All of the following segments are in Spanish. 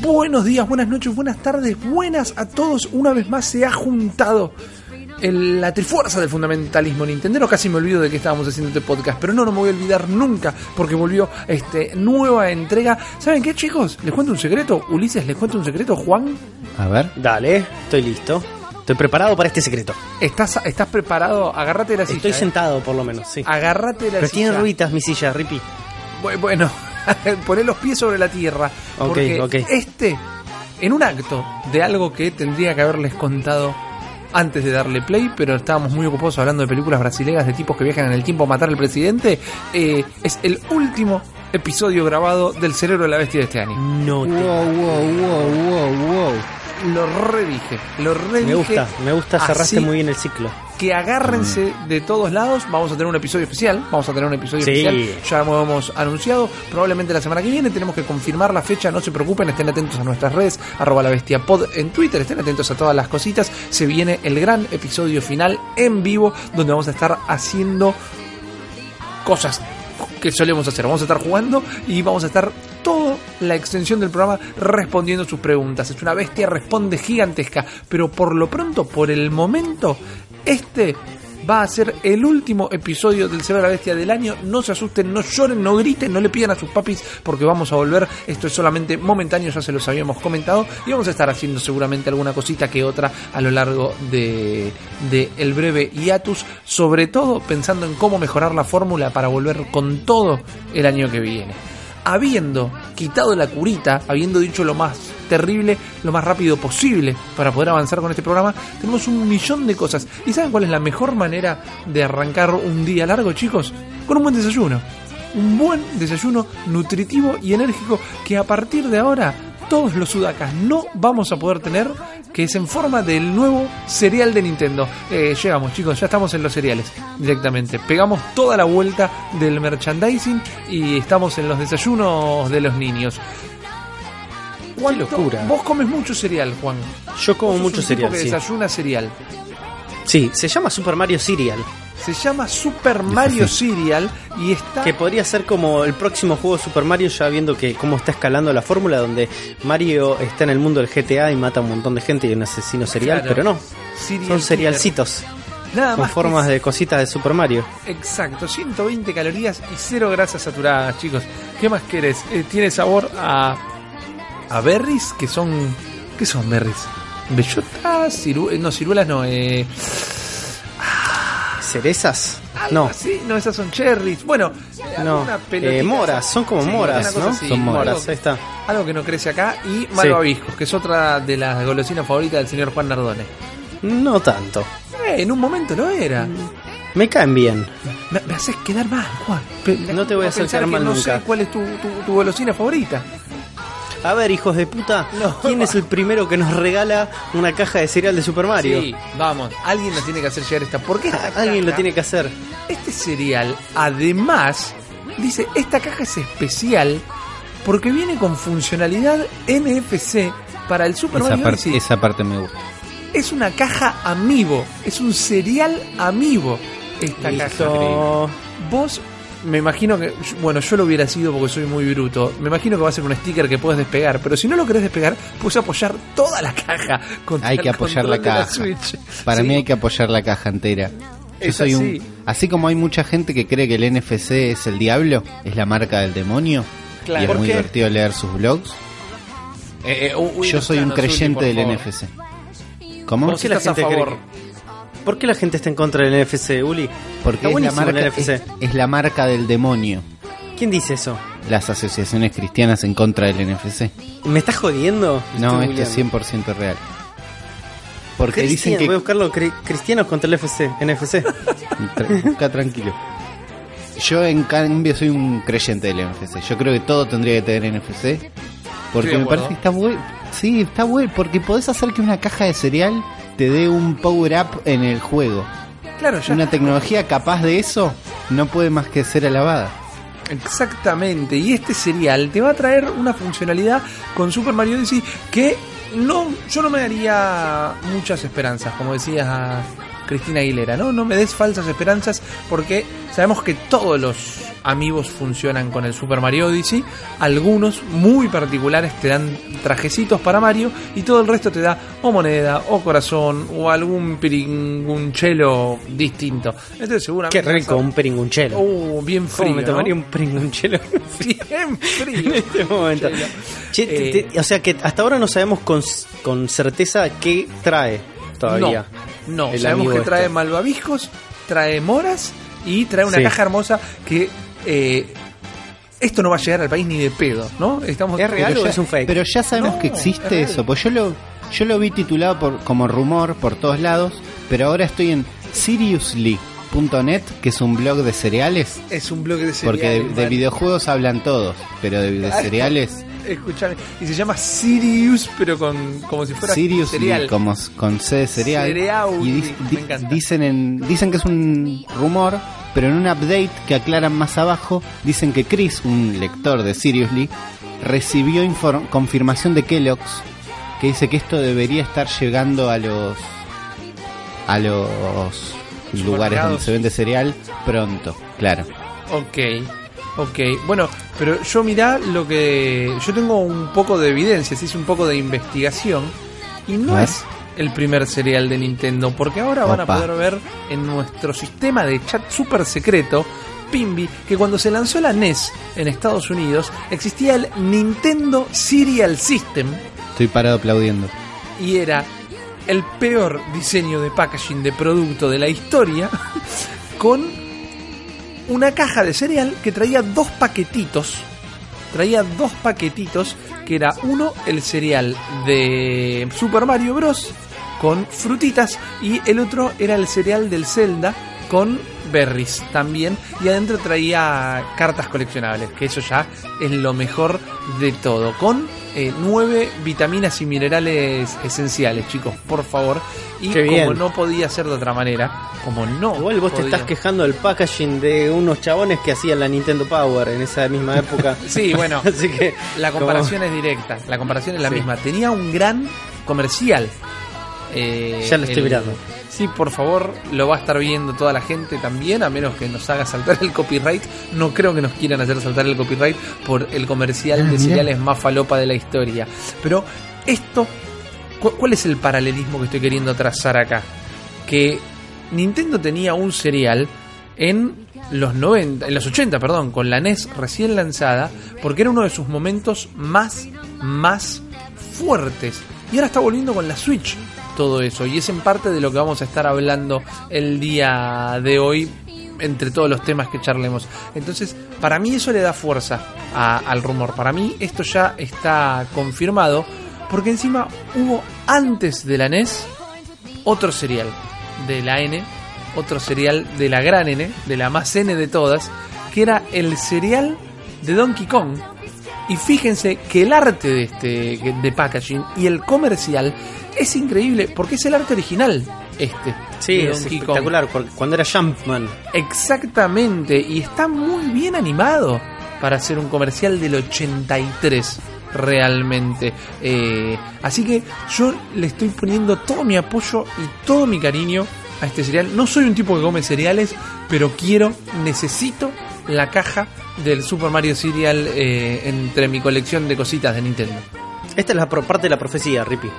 Buenos días, buenas noches, buenas tardes, buenas a todos. Una vez más se ha juntado el- la trifuerza del fundamentalismo Nintendo. Casi me olvido de que estábamos haciendo este podcast, pero no, no me voy a olvidar nunca porque volvió este nueva entrega. ¿Saben qué, chicos? Les cuento un secreto. Ulises, les cuento un secreto. Juan, A ver. Dale, estoy listo. Estoy preparado para este secreto. ¿estás, estás preparado? Agárrate de la silla. Estoy ¿eh? sentado, por lo menos, sí. Agárrate de la Pero silla. tiene ruitas mi silla, Rippy. Bu- Bueno, poner los pies sobre la tierra. Ok, Porque ok. este, en un acto de algo que tendría que haberles contado antes de darle play, pero estábamos muy ocupados hablando de películas brasileñas de tipos que viajan en el tiempo a matar al presidente, eh, es el último episodio grabado del Cerebro de la Bestia de este año. No te... Wow, wow, wow, wow, wow. Lo redije, lo redije. Me gusta, me gusta, cerraste así muy bien el ciclo. que agárrense de todos lados. Vamos a tener un episodio especial. Vamos a tener un episodio Sí. especial. Ya lo hemos anunciado. Probablemente la semana que viene tenemos que confirmar la fecha. No se preocupen, estén atentos a nuestras redes. Arroba la bestia pod en Twitter. Estén atentos a todas las cositas. Se viene el gran episodio final en vivo. Donde vamos a estar haciendo cosas que solemos hacer. Vamos a estar jugando y vamos a estar toda la extensión del programa respondiendo sus preguntas. Es una bestia, responde gigantesca. Pero por lo pronto, por el momento, este va a ser el último episodio del la Bestia del año. No se asusten, no lloren, no griten, no le pidan a sus papis porque vamos a volver. Esto es solamente momentáneo, ya se los habíamos comentado. Y vamos a estar haciendo seguramente alguna cosita que otra a lo largo de el breve hiatus. Sobre todo pensando en cómo mejorar la fórmula para volver con todo el año que viene habiendo quitado la curita, habiendo dicho lo más terrible, lo más rápido posible para poder avanzar con este programa, tenemos un millón de cosas. ¿Y saben cuál es la mejor manera de arrancar un día largo, chicos? Con un buen desayuno. Un buen desayuno nutritivo y enérgico que a partir de ahora todos los sudacas no vamos a poder tener, que es en forma del nuevo cereal de Nintendo. Eh, llegamos, chicos, ya estamos en los cereales directamente. Pegamos toda la vuelta del merchandising y estamos en los desayunos de los niños. ¿Cuánto- locura. Vos comes mucho cereal, Juan. Yo como mucho cereal, que sí. desayuna cereal. Sí, se llama Super Mario Cereal. Se llama Super Mario Cereal y está Que podría ser como el próximo juego de Super Mario, ya viendo que cómo está escalando la fórmula, donde Mario está en el mundo del GTA y mata a un montón de gente y es un asesino serial, Claro. pero no. Son Killer. cerealcitos Nada con más que formas de cositas de Super Mario. Exacto, 120 calorías y cero grasas saturadas, chicos. ¿Qué más querés? Eh, tiene sabor a a berries que son ¿qué son berries? Bellotas, ciru- no ciruelas no, eh, ¿Cerezas? No, así, no esas son cherries. Bueno, no. Eh, moras, son como Sí, moras, ¿no? así, Son moras. algo ahí está. Algo que no crece acá y malvaviscos, que es otra de las golosinas favoritas del señor Juan Nardone. No tanto. Eh, en un momento lo era. Me caen bien. Me, me haces quedar mal, Juan. No te voy a hacer quedar que mal no nunca. sé cuál es tu, tu- tu golosina favorita. A ver, hijos de puta, No. ¿quién es el primero que nos regala una caja de cereal de Super Mario? Sí, vamos, alguien nos tiene que hacer llegar esta. ¿Por qué esta Alguien lo caja- tiene que hacer. Este cereal, además, dice: Esta caja es especial porque viene con funcionalidad NFC para el Super Esa, Mario par- Odyssey. esa parte me gusta. Es una caja amiibo, es un cereal amiibo. Esta caja. Listo. Vos, me imagino que, bueno, yo lo hubiera sido porque soy muy bruto. Me imagino que va a ser un sticker que puedes despegar, pero si no lo querés despegar, puedes apoyar toda la caja. Hay que apoyar la caja. Para Sí. mí hay que apoyar la caja entera. Yo Es soy así. un, así como hay mucha gente que cree que el NFC es el diablo, es la marca del demonio, Claro. y es ¿Por muy qué? divertido leer sus blogs. Eh, eh, uy, Yo soy un creyente del. NFC. ¿Cómo? ¿Por qué la gente cree. ¿Por qué la gente está en contra del NFC, Uli? Porque es la, el marca, NFC. es, es la marca del demonio. ¿Quién dice eso? Las asociaciones cristianas en contra del NFC. ¿Me estás jodiendo? No, Estoy esto es googleando. 100% real. Porque dicen que... Voy a buscarlo. cri- Cristianos contra el FC, NFC. Tra- Busca tranquilo. Yo en cambio soy un creyente del NFC. Yo creo que todo tendría que tener NFC. Porque me acuerdo. parece que está bueno. Sí, está bueno. Porque podés hacer que una caja de cereal te dé un power up en el juego. Claro, ya Una tecnología capaz de eso no puede más que ser alabada. Exactamente, y este serial te va a traer una funcionalidad con Super Mario Odyssey que no, yo no me daría muchas esperanzas, como decías Cristina Aguilera, ¿no? No me des falsas esperanzas porque sabemos que todos los amigos funcionan con el Super Mario Odyssey. Algunos muy particulares te dan trajecitos para Mario y todo el resto te da o moneda o corazón o algún piringunchelo distinto. Entonces seguramente... Qué rico, un peringunchelo. Oh, bien ¿Cómo frío. me ¿no? tomaría un peringunchelo Bien frío. en este momento? Che, Eh, te- o sea que hasta ahora no sabemos con, con certeza qué trae todavía. No, no. sabemos que este. trae malvaviscos, trae moras y trae una Sí. caja hermosa que eh, esto no va a llegar al país ni de pedo, ¿no? Estamos ¿Es real Pero o ya- es un fake? Pero ya sabemos No, que existe eso, pues yo lo, yo lo vi titulado por, como rumor por todos lados, pero ahora estoy en seriously.net, que es un blog de cereales, es un blog de porque de, cereales, de man. videojuegos hablan todos, pero de, de cereales, Escuchame, y se llama Sirius, pero con como si fuera Seriously, cereal. como con C de cereal, Cereauli, y di- di- dicen, en, dicen que es un rumor, pero en un update que aclaran más abajo, dicen que Chris, un lector de Seriously, recibió confirmación de Kellogg's que dice que esto debería estar llegando a los a los lugares donde se vende cereal pronto, claro. Ok, ok. Bueno, pero yo mirá lo que... Yo tengo un poco de evidencia, se hizo un poco de investigación y no es el primer serial de Nintendo, porque ahora van a poder ver en nuestro sistema de chat super secreto, Pimbi, que cuando se lanzó la NES en Estados Unidos existía el Nintendo Serial System. Estoy parado aplaudiendo. y era el peor diseño de packaging de producto de la historia con una caja de cereal que traía dos paquetitos traía dos paquetitos que era uno el cereal de Super Mario Bros con frutitas y el otro era el cereal del Zelda con berries también y adentro traía cartas coleccionables que eso ya es lo mejor de todo con eh, nueve vitaminas y minerales esenciales chicos por favor y como no podía ser de otra manera como no Igual vos te estás quejando del packaging de unos chabones que hacían la Nintendo Power en esa misma época. Sí, bueno, Así que. La como- comparación es directa, la comparación es la Sí. misma. Tenía un gran comercial. Eh, Ya lo estoy mirando. Sí, por favor, lo va a estar viendo toda la gente también, a menos que nos haga saltar el copyright. No creo que nos quieran hacer saltar el copyright por el comercial Ah, de cereales más falopa de la historia. Pero esto, cu- ¿cuál es el paralelismo que estoy queriendo trazar acá? Que Nintendo tenía un cereal en los 90, en los 80, perdón, con la NES recién lanzada, porque era uno de sus momentos más, más fuertes. Y ahora está volviendo con la Switch todo eso. Y es en parte de lo que vamos a estar hablando el día de hoy entre todos los temas que charlemos. Entonces, para mí eso le da fuerza a- al rumor. Para mí esto ya está confirmado. Porque encima hubo antes de la NES otro serial de la N, otro serial de la gran N, de la más N de todas, que era el serial de Donkey Kong. Y fíjense que el arte de este de packaging y el comercial es increíble porque es el arte original este. Sí, es espectacular. Cuando era Jumpman. Exactamente, y está muy bien animado para hacer un comercial del 83 realmente. Eh, así que yo le estoy poniendo todo mi apoyo y todo mi cariño a este cereal. No soy un tipo que come cereales, pero quiero, necesito la caja del Super Mario Cereal eh, entre mi colección de cositas de Nintendo. Esta es la parte de la profecía, Rippy.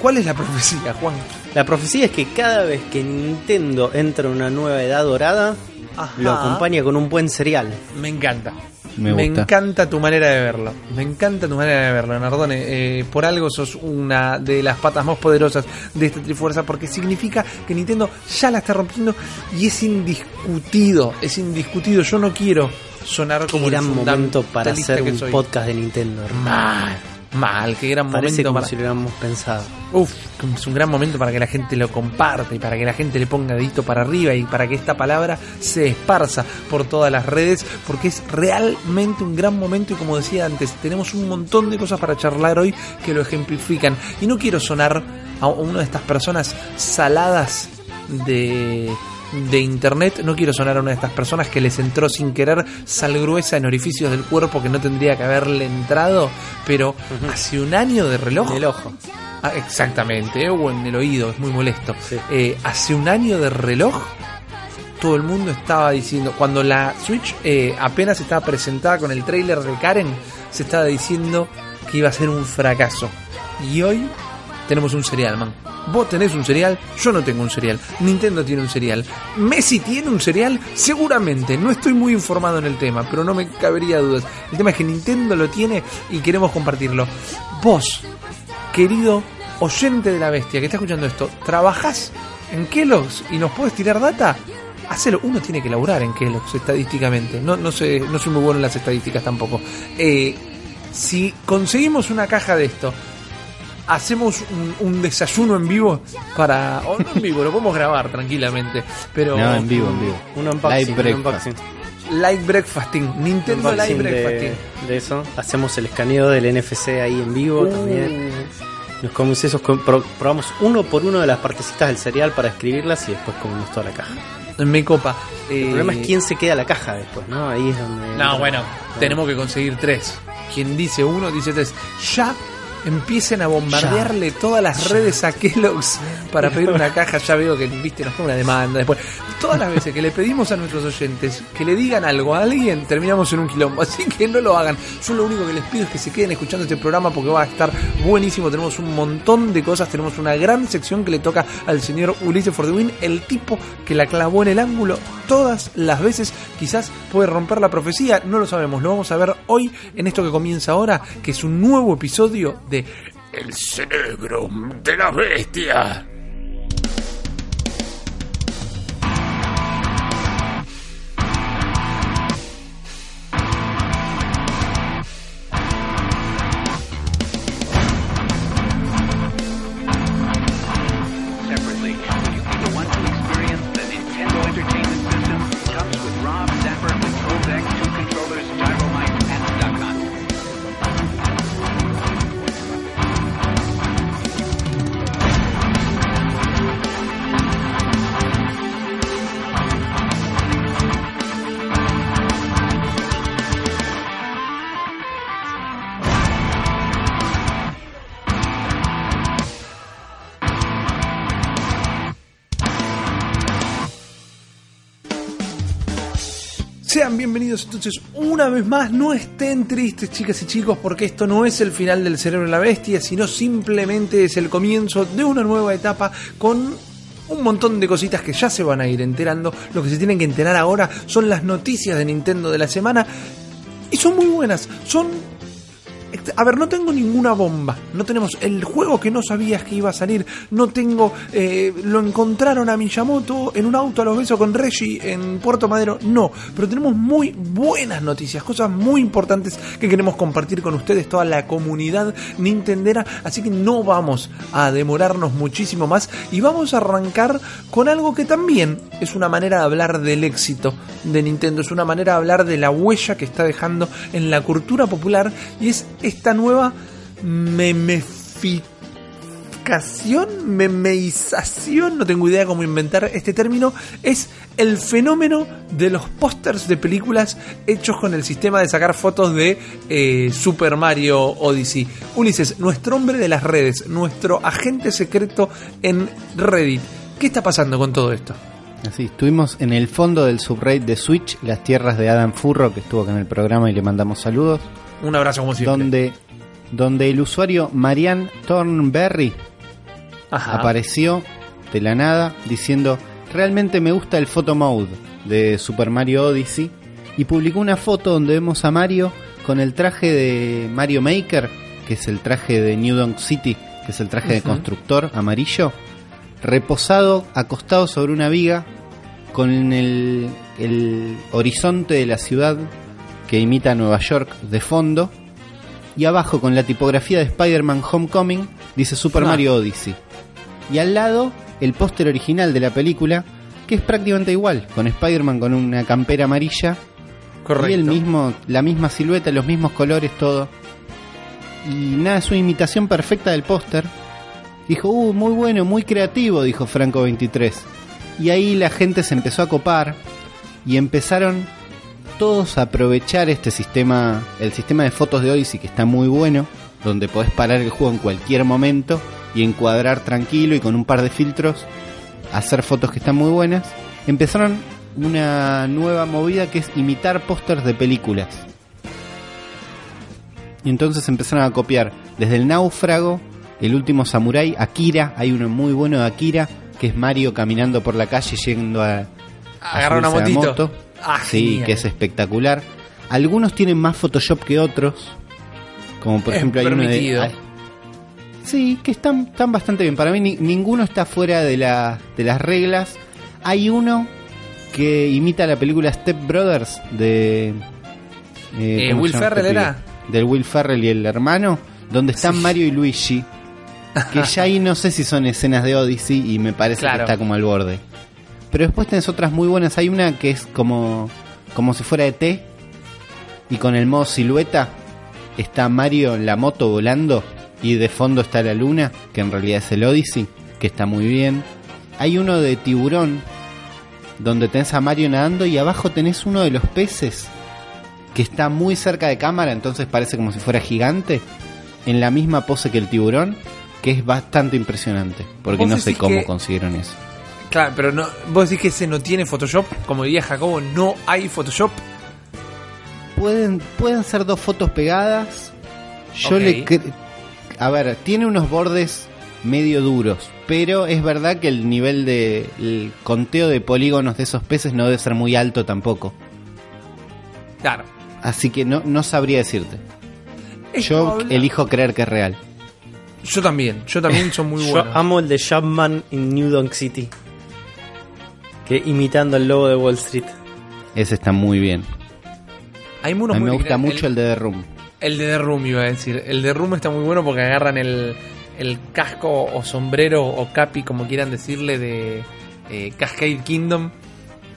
¿Cuál es la profecía, Juan? La profecía es que cada vez que Nintendo entra en una nueva edad dorada, Ajá. lo acompaña con un buen cereal. Me encanta. Me encanta tu manera de verlo. Me encanta tu manera de verlo, Nardone. Eh, por algo sos una de las patas más poderosas de esta Trifuerza, porque significa que Nintendo ya la está rompiendo y es indiscutido. Es indiscutido. Yo no quiero sonar como Qué el gran momento para hacer un soy. podcast de Nintendo, hermano. Mal, mal, qué gran Parece momento como para. si lo hubiéramos pensado. Uf, es un gran momento para que la gente lo comparta y para que la gente le ponga dedito para arriba y para que esta palabra se esparza por todas las redes, porque es realmente un gran momento y como decía antes, tenemos un montón de cosas para charlar hoy que lo ejemplifican. Y no quiero sonar a una de estas personas saladas de de internet. No quiero sonar a una de estas personas que les entró sin querer sal gruesa en orificios del cuerpo que no tendría que haberle entrado, pero hace un año de reloj. En el ojo. Ah, exactamente, eh, o en el oído, es muy molesto. Sí. Eh, hace un año de reloj, todo el mundo estaba diciendo, cuando la Switch eh, apenas estaba presentada con el trailer de Karen, se estaba diciendo que iba a ser un fracaso. Y hoy tenemos un cereal, man. Vos tenés un cereal, yo no tengo un cereal. Nintendo tiene un cereal. Messi tiene un cereal, seguramente. No estoy muy informado en el tema, pero no me cabería dudas. El tema es que Nintendo lo tiene y queremos compartirlo. Vos, querido oyente de la bestia que está escuchando esto, ¿trabajás en Kellogg's y nos puedes tirar data? Hacelo, uno tiene que laburar en Kellogg's estadísticamente. No, no sé, no soy muy bueno en las estadísticas tampoco. Eh, si conseguimos una caja de esto, hacemos un, un desayuno en vivo para. O no en vivo, lo podemos grabar tranquilamente. Pero. No, en vivo, en vivo. Un unboxing. Live breakfast. Live Breakfasting. Nintendo Live Unboxing Breakfasting. de, de eso. Hacemos el escaneo del NFC ahí en vivo también. Nos comemos esos, probamos uno por uno de las partecitas del cereal para escribirlas y después comemos toda la caja. Me copa. Eh, El problema es quién se queda la caja después, ¿no? Ahí es donde. No, bueno, tenemos que conseguir tres. Quien dice uno, dice tres. Ya empiecen a bombardearle todas las redes a Kellogg's para pedir una caja. Ya veo que, viste, nos pone una demanda después. Todas las veces que le pedimos a nuestros oyentes que le digan algo a alguien, terminamos en un quilombo. Así que no lo hagan. Yo lo único que les pido es que se queden escuchando este programa porque va a estar buenísimo. Tenemos un montón de cosas. Tenemos una gran sección que le toca al señor Ulises For the Win, el tipo que la clavó en el ángulo todas las veces. Quizás puede romper la profecía, no lo sabemos. Lo vamos a ver hoy en esto que comienza ahora, que es un nuevo episodio El cerebro de la bestia. Entonces una vez más, no estén tristes chicas y chicos porque esto no es el final del cerebro de la bestia, sino simplemente es el comienzo de una nueva etapa con un montón de cositas que ya se van a ir enterando. Lo que se tienen que enterar ahora son las noticias de Nintendo de la semana y son muy buenas, son... A ver, no tengo ninguna bomba. No tenemos el juego que no sabías que iba a salir. No tengo. eh, lo encontraron a Miyamoto en un auto a los besos con Reggie en Puerto Madero. No, pero tenemos muy buenas noticias, cosas muy importantes que queremos compartir con ustedes, toda la comunidad nintendera. Así que no vamos a demorarnos muchísimo más y vamos a arrancar con algo que también es una manera de hablar del éxito de Nintendo, es una manera de hablar de la huella que está dejando en la cultura popular y es esta nueva memeficación, memeización, no tengo idea cómo inventar este término, es el fenómeno de los pósters de películas hechos con el sistema de sacar fotos de eh, Super Mario Odyssey. Ulises, nuestro hombre de las redes, nuestro agente secreto en Reddit. ¿Qué está pasando con todo esto? Así, estuvimos en el fondo del subreddit de Switch, las tierras de Adam Furro, que estuvo acá en el programa y le mandamos saludos, Un abrazo como siempre. donde, donde el usuario Marianne Thornberry Ajá. apareció de la nada diciendo realmente me gusta el photo mode de Super Mario Odyssey y publicó una foto donde vemos a Mario con el traje de Mario Maker, que es el traje de New Donk City, que es el traje de constructor amarillo, reposado, acostado sobre una viga, con el, el horizonte de la ciudad que imita Nueva York de fondo, y abajo con la tipografía de Spider-Man Homecoming dice Super Ah. Mario Odyssey. Y al lado el póster original de la película, que es prácticamente igual, con Spider-Man con una campera amarilla Correcto. y el mismo, la misma silueta, los mismos colores, todo. Y nada, es una imitación perfecta del póster. Dijo, uh, muy bueno, muy creativo, dijo Franco 23. Y ahí la gente se empezó a copar y empezaron todos a aprovechar este sistema, el sistema de fotos de Odyssey que está muy bueno, donde podés parar el juego en cualquier momento y encuadrar tranquilo y con un par de filtros hacer fotos que están muy buenas. Empezaron una nueva movida que es imitar pósters de películas. Y entonces empezaron a copiar desde el náufrago, el último samurái, Akira, hay uno muy bueno de Akira, que es Mario caminando por la calle yendo a, a Agarra una motito. moto. Ah, sí, genial. que es espectacular. Algunos tienen más Photoshop que otros. Como por Es ejemplo hay uno de. permitido. hay- Sí, que están, están bastante bien. Para mí ni- ninguno está fuera de, la, de las reglas. Hay uno que imita la película Step Brothers de... Eh, ¿cómo Will este Ferrell era. Del Will Ferrell y el hermano. Donde están Sí. Mario y Luigi. Que ya ahí no sé si son escenas de Odyssey y me parece Claro. que está como al borde. Pero después tenés otras muy buenas. Hay una que es como, como si fuera ET. Y con el modo silueta está Mario en la moto volando. Y de fondo está la luna, que en realidad es el Odyssey, que está muy bien. Hay uno de tiburón, donde tenés a Mario nadando y abajo tenés uno de los peces, que está muy cerca de cámara, entonces parece como si fuera gigante, en la misma pose que el tiburón, que es bastante impresionante, porque ¿Vos no sé cómo consiguieron eso. Claro, pero no, vos decís que ese no tiene Photoshop, como diría Jacobo, no hay Photoshop. Pueden, pueden ser dos fotos pegadas. Yo Ok. le cre- A ver, tiene unos bordes medio duros, pero es verdad que el nivel de el conteo de polígonos de esos peces no debe ser muy alto tampoco. Claro. Así que no, no sabría decirte. Es Yo probable- elijo creer que es real. Yo también, yo también son muy Yo buenos. amo el de Chapman en New Donk City. Que imitando el logo de Wall Street. Ese está muy bien. Hay A unos mí muy me gusta mucho el de The Room. El de The Room iba a decir. El de Room está muy bueno porque agarran el, el casco o sombrero o capi, como quieran decirle, de eh, Cascade Kingdom.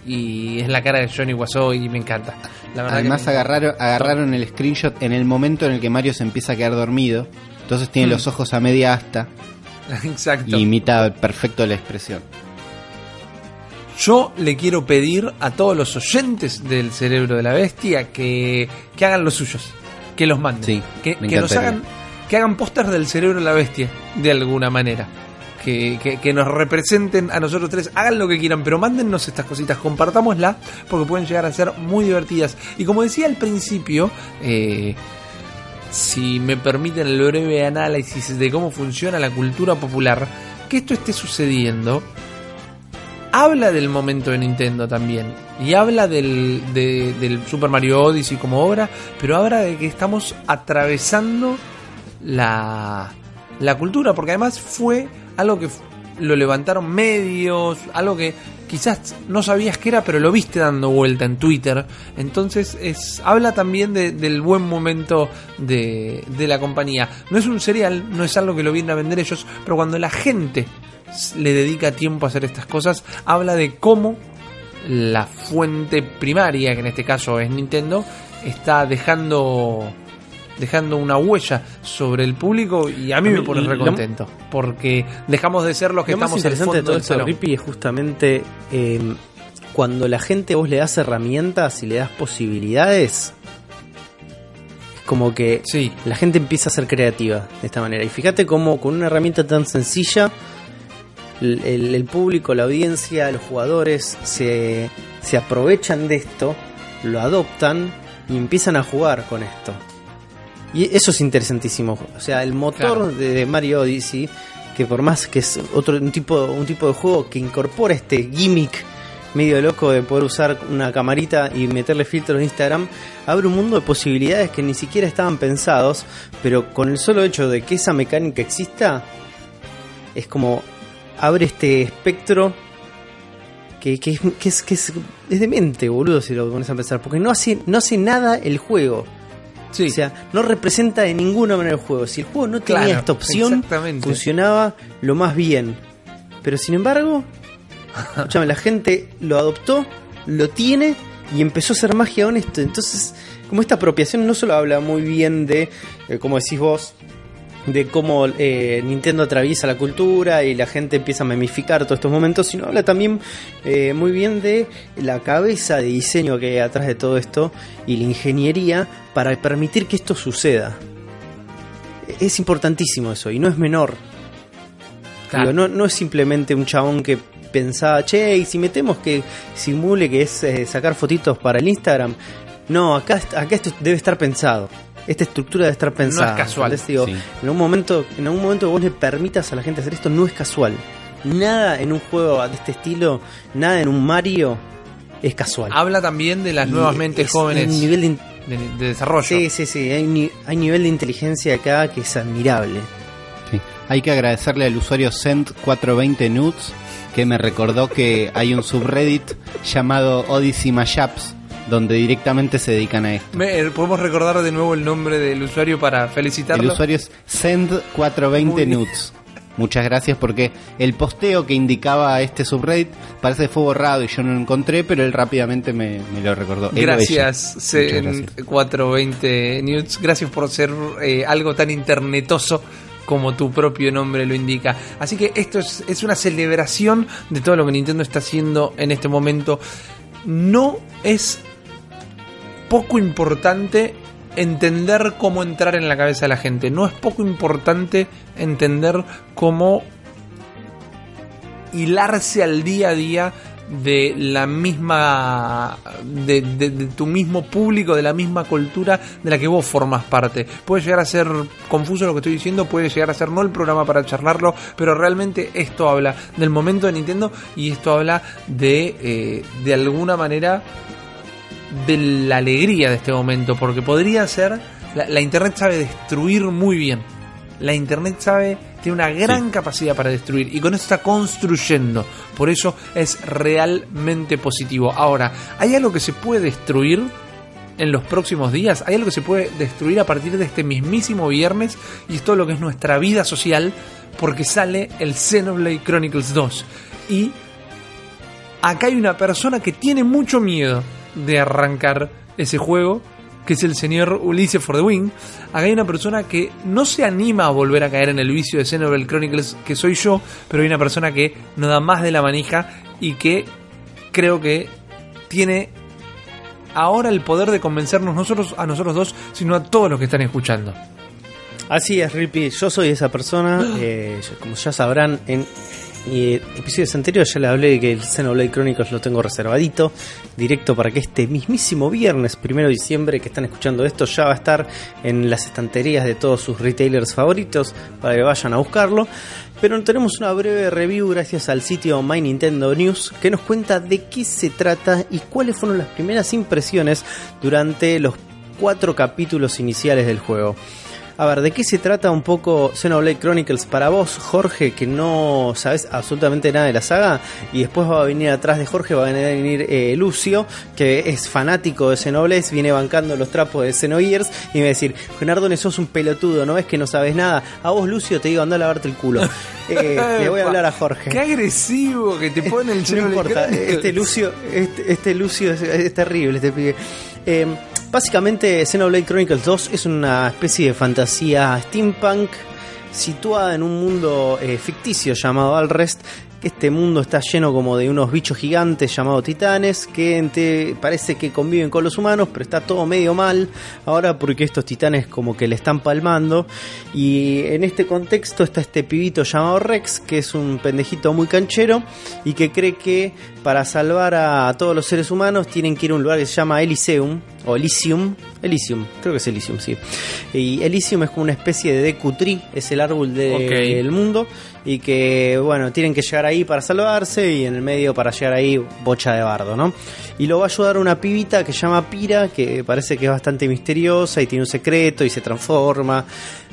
Y es la cara de Johnny Wiseau y me encanta. La Además que me- agarraron, agarraron el screenshot en el momento en el que Mario se empieza a quedar dormido. Entonces tiene Hmm. los ojos a media asta Exacto. y imita perfecto la expresión. Yo le quiero pedir a todos los oyentes del cerebro de la bestia que, que hagan los suyos, que los manden, Sí, que, encantaría. hagan, que hagan pósters del cerebro de la bestia de alguna manera. Que, que- que nos representen a nosotros tres, hagan lo que quieran, pero mándennos estas cositas, compartámoslas, porque pueden llegar a ser muy divertidas. Y como decía al principio, eh, si me permiten el breve análisis de cómo funciona la cultura popular, que esto esté sucediendo habla del momento de Nintendo también. Y habla del, de- del Super Mario Odyssey como obra, pero habla de que estamos atravesando la, la cultura, porque además fue algo que lo levantaron medios, algo que quizás no sabías que era, pero lo viste dando vuelta en Twitter. Entonces es habla también de- del buen momento de, de la compañía. No es un serial, no es algo que lo vienen a vender ellos, pero cuando la gente le dedica tiempo a hacer estas cosas, habla de cómo la fuente primaria, que en este caso es Nintendo, está dejando dejando una huella sobre el público y a mí A me pone recontento porque dejamos de ser los que Lo más estamos al interesante de fondo todo del esto. Rippy, es justamente eh, cuando la gente vos le das herramientas y le das posibilidades, es como que Sí, la gente empieza a ser creativa de esta manera. Y fíjate cómo con una herramienta tan sencilla, el, el- el público, la audiencia, los jugadores se, se aprovechan de esto, lo adoptan y empiezan a jugar con esto. Y eso es interesantísimo. O sea, el motor Claro. de, Mario Odyssey, que por más que es otro un tipo, un tipo de juego que incorpora este gimmick medio loco de poder usar una camarita y meterle filtros de Instagram, abre un mundo de posibilidades que ni siquiera estaban pensados, pero con el solo hecho de que esa mecánica exista, es como abre este espectro que, que es, que, es, que es, es demente, boludo, si lo pones a pensar, porque no hace, no hace nada el juego. Sí. O sea, no representa de ninguna manera el juego. Si el juego no tenía Claro, esta opción, funcionaba lo más bien. Pero sin embargo, la gente lo adoptó, lo tiene y empezó a hacer magia honesto. Entonces, como esta apropiación no solo habla muy bien de, eh, como decís vos, de cómo eh, Nintendo atraviesa la cultura y la gente empieza a memificar todos estos momentos, sino habla también eh, muy bien de la cabeza de diseño que hay atrás de todo esto y la ingeniería para permitir que esto suceda. Es importantísimo eso y no es menor. Claro. Digo, no, no es simplemente un chabón que pensaba, che, y si metemos que simule que es eh, sacar fotitos para el Instagram. No, acá, acá esto debe estar pensado. Esta estructura debe estar pensada. casual. ¿entendés? Digo, Sí. en un momento, en algún momento que vos le permitas a la gente hacer esto, no es casual. Nada en un juego de este estilo, nada en un Mario es casual. Habla también de las Y nuevas mentes es jóvenes un nivel de de, de desarrollo. Sí, sí, sí. Hay, ni- hay nivel de inteligencia acá que es admirable. Sí. Hay que agradecerle al usuario Send420nuts que me recordó que hay un subreddit llamado Odyssey Mashups donde directamente se dedican a esto. Eh, ¿Podemos recordar de nuevo el nombre del usuario para El felicitarlo? usuario es Muy bien. Send420nuts. Muchas gracias porque el posteo que indicaba este subreddit parece que fue borrado y yo no lo encontré, pero él rápidamente me, me lo recordó. Gracias, Muchas Zen gracias. 420 News. Gracias por ser eh, algo tan internetoso como tu propio nombre lo indica. Así que esto es, es una celebración de todo lo que Nintendo está haciendo en este momento. No es poco importante entender cómo entrar en la cabeza de la gente. No es poco importante entender cómo hilarse al día a día de la misma de, de- tu mismo público de la misma cultura de la que vos formas parte puede llegar a ser confuso lo que estoy diciendo puede llegar a ser no el programa para charlarlo pero realmente esto habla del momento de Nintendo y esto habla de eh, de alguna manera de la alegría de este momento, porque podría ser, la, la Internet sabe destruir muy bien. La Internet sabe, tiene una gran capacidad para destruir y con eso está construyendo. Por eso es realmente positivo. Ahora, ¿hay algo que se puede destruir en los próximos días? ¿Hay algo que se puede destruir a partir de este mismísimo viernes? Y es todo lo que es nuestra vida social, porque sale el Xenoblade Chronicles 2. Y acá hay una persona que tiene mucho miedo de arrancar ese juego, que es el señor Ulises for the Wing. Acá hay una persona que no se anima a volver a caer en el vicio de Xenoblade Chronicles, que soy yo, pero hay una persona que no da más de la manija y que creo que tiene ahora el poder de convencernos nosotros a nosotros dos, sino a todos los que están escuchando. Así es, Rippy. Yo soy esa persona. eh, como ya sabrán, en eh, episodios anteriores ya le hablé de que el Xenoblade Chronicles lo tengo reservadito, directo para que este mismísimo viernes, primero de diciembre, que están escuchando esto, ya va a estar en las estanterías de todos sus retailers favoritos para que vayan a buscarlo. Pero tenemos una breve review gracias al sitio My Nintendo News que nos cuenta de qué se trata y cuáles fueron las primeras impresiones durante los cuatro capítulos iniciales del juego. A ver, ¿de qué se trata un poco Xenoblade Chronicles para vos, Jorge, que no sabes absolutamente nada de la saga? Y después va a venir atrás de Jorge, va a venir eh, Lucio, que es fanático de Xenoblade, viene bancando los trapos de Xenogears, y me va a decir, Leonardo, sos un pelotudo, ¿no ves que no sabes nada? A vos, Lucio, te digo, anda a lavarte el culo. Eh, le voy a hablar a Jorge. Qué agresivo que te pone el No importa, Chronicles. este Lucio, este, este Lucio es, es terrible, este pibe. Eh, básicamente, Xenoblade Chronicles 2 es una especie de fantasía steampunk situada en un mundo eh, ficticio llamado Alrest. Este mundo está lleno como de unos bichos gigantes llamados titanes que ente- parece que conviven con los humanos, pero está todo medio mal ahora porque estos titanes como que le están palmando. Y en este contexto está este pibito llamado Rex, que es un pendejito muy canchero y que cree que para salvar a todos los seres humanos tienen que ir a un lugar que se llama Elysium o Elysium. Elysium, creo que es Elysium, sí. Y Elysium es como una especie de Deku Tree, es el árbol de- del mundo y que bueno, tienen que llegar ahí para salvarse y en el medio para llegar ahí bocha de bardo, ¿no? Y lo va a ayudar una pibita que se llama Pira, que parece que es bastante misteriosa y tiene un secreto y se transforma,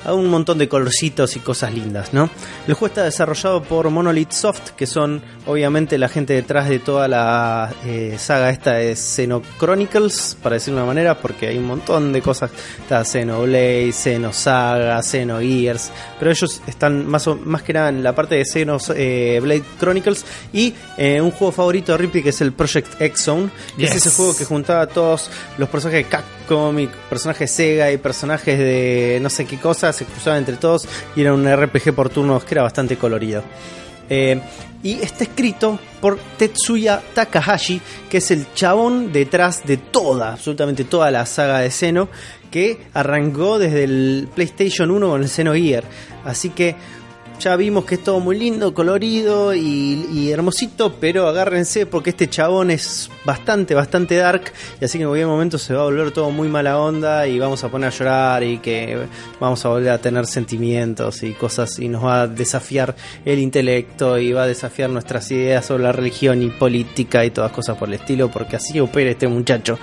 a un montón de colorcitos y cosas lindas, ¿no? El juego está desarrollado por Monolith Soft, que son obviamente la gente detrás de toda la eh, saga esta de Xenochronicles, para decirlo de una manera, porque hay un montón de cosas, está Xenoblade, Xenosaga, Xenogears, pero ellos están más, o- más que nada en la parte de Xenoblade Chronicles y eh, un juego favorito de Ripley que es el Project X Zone, que Yes. es ese juego que juntaba a todos los personajes de Capcom cómic, personajes Sega y personajes de no sé qué cosas se cruzaban entre todos y era un RPG por turnos que era bastante colorido. Eh, y está escrito por Tetsuya Takahashi, que es el chabón detrás de toda, absolutamente toda la saga de Xeno, que arrancó desde el PlayStation 1 con el Xenogear. Así que ya vimos que es todo muy lindo, colorido y, hermosito, pero agárrense porque este chabón es bastante, bastante dark. Y así que en cualquier momento se va a volver todo muy mala onda y vamos a poner a llorar y que vamos a volver a tener sentimientos y cosas y nos va a desafiar el intelecto y va a desafiar nuestras ideas sobre la religión y política y todas cosas por el estilo, porque así opera este muchacho.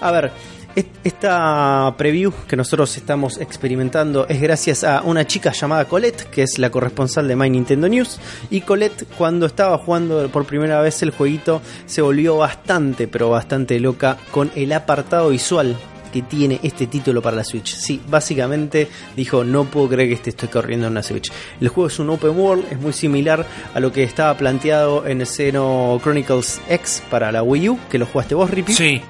A ver. Est- Esta preview que nosotros estamos experimentando es gracias a una chica llamada Colette, que es la corresponsal de My Nintendo News. Y Colette, cuando estaba jugando por primera vez el jueguito, se volvió bastante, pero bastante loca con el apartado visual que tiene este título para la Switch. Sí, básicamente dijo, no puedo creer que este estoy corriendo en una Switch. El juego es un open world, es muy similar a lo que estaba planteado en el Xeno Chronicles X para la Wii U, que lo jugaste vos, Rippy. Sí.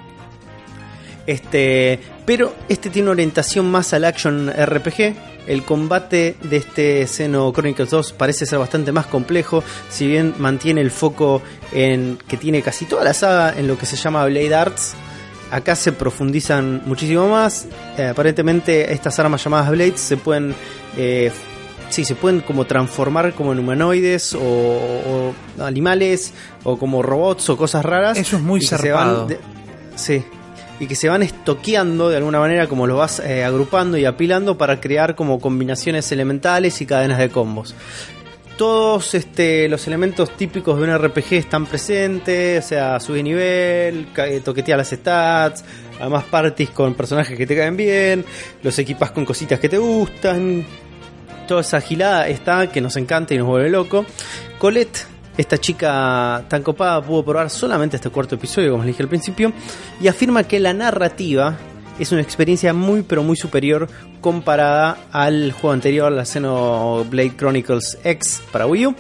Este, pero este tiene una orientación más al action RPG. El combate de este Xeno Chronicles 2 parece ser bastante más complejo, si bien mantiene el foco en que tiene casi toda la saga en lo que se llama Blade Arts. Acá se profundizan muchísimo más. Eh, aparentemente estas armas llamadas Blades se pueden eh, sí, se pueden como transformar como en humanoides o, o animales o como robots o cosas raras. Eso es muy se zarpado. van de- sí. Y que se van estoqueando de alguna manera, como lo vas eh, agrupando y apilando para crear como combinaciones elementales y cadenas de combos. Todos este, los elementos típicos de un RPG están presentes, o sea, sube nivel, eh, toquetea las stats, además parties con personajes que te caen bien, los equipas con cositas que te gustan, toda esa gilada está que nos encanta y nos vuelve loco. Colette, esta chica tan copada, pudo probar solamente este cuarto episodio, como les dije al principio, y afirma que la narrativa es una experiencia muy pero muy superior comparada al juego anterior, la Xenoblade Chronicles X para Wii U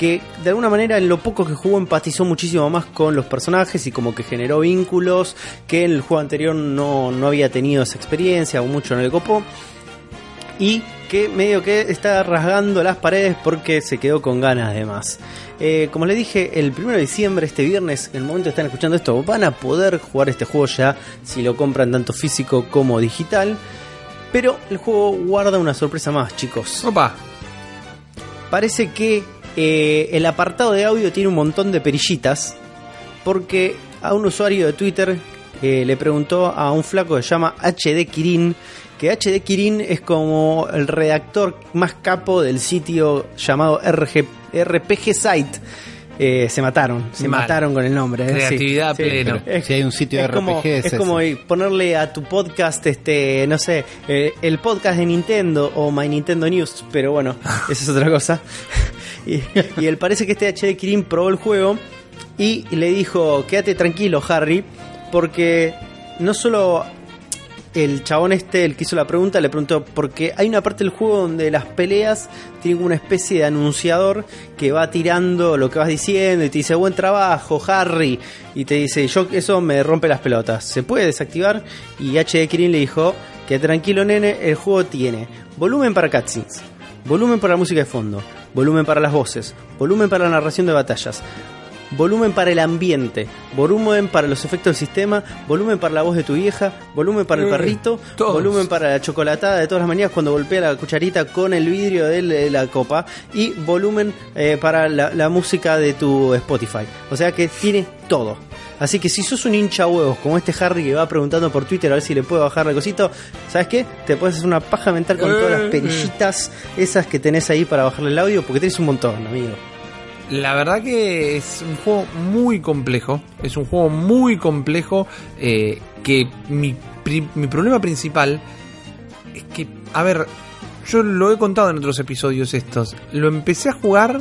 que de alguna manera en lo poco que jugó empatizó muchísimo más con los personajes y como que generó vínculos que en el juego anterior no, no había tenido esa experiencia o mucho no le copó. Y que medio que está rasgando las paredes porque se quedó con ganas de más. Eh, como les dije, el 1 de diciembre, este viernes, en el momento que están escuchando esto, van a poder jugar este juego ya si lo compran tanto físico como digital. Pero el juego guarda una sorpresa más, chicos. Opa. Parece que eh, el apartado de audio tiene un montón de perillitas porque a un usuario de Twitter eh, le preguntó a un flaco que se llama HD Kirin que HD Kirin es como el redactor más capo del sitio llamado RG, RPG Site. Eh, se mataron, se Mal. mataron con el nombre. eh. Creatividad Sí, pleno. es- Si hay un sitio de es como, RPG es es como ponerle a tu podcast, este, no sé, eh, el podcast de Nintendo o My Nintendo News, pero bueno, esa es otra cosa. y, y él parece que este HD Kirin probó el juego y le dijo, quédate tranquilo, Harry, porque no solo el chabón este, el que hizo la pregunta, le preguntó, porque hay una parte del juego donde las peleas tienen una especie de anunciador que va tirando lo que vas diciendo y te dice, buen trabajo, Harry, y te dice, yo eso me rompe las pelotas, ¿se puede desactivar? Y HD Kirin le dijo, que tranquilo nene, el juego tiene volumen para cutscenes, volumen para la música de fondo, volumen para las voces, volumen para la narración de batallas, volumen para el ambiente, volumen para los efectos del sistema, volumen para la voz de tu vieja, volumen para el Eh, perrito, todos. volumen para la chocolatada de todas las mañanas cuando golpea la cucharita con el vidrio de la- la copa y volumen eh, para la, la música de tu Spotify. O sea que tiene todo. Así que si sos un hincha huevos como este Harry que va preguntando por Twitter a ver si le puede bajar el cosito, ¿sabes qué? Te puedes hacer una paja mental con todas las Eh, perillitas esas que tenés ahí para bajarle el audio porque tenés un montón, amigo. La verdad que es un juego muy complejo. Es un juego muy complejo. eh, que mi, mi problema principal es que, a ver, yo lo he contado en otros episodios estos. Lo empecé a jugar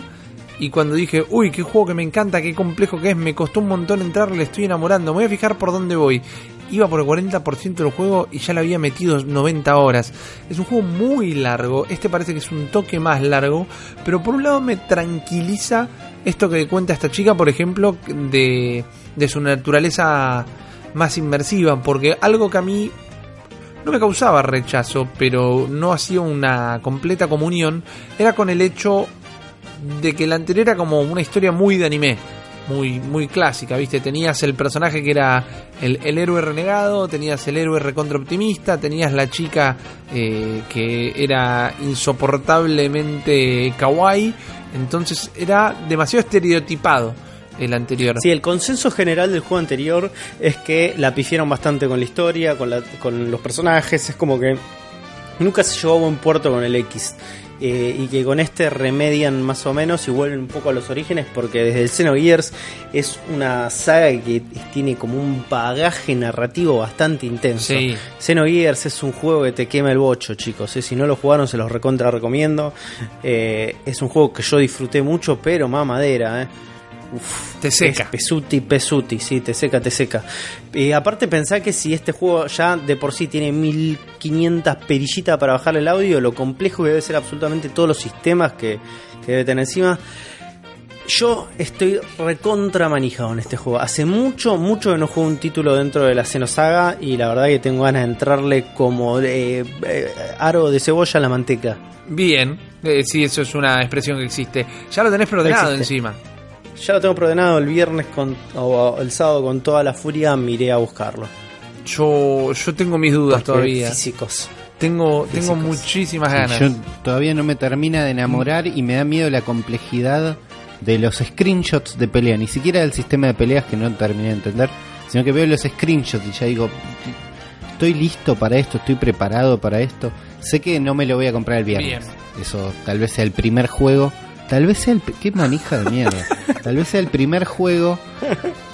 y cuando dije, uy, qué juego que me encanta, qué complejo que es, me costó un montón entrar, le estoy enamorando, me voy a fijar por dónde voy. Iba por el 40% del juego y ya le había metido 90 horas. Es un juego muy largo, este parece que es un toque más largo, pero por un lado me tranquiliza esto que cuenta esta chica, por ejemplo, de, de su naturaleza más inmersiva, porque algo que a mí no me causaba rechazo, pero no hacía una completa comunión, era con el hecho de que la anterior era como una historia muy de anime. Muy, muy clásica, ¿viste? Tenías el personaje que era el, el héroe renegado, tenías el héroe recontra optimista, tenías la chica eh, que era insoportablemente kawaii, entonces era demasiado estereotipado el anterior. Sí, el consenso general del juego anterior es que la pifiaron bastante con la historia, con, la- con los personajes, es como que nunca se llevó a buen puerto con el X. eh, y que con este remedian más o menos y vuelven un poco a los orígenes porque desde el Xenogears es una saga que tiene como un bagaje narrativo bastante intenso. Sí. Xenogears es un juego que te quema el bocho, chicos. eh. Si no lo jugaron, se los recontra recomiendo. Eh, es un juego que yo disfruté mucho, pero más madera, eh. Uf, Te seca. es pesuti, pesuti, sí, te seca, te seca. Y aparte pensá que si este juego ya de por sí tiene 1500 perillitas para bajar el audio, lo complejo que debe ser absolutamente todos los sistemas que, que debe tener encima. Yo estoy recontra manijado en este juego. Hace mucho, mucho que no juego un título dentro de la Xenosaga y la verdad que tengo ganas de entrarle como eh, eh, aro de cebolla a la manteca. Bien, eh, sí, eso es una expresión que existe. Ya lo tenés Existe. encima. Ya lo tengo preordenado el viernes con, o el sábado con toda la furia, miré a buscarlo. Yo, yo tengo mis dudas Porque todavía. Físicos. Tengo, tengo muchísimas Sí, ganas. yo todavía no me termina de enamorar y me da miedo la complejidad de los screenshots de pelea. Ni siquiera del sistema de peleas que no terminé de entender, sino que veo los screenshots y ya digo, estoy listo para esto, estoy preparado para esto. Sé que no me lo voy a comprar el viernes. Eso tal vez sea el primer juego. Tal vez sea el... Qué manija de mierda. Tal vez sea el primer juego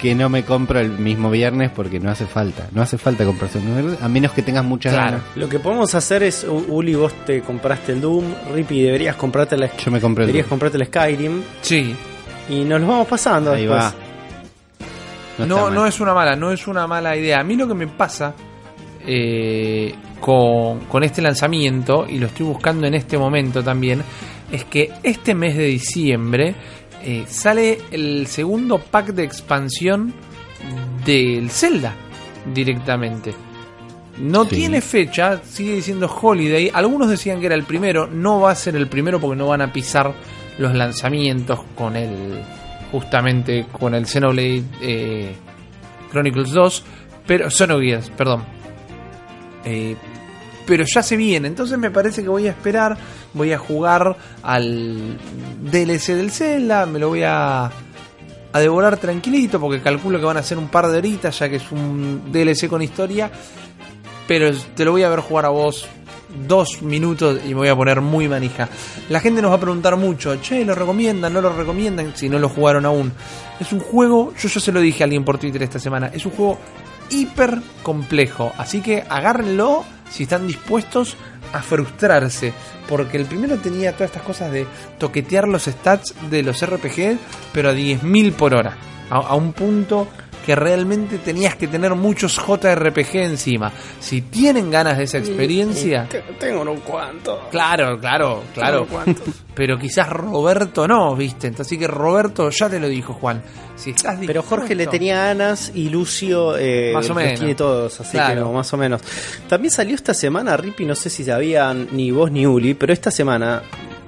que no me compro el mismo viernes porque no hace falta. No hace falta comprarse un viernes, a menos que tengas muchas Claro. ganas. Lo que podemos hacer es, U- Uli, vos te compraste el Doom, Rippy, deberías comprarte la, Yo me compré el deberías Doom. comprarte el Skyrim Sí, y nos los vamos pasando Ahí después. va. no, no, es una mala, no es una mala idea. A mí lo que me pasa eh, con, con este lanzamiento, y lo estoy buscando en este momento también, es que este mes de diciembre eh, sale el segundo pack de expansión del Zelda directamente. No Sí. tiene fecha, sigue diciendo Holiday. Algunos decían que era el primero, no va a ser el primero porque no van a pisar los lanzamientos con el justamente con el Xenoblade eh, Chronicles 2, pero Xenogears, perdón. Eh, pero ya se viene, entonces me parece que voy a esperar, voy a jugar al DLC del Zelda, me lo voy a a devorar tranquilito porque calculo que van a ser un par de horitas ya que es un DLC con historia, pero te lo voy a ver jugar a vos dos minutos y me voy a poner muy manija. La gente nos va a preguntar mucho, che, ¿lo recomiendan? ¿No lo recomiendan? Si no lo jugaron aún. Es un juego, yo ya se lo dije a alguien por Twitter esta semana, es un juego hiper complejo. Así que agárrenlo si están dispuestos a frustrarse. Porque el primero tenía todas estas cosas de toquetear los stats de los RPG, pero a 10.000 por hora. A, a un punto que realmente tenías que tener muchos JRPG encima. Si tienen ganas de esa experiencia, Te- Tengo un cuanto. claro, claro, claro. Pero quizás Roberto no, ¿viste? Entonces, Así que Roberto ya te lo dijo, Juan. Si estás Pero Jorge le tenía ganas y Lucio eh, Más o los menos. tiene todos, así Claro. que no, más o menos. También salió esta semana, Rippy, no sé si sabían ni vos ni Uli, pero esta semana,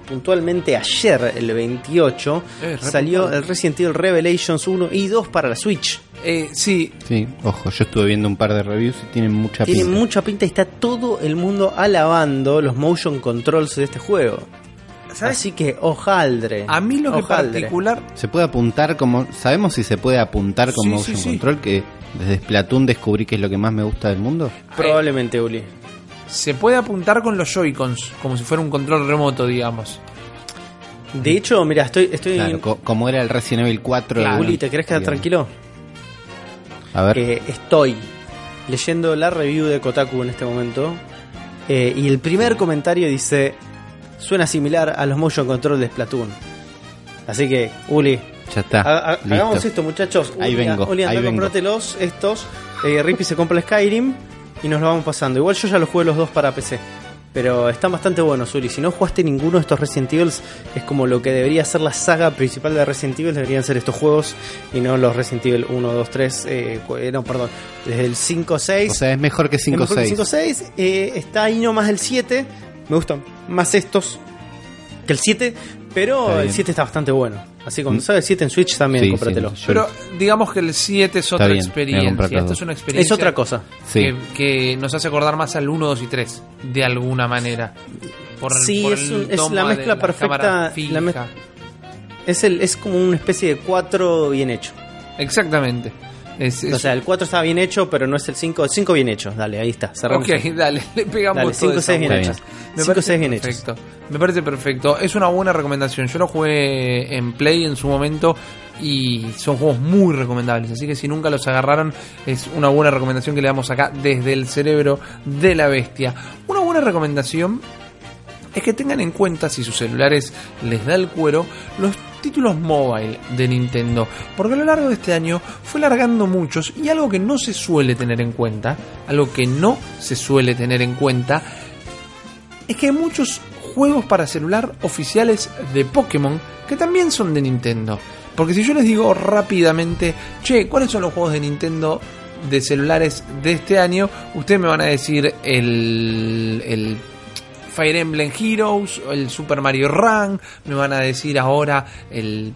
puntualmente ayer, el 28, Eh, salió el Resident Evil Revelations 1 y 2 para la Switch. Eh, sí, Sí, ojo, yo estuve viendo un par de reviews y tienen mucha Tiene pinta. mucha pinta y está todo el mundo alabando los motion controls de este juego. ¿sabes? Así que ojaldre. A mí lo que particular Se puede apuntar como. ¿Sabemos si se puede apuntar con Sí, motion sí, sí. control? Que desde Splatoon descubrí que es lo que más me gusta del mundo. Probablemente, Uli. Se puede apuntar con los Joy-Cons, como si fuera un control remoto, digamos. De hecho, mira, estoy, estoy Claro, co- como era el Resident Evil 4. Claro. Uli, ¿te querés quedar digamos. tranquilo? A ver. estoy leyendo la review de Kotaku en este momento eh, y el primer comentario dice suena similar a los motion control de Splatoon así que Uli ya está. ha- hagamos esto muchachos Ahí Uli, vengo, Uli, anda ahí a vengo. estos eh, Rippy se compra el Skyrim y nos lo vamos pasando igual yo ya los jugué los dos para PC Pero están bastante buenos, Uli. Si no jugaste ninguno de estos Resident Evil, es como lo que debería ser la saga principal de Resident Evil. Deberían ser estos juegos y no los Resident Evil 1, 2, 3. Eh, no, perdón. Desde el 5, 6. O sea, es mejor que Es mejor que 5-6. 5, 6. Eh, está ahí nomás el 7. Me gustan más estos que el 7. Pero el bien. 7 está bastante bueno. Así como sabes el 7 en Switch también, Sí, cómpratelo. sí, Pero digamos que el 7 es otra bien, experiencia. dos. es una experiencia. Es otra cosa. Sí. que, que nos hace acordar más al 1, 2 y 3, de alguna manera. Por, Sí, por es el un- es la mezcla perfecta, cámara fija. la mez- Es, el, es como una especie de 4 bien hecho. Exactamente. Es, es- O sea, el 4 está bien hecho, pero no es el 5. El 5 bien hecho. Dale, ahí está. Cerramos. ok, dale, le pegamos Dale, todo cinco, esa seis bien vuelta. hechos. Me Cinco, parece seis bien hechos. perfecto. Me parece perfecto. Es una buena recomendación. Yo lo jugué en Play en su momento y son juegos muy recomendables. Así que si nunca los agarraron, es una buena recomendación que le damos acá desde el cerebro de la bestia. Una buena recomendación es que tengan en cuenta si sus celulares les da el cuero los títulos mobile de Nintendo, porque a lo largo de este año fue largando muchos y algo que no se suele tener en cuenta, algo que no se suele tener en cuenta, es que hay muchos juegos para celular oficiales de Pokémon que también son de Nintendo. Porque si yo les digo rápidamente, che, ¿cuáles son los juegos de Nintendo de celulares de este año? Ustedes me van a decir el, el Fire Emblem Heroes, el Super Mario Run, me van a decir ahora el...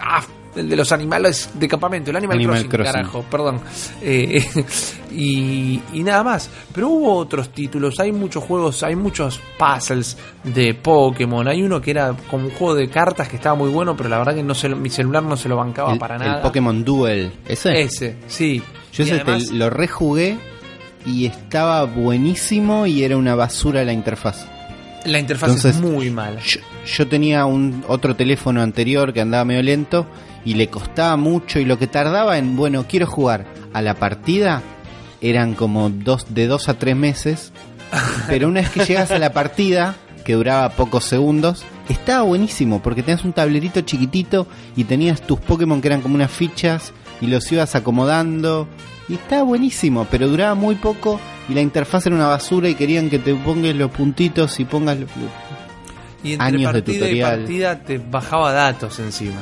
ah, el de los animales de campamento, el Animal, Animal Crossing, Crossing. carajo, perdón. Eh, y, y nada más. Pero hubo otros títulos, hay muchos juegos, hay muchos puzzles de Pokémon. Hay uno que era como un juego de cartas que estaba muy bueno, pero la verdad que no se mi celular no se lo bancaba el, para el nada. Pokémon Duel. ¿Ese? Ese, sí. Yo Y ese te- lo rejugué y estaba buenísimo y era una basura la interfaz. la interfaz Entonces, es muy mala. Yo, yo tenía un otro teléfono anterior que andaba medio lento y le costaba mucho y lo que tardaba en, bueno, quiero jugar a la partida eran como dos, de dos a tres meses, pero una vez que llegas a la partida, que duraba pocos segundos, estaba buenísimo porque tenías un tablerito chiquitito y tenías tus Pokémon que eran como unas fichas y los ibas acomodando y estaba buenísimo, pero duraba muy poco y la interfaz era una basura y querían que te pongas los puntitos y pongas los- Y entre años de partida y tutorial. partida te bajaba datos encima.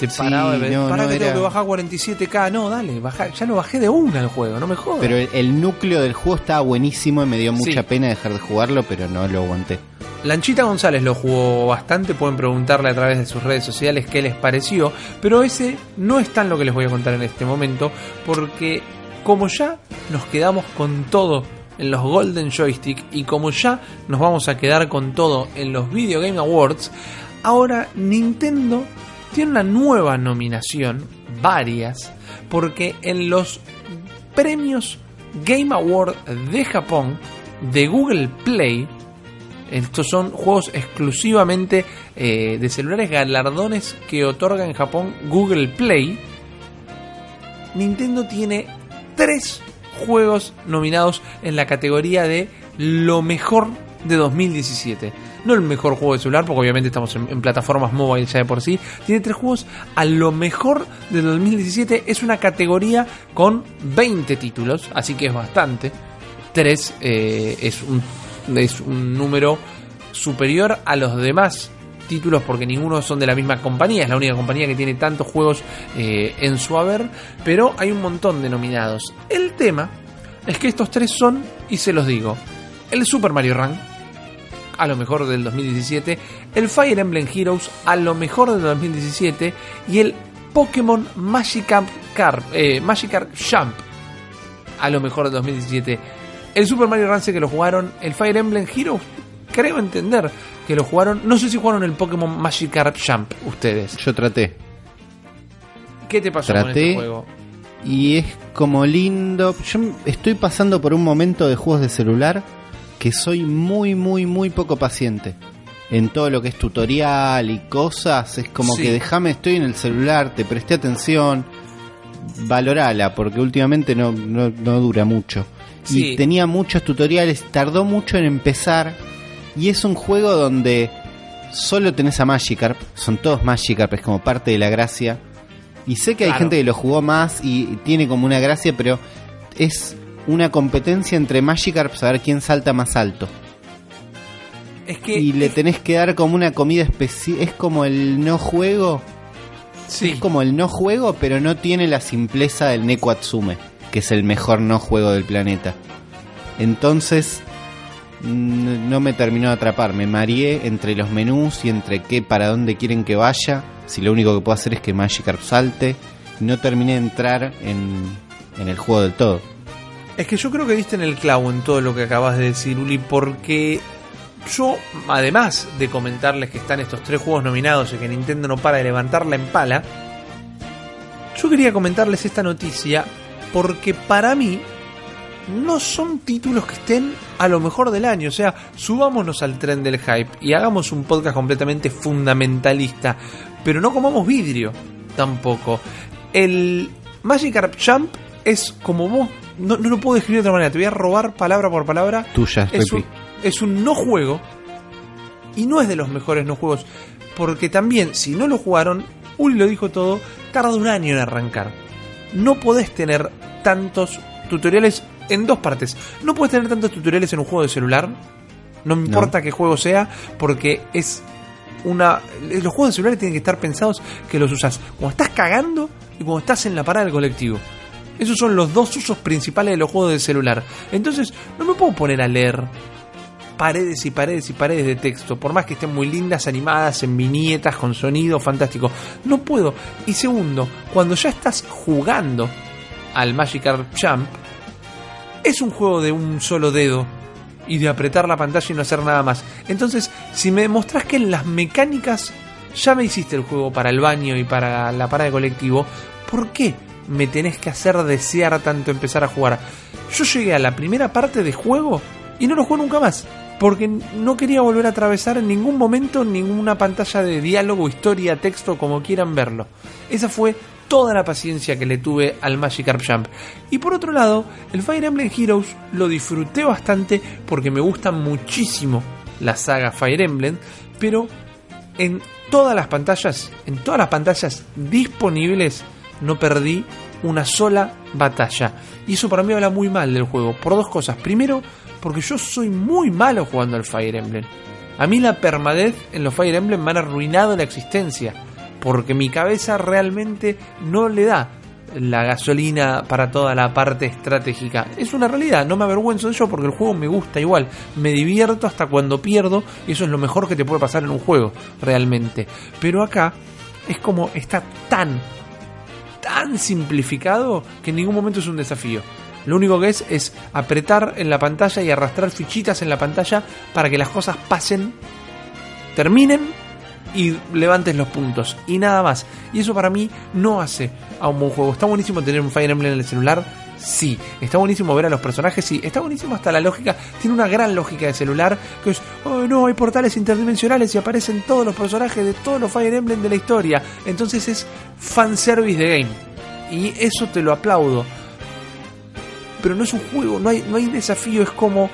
Te Sí, paraba de no, pará no que era- tengo que bajar 47k. No, dale, baja, ya lo bajé de una el juego, no me jodas. Pero el, el núcleo del juego estaba buenísimo y me dio mucha Sí. pena dejar de jugarlo, pero no lo aguanté. Lanchita González lo jugó bastante, pueden preguntarle a través de sus redes sociales qué les pareció, pero ese no está en lo que les voy a contar en este momento, porque como ya nos quedamos con todo en los Golden Joystick y como ya nos vamos a quedar con todo en los Video Game Awards, ahora Nintendo tiene una nueva nominación, varias, porque en los premios Game Award de Japón de Google Play, estos son juegos exclusivamente eh, de celulares galardones que otorga en Japón Google Play. Nintendo tiene tres juegos nominados en la categoría de lo mejor de 2017. No el mejor juego de celular, porque obviamente estamos en, plataformas mobile ya de por sí. Tiene tres juegos a lo mejor de 2017. Es una categoría con 20 títulos, así que es bastante. 3 es, un, es un número superior a los demás títulos porque ninguno son de la misma compañía, es la única compañía que tiene tantos juegos eh, en su haber, pero hay un montón de nominados. El tema es que estos tres son, y se los digo, el Super Mario Run, a lo mejor del 2017, el Fire Emblem Heroes, a lo mejor del 2017, y el Pokémon Magikarp, eh, Magikarp Jump, a lo mejor del 2017. El Super Mario Run sé que lo jugaron, el Fire Emblem Heroes, creo entender que lo jugaron. No sé si jugaron el Pokémon Magikarp Jump ustedes. Yo traté. ¿Qué te pasó con Traté. este juego? Y es como lindo. Yo estoy pasando por un momento de juegos de celular que soy muy, muy, muy poco paciente. En todo lo que es tutorial y cosas, es como Sí. que déjame, estoy en el celular, te presté atención, valorala, porque últimamente no, no, no dura mucho. Sí. Y tenía muchos tutoriales, tardó mucho en empezar, y es un juego donde solo tenés a Magikarp, son todos Magikarp, es como parte de la gracia. Y sé que hay gente que lo jugó más y tiene como una gracia, pero es una competencia entre Magikarp a ver quién salta más alto. Es que. Y le tenés que dar como una comida especial. Es como el no juego. sí. Es como el no juego, pero no tiene la simpleza del Neko Atsume, que es el mejor no juego del planeta. Entonces, n- no me terminó de atrapar. Me mareé entre los menús y entre qué, para dónde quieren que vaya. Si lo único que puedo hacer es que Magikarp salte. No terminé de entrar en, en el juego del todo. Es que yo creo que diste en el clavo en todo lo que acabas de decir, Uli, porque yo, además de comentarles que están estos tres juegos nominados y que Nintendo no para de levantarla en pala, yo quería comentarles esta noticia porque para mí no son títulos que estén a lo mejor del año. O sea, subámonos al tren del hype y hagamos un podcast completamente fundamentalista, pero no comamos vidrio tampoco. El Magikarp Jump es como vos, no, no lo puedo describir de otra manera, te voy a robar palabra por palabra. Tuya, Es un, es un no juego y no es de los mejores no juegos, porque también, si no lo jugaron, Uli lo dijo todo, tarda un año en arrancar. No podés tener tantos tutoriales en dos partes. No puedes tener tantos tutoriales en un juego de celular, no me importa qué juego sea, porque es una. Los juegos de celular tienen que estar pensados que los usas cuando estás cagando y cuando estás en la parada del colectivo. Esos son los dos usos principales de los juegos de celular. Entonces, no me puedo poner a leer paredes y paredes y paredes de texto, por más que estén muy lindas, animadas, en viñetas, con sonido fantástico. No puedo. Y segundo, cuando ya estás jugando al Magikarp Jump, es un juego de un solo dedo y de apretar la pantalla y no hacer nada más. Entonces, si me demostrás que en las mecánicas ya me hiciste el juego para el baño y para la parada de colectivo, ¿por qué me tenés que hacer desear tanto empezar a jugar? Yo llegué a la primera parte de juego y no lo jugué nunca más. Porque no quería volver a atravesar en ningún momento ninguna pantalla de diálogo, historia, texto, como quieran verlo. Esa fue toda la paciencia que le tuve al Magikarp Jump. Y por otro lado, el Fire Emblem Heroes lo disfruté bastante porque me gusta muchísimo la saga Fire Emblem, pero en todas las pantallas, en todas las pantallas disponibles, no perdí una sola batalla. Y eso para mí habla muy mal del juego, por dos cosas. Primero, porque yo soy muy malo jugando al Fire Emblem. A mí la permadez en los Fire Emblem me han arruinado la existencia, porque mi cabeza realmente no le da la gasolina para toda la parte estratégica. Es una realidad, no me avergüenzo de ello porque el juego me gusta igual. Me divierto hasta cuando pierdo y eso es lo mejor que te puede pasar en un juego, realmente. Pero acá es como está tan, tan simplificado que en ningún momento es un desafío. Lo único que es es apretar en la pantalla y arrastrar fichitas en la pantalla para que las cosas pasen, terminen y levantes los puntos. Y nada más. Y eso para mí no hace a un buen juego. Está buenísimo tener un Fire Emblem en el celular. Sí, está buenísimo ver a los personajes, sí, está buenísimo hasta la lógica, tiene una gran lógica de celular, que es, oh no, hay portales interdimensionales y aparecen todos los personajes de todos los Fire Emblem de la historia, entonces es fanservice de game, y eso te lo aplaudo, pero no es un juego, no hay, no hay desafío, es como...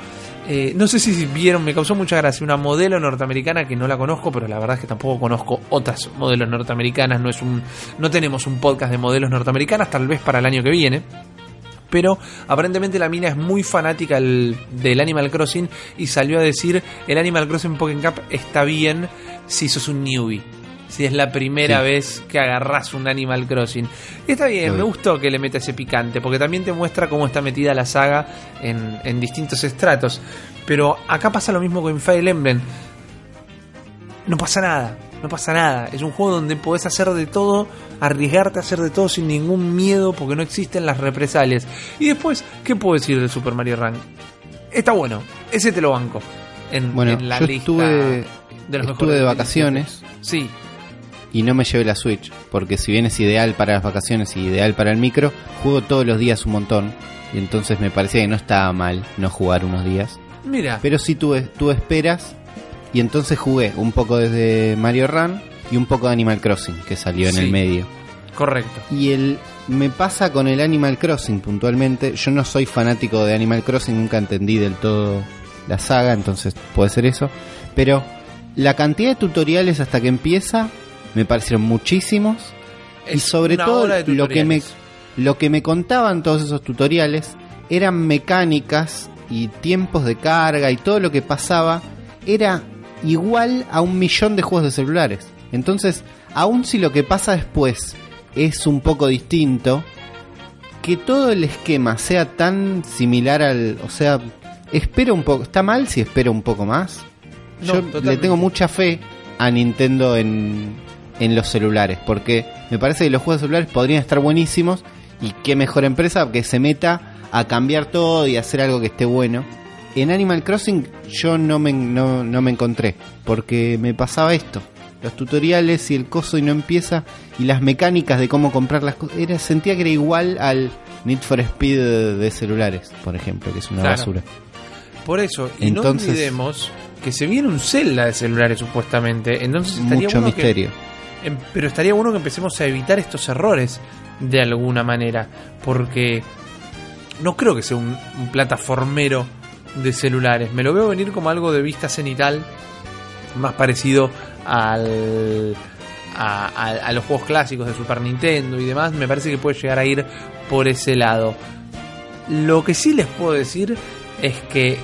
eh, no sé si vieron, me causó mucha gracia una modelo norteamericana que no la conozco, pero la verdad es que tampoco conozco otras modelos norteamericanas. No es un, no tenemos un podcast de modelos norteamericanas, tal vez para el año que viene. Pero aparentemente la mina es muy fanática del, del Animal Crossing y salió a decir el Animal Crossing Pokémon Cup está bien si sos un newbie. Si es la primera Sí. vez que agarrás un Animal Crossing. Y está bien, me gustó que le meta ese picante, porque también te muestra cómo está metida la saga en, en distintos estratos. Pero acá pasa lo mismo con Fire Emblem. No pasa nada, no pasa nada. Es un juego donde podés hacer de todo, arriesgarte a hacer de todo sin ningún miedo, porque no existen las represalias. Y después, ¿qué puedo decir de Super Mario Run? Está bueno, ese te lo banco. En, Bueno, en la yo lista estuve, de los estuve de 2017. vacaciones Sí, y no me llevé la Switch, porque si bien es ideal para las vacaciones y ideal para el micro, juego todos los días un montón. Y entonces me parecía que no estaba mal no jugar unos días. mira. Pero sí tuve, tuve esperas y entonces jugué un poco desde Mario Run y un poco de Animal Crossing, que salió en Sí. el medio. Correcto. Y el me pasa con el Animal Crossing puntualmente. Yo no soy fanático de Animal Crossing, nunca entendí del todo la saga, entonces puede ser eso. Pero la cantidad de tutoriales hasta que empieza me parecieron muchísimos. y sobre todo lo que me lo que me contaban todos esos tutoriales eran mecánicas y tiempos de carga y todo lo que pasaba era igual a un millón de juegos de celulares. Entonces, aun si lo que pasa después es un poco distinto, que todo el esquema sea tan similar al... O sea, espero un poco... ¿Está mal si espero un poco más? No, Yo totalmente. le tengo mucha fe a Nintendo en, en los celulares, porque me parece que los juegos de celulares podrían estar buenísimos y qué mejor empresa que se meta a cambiar todo y hacer algo que esté bueno. En Animal Crossing yo no me, no, no me encontré, porque me pasaba esto. Los tutoriales y el coso y no empieza, y las mecánicas de cómo comprar las cosas, era, sentía que era igual al Need for Speed de, de celulares, por ejemplo, que es una Claro. basura. Por eso, y Entonces- no olvidemos que se viene un Zelda de celulares supuestamente. Entonces estaría Mucho bueno misterio. em, pero estaría bueno que empecemos a evitar estos errores de alguna manera. Porque no creo que sea un, un plataformero de celulares. Me lo veo venir como algo de vista cenital. Más parecido al. A, los juegos clásicos de Super Nintendo y demás, me parece que puede llegar a ir por ese lado. Lo que sí les puedo decir es que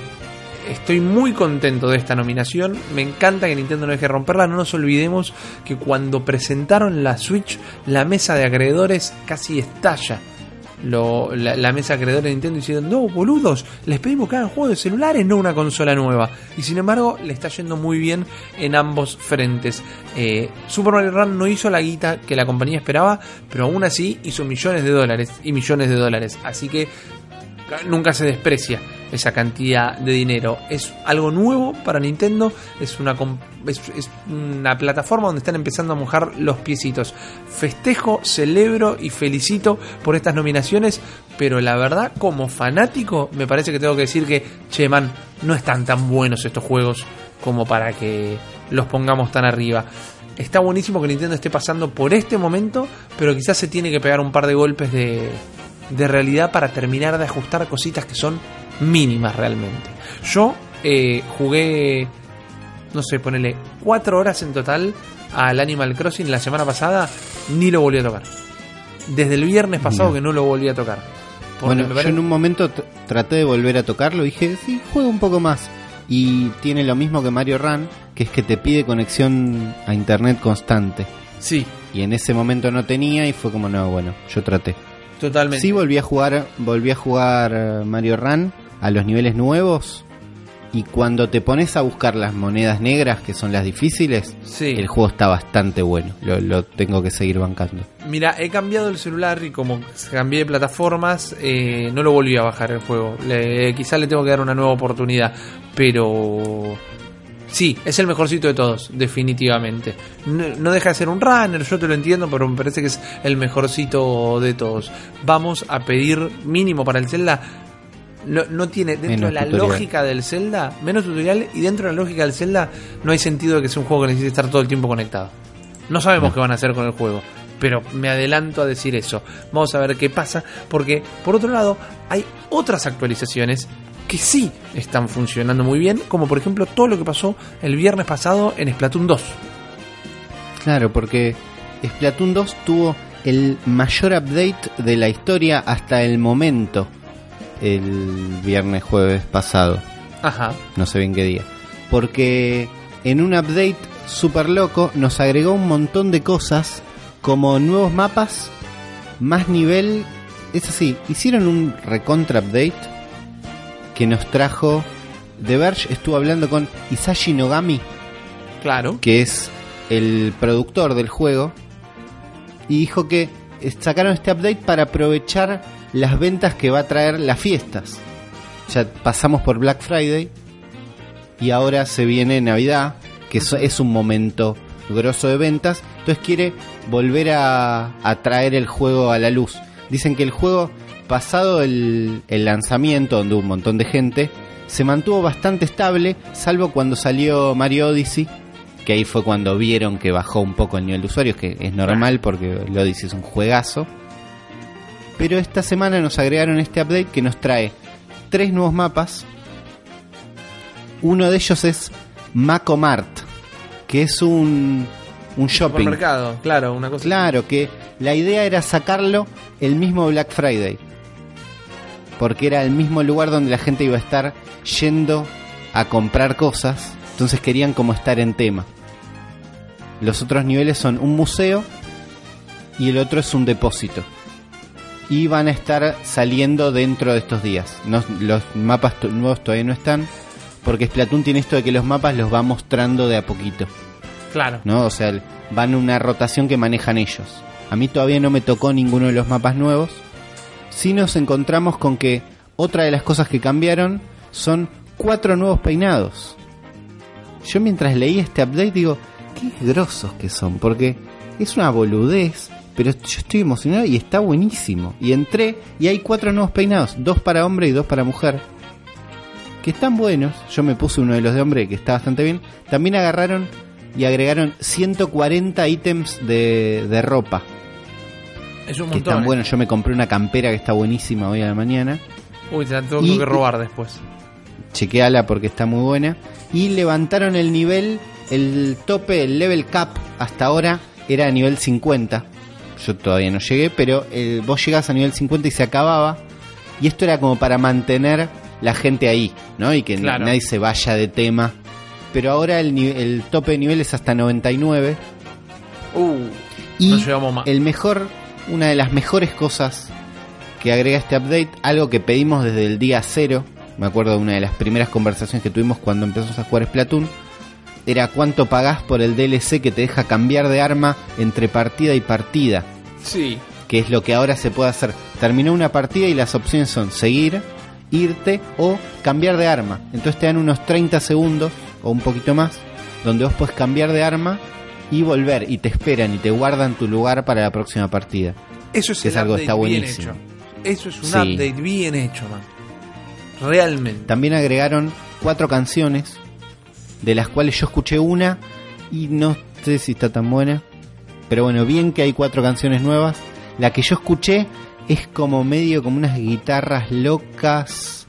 estoy muy contento de esta nominación. Me encanta que Nintendo no deje de romperla. No nos olvidemos que cuando presentaron la Switch, la mesa de acreedores casi estalla. Lo- la, la mesa de acreedores de Nintendo diciendo, no, boludos, les pedimos que hagan juegos de celulares, no una consola nueva. Y sin embargo, le está yendo muy bien en ambos frentes. Eh, Super Mario Run no hizo la guita que la compañía esperaba, pero aún así hizo millones de dólares y millones de dólares. Así que nunca se desprecia esa cantidad de dinero. Es algo nuevo para Nintendo, es una, es una plataforma donde están empezando a mojar los piecitos. Festejo, celebro y felicito por estas nominaciones, pero la verdad, como fanático, me parece que tengo que decir que, che, man, no están tan buenos estos juegos como para que los pongamos tan arriba. Está buenísimo que Nintendo esté pasando por este momento, pero quizás se tiene que pegar un par de golpes de, de realidad para terminar de ajustar cositas que son mínimas realmente. Yo eh, jugué, no sé, ponele cuatro horas en total al Animal Crossing la semana pasada, ni lo volví a tocar. Desde el viernes pasado Mira. que no lo volví a tocar. Bueno, yo en un momento traté de volver a tocarlo y dije, sí, juego un poco más. Y tiene lo mismo que Mario Run, que es que te pide conexión a internet constante. Sí, Y en ese momento no tenía y fue como, no, bueno, yo traté. totalmente. Sí volví a jugar, volví a jugar eh, Mario Run a los niveles nuevos. Y cuando te pones a buscar las monedas negras, que son las difíciles, Sí. el juego está bastante bueno. Lo, lo tengo que seguir bancando. Mira, he cambiado el celular y como cambié de plataformas, eh, no lo volví a bajar el juego. Le, quizá le tengo que dar una nueva oportunidad, pero sí, es el mejorcito de todos, definitivamente. No, no deja de ser un runner, yo te lo entiendo, pero me parece que es el mejorcito de todos. Vamos a pedir mínimo para el Zelda. No, no tiene dentro Menos de la tutorial. lógica del Zelda, menos tutorial y dentro de la lógica del Zelda no hay sentido de que sea un juego que necesite estar todo el tiempo conectado. No sabemos qué van a hacer con el juego, pero me adelanto a decir eso. Vamos a ver qué pasa, porque por otro lado hay otras actualizaciones que sí están funcionando muy bien, como por ejemplo todo lo que pasó el viernes pasado en Splatoon 2. Claro, porque Splatoon 2 tuvo el mayor update de la historia hasta el momento. El viernes jueves pasado. Ajá. No sé bien qué día. Porque en un update super loco nos agregó un montón de cosas como nuevos mapas, más nivel. Es así, hicieron un recontra update que nos trajo. The Verge estuvo hablando con Isashi Nogami, Claro. que es el productor del juego, y dijo que sacaron este update para aprovechar las ventas que va a traer las fiestas. Ya pasamos por Black Friday y ahora se viene Navidad, que es un momento grosso de ventas, entonces quiere volver a, a traer el juego a la luz. Dicen que el juego, pasado el, el lanzamiento, donde hubo un montón de gente, se mantuvo bastante estable, salvo cuando salió Mario Odyssey, que ahí fue cuando vieron que bajó un poco el nivel de usuarios, que es normal porque el Odyssey es un juegazo. Pero esta semana nos agregaron este update que nos trae tres nuevos mapas. Uno de ellos es Macomart, que es un, un shopping. Supermercado, claro, una cosa. Claro, que la idea era sacarlo el mismo Black Friday. porque era el mismo lugar donde la gente iba a estar yendo a comprar cosas, entonces querían como estar en tema. Los otros niveles son un museo y el otro es un depósito. Y van a estar saliendo dentro de estos días. No- los mapas nuevos todavía no están, porque Splatoon tiene esto de que los mapas los va mostrando de a poquito. Claro. ¿no? O sea, van una rotación que manejan ellos. A mí todavía no me tocó ninguno de los mapas nuevos. Sí nos encontramos con que otra de las cosas que cambiaron son cuatro nuevos peinados. Yo mientras leí este update digo, qué grosos que son, porque es una boludez, pero yo estoy emocionado y está buenísimo. Y entré y hay cuatro nuevos peinados, dos para hombre y dos para mujer. Que están buenos, yo me puse uno de los de hombre que está bastante bien. También agarraron y agregaron 140 ítems de, de ropa, Es un que montón. están eh. buenos. Yo me compré una campera que está buenísima hoy a la mañana. Uy, te la tengo Y- que robar después. chequeala porque está muy buena. Y levantaron el nivel, el tope, el level cap hasta ahora era a nivel 50. Yo todavía no llegué, pero eh, vos llegás a nivel 50 y se acababa. Y esto era como para mantener la gente ahí, ¿no? Y que Claro. nadie se vaya de tema. Pero ahora el, tope de nivel es hasta 99. Uh, Y llevamos más. el mejor, una de las mejores cosas que agrega este update, algo que pedimos desde el día cero, me acuerdo de una de las primeras conversaciones que tuvimos cuando empezamos a jugar Splatoon, era cuánto pagás por el DLC que te deja cambiar de arma entre partida y partida, Sí. que es lo que ahora se puede hacer. Terminó una partida y las opciones son seguir, irte o cambiar de arma. Entonces te dan unos 30 segundos o un poquito más, donde vos puedes cambiar de arma y volver y te esperan y te guardan tu lugar para la próxima partida. Eso es, Que es el algo que update está bien buenísimo. hecho. Eso es un Sí. update bien hecho, man. Realmente. También agregaron cuatro canciones, de las cuales yo escuché una y no sé si está tan buena. Pero bueno, bien que hay cuatro canciones nuevas. La que yo escuché es como medio como unas guitarras locas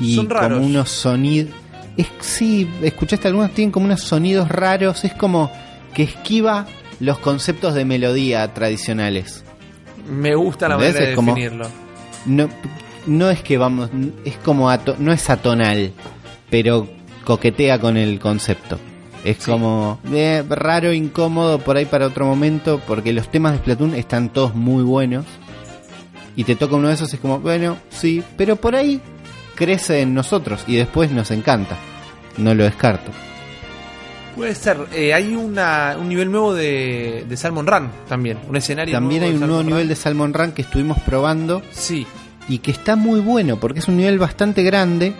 y Son raros. como unos sonidos. Es, sí, escuchaste algunas, tienen como unos sonidos raros. Es como que esquiva los conceptos de melodía tradicionales. Me gusta la ¿Ves? manera de como- definirlo. no, no es que vamos, es como ato- no es atonal, pero coquetea con el concepto. Es Sí. como eh, raro, incómodo por ahí para otro momento, porque los temas de Splatoon están todos muy buenos. Y te toca uno de esos, es como, bueno, sí, pero por ahí crece en nosotros y después nos encanta. No lo descarto. Puede ser. Eh, hay una, un nivel nuevo de, de Salmon Run también. Un escenario También hay un nuevo nivel de Salmon Run que estuvimos probando Sí. y que está muy bueno porque es un nivel bastante grande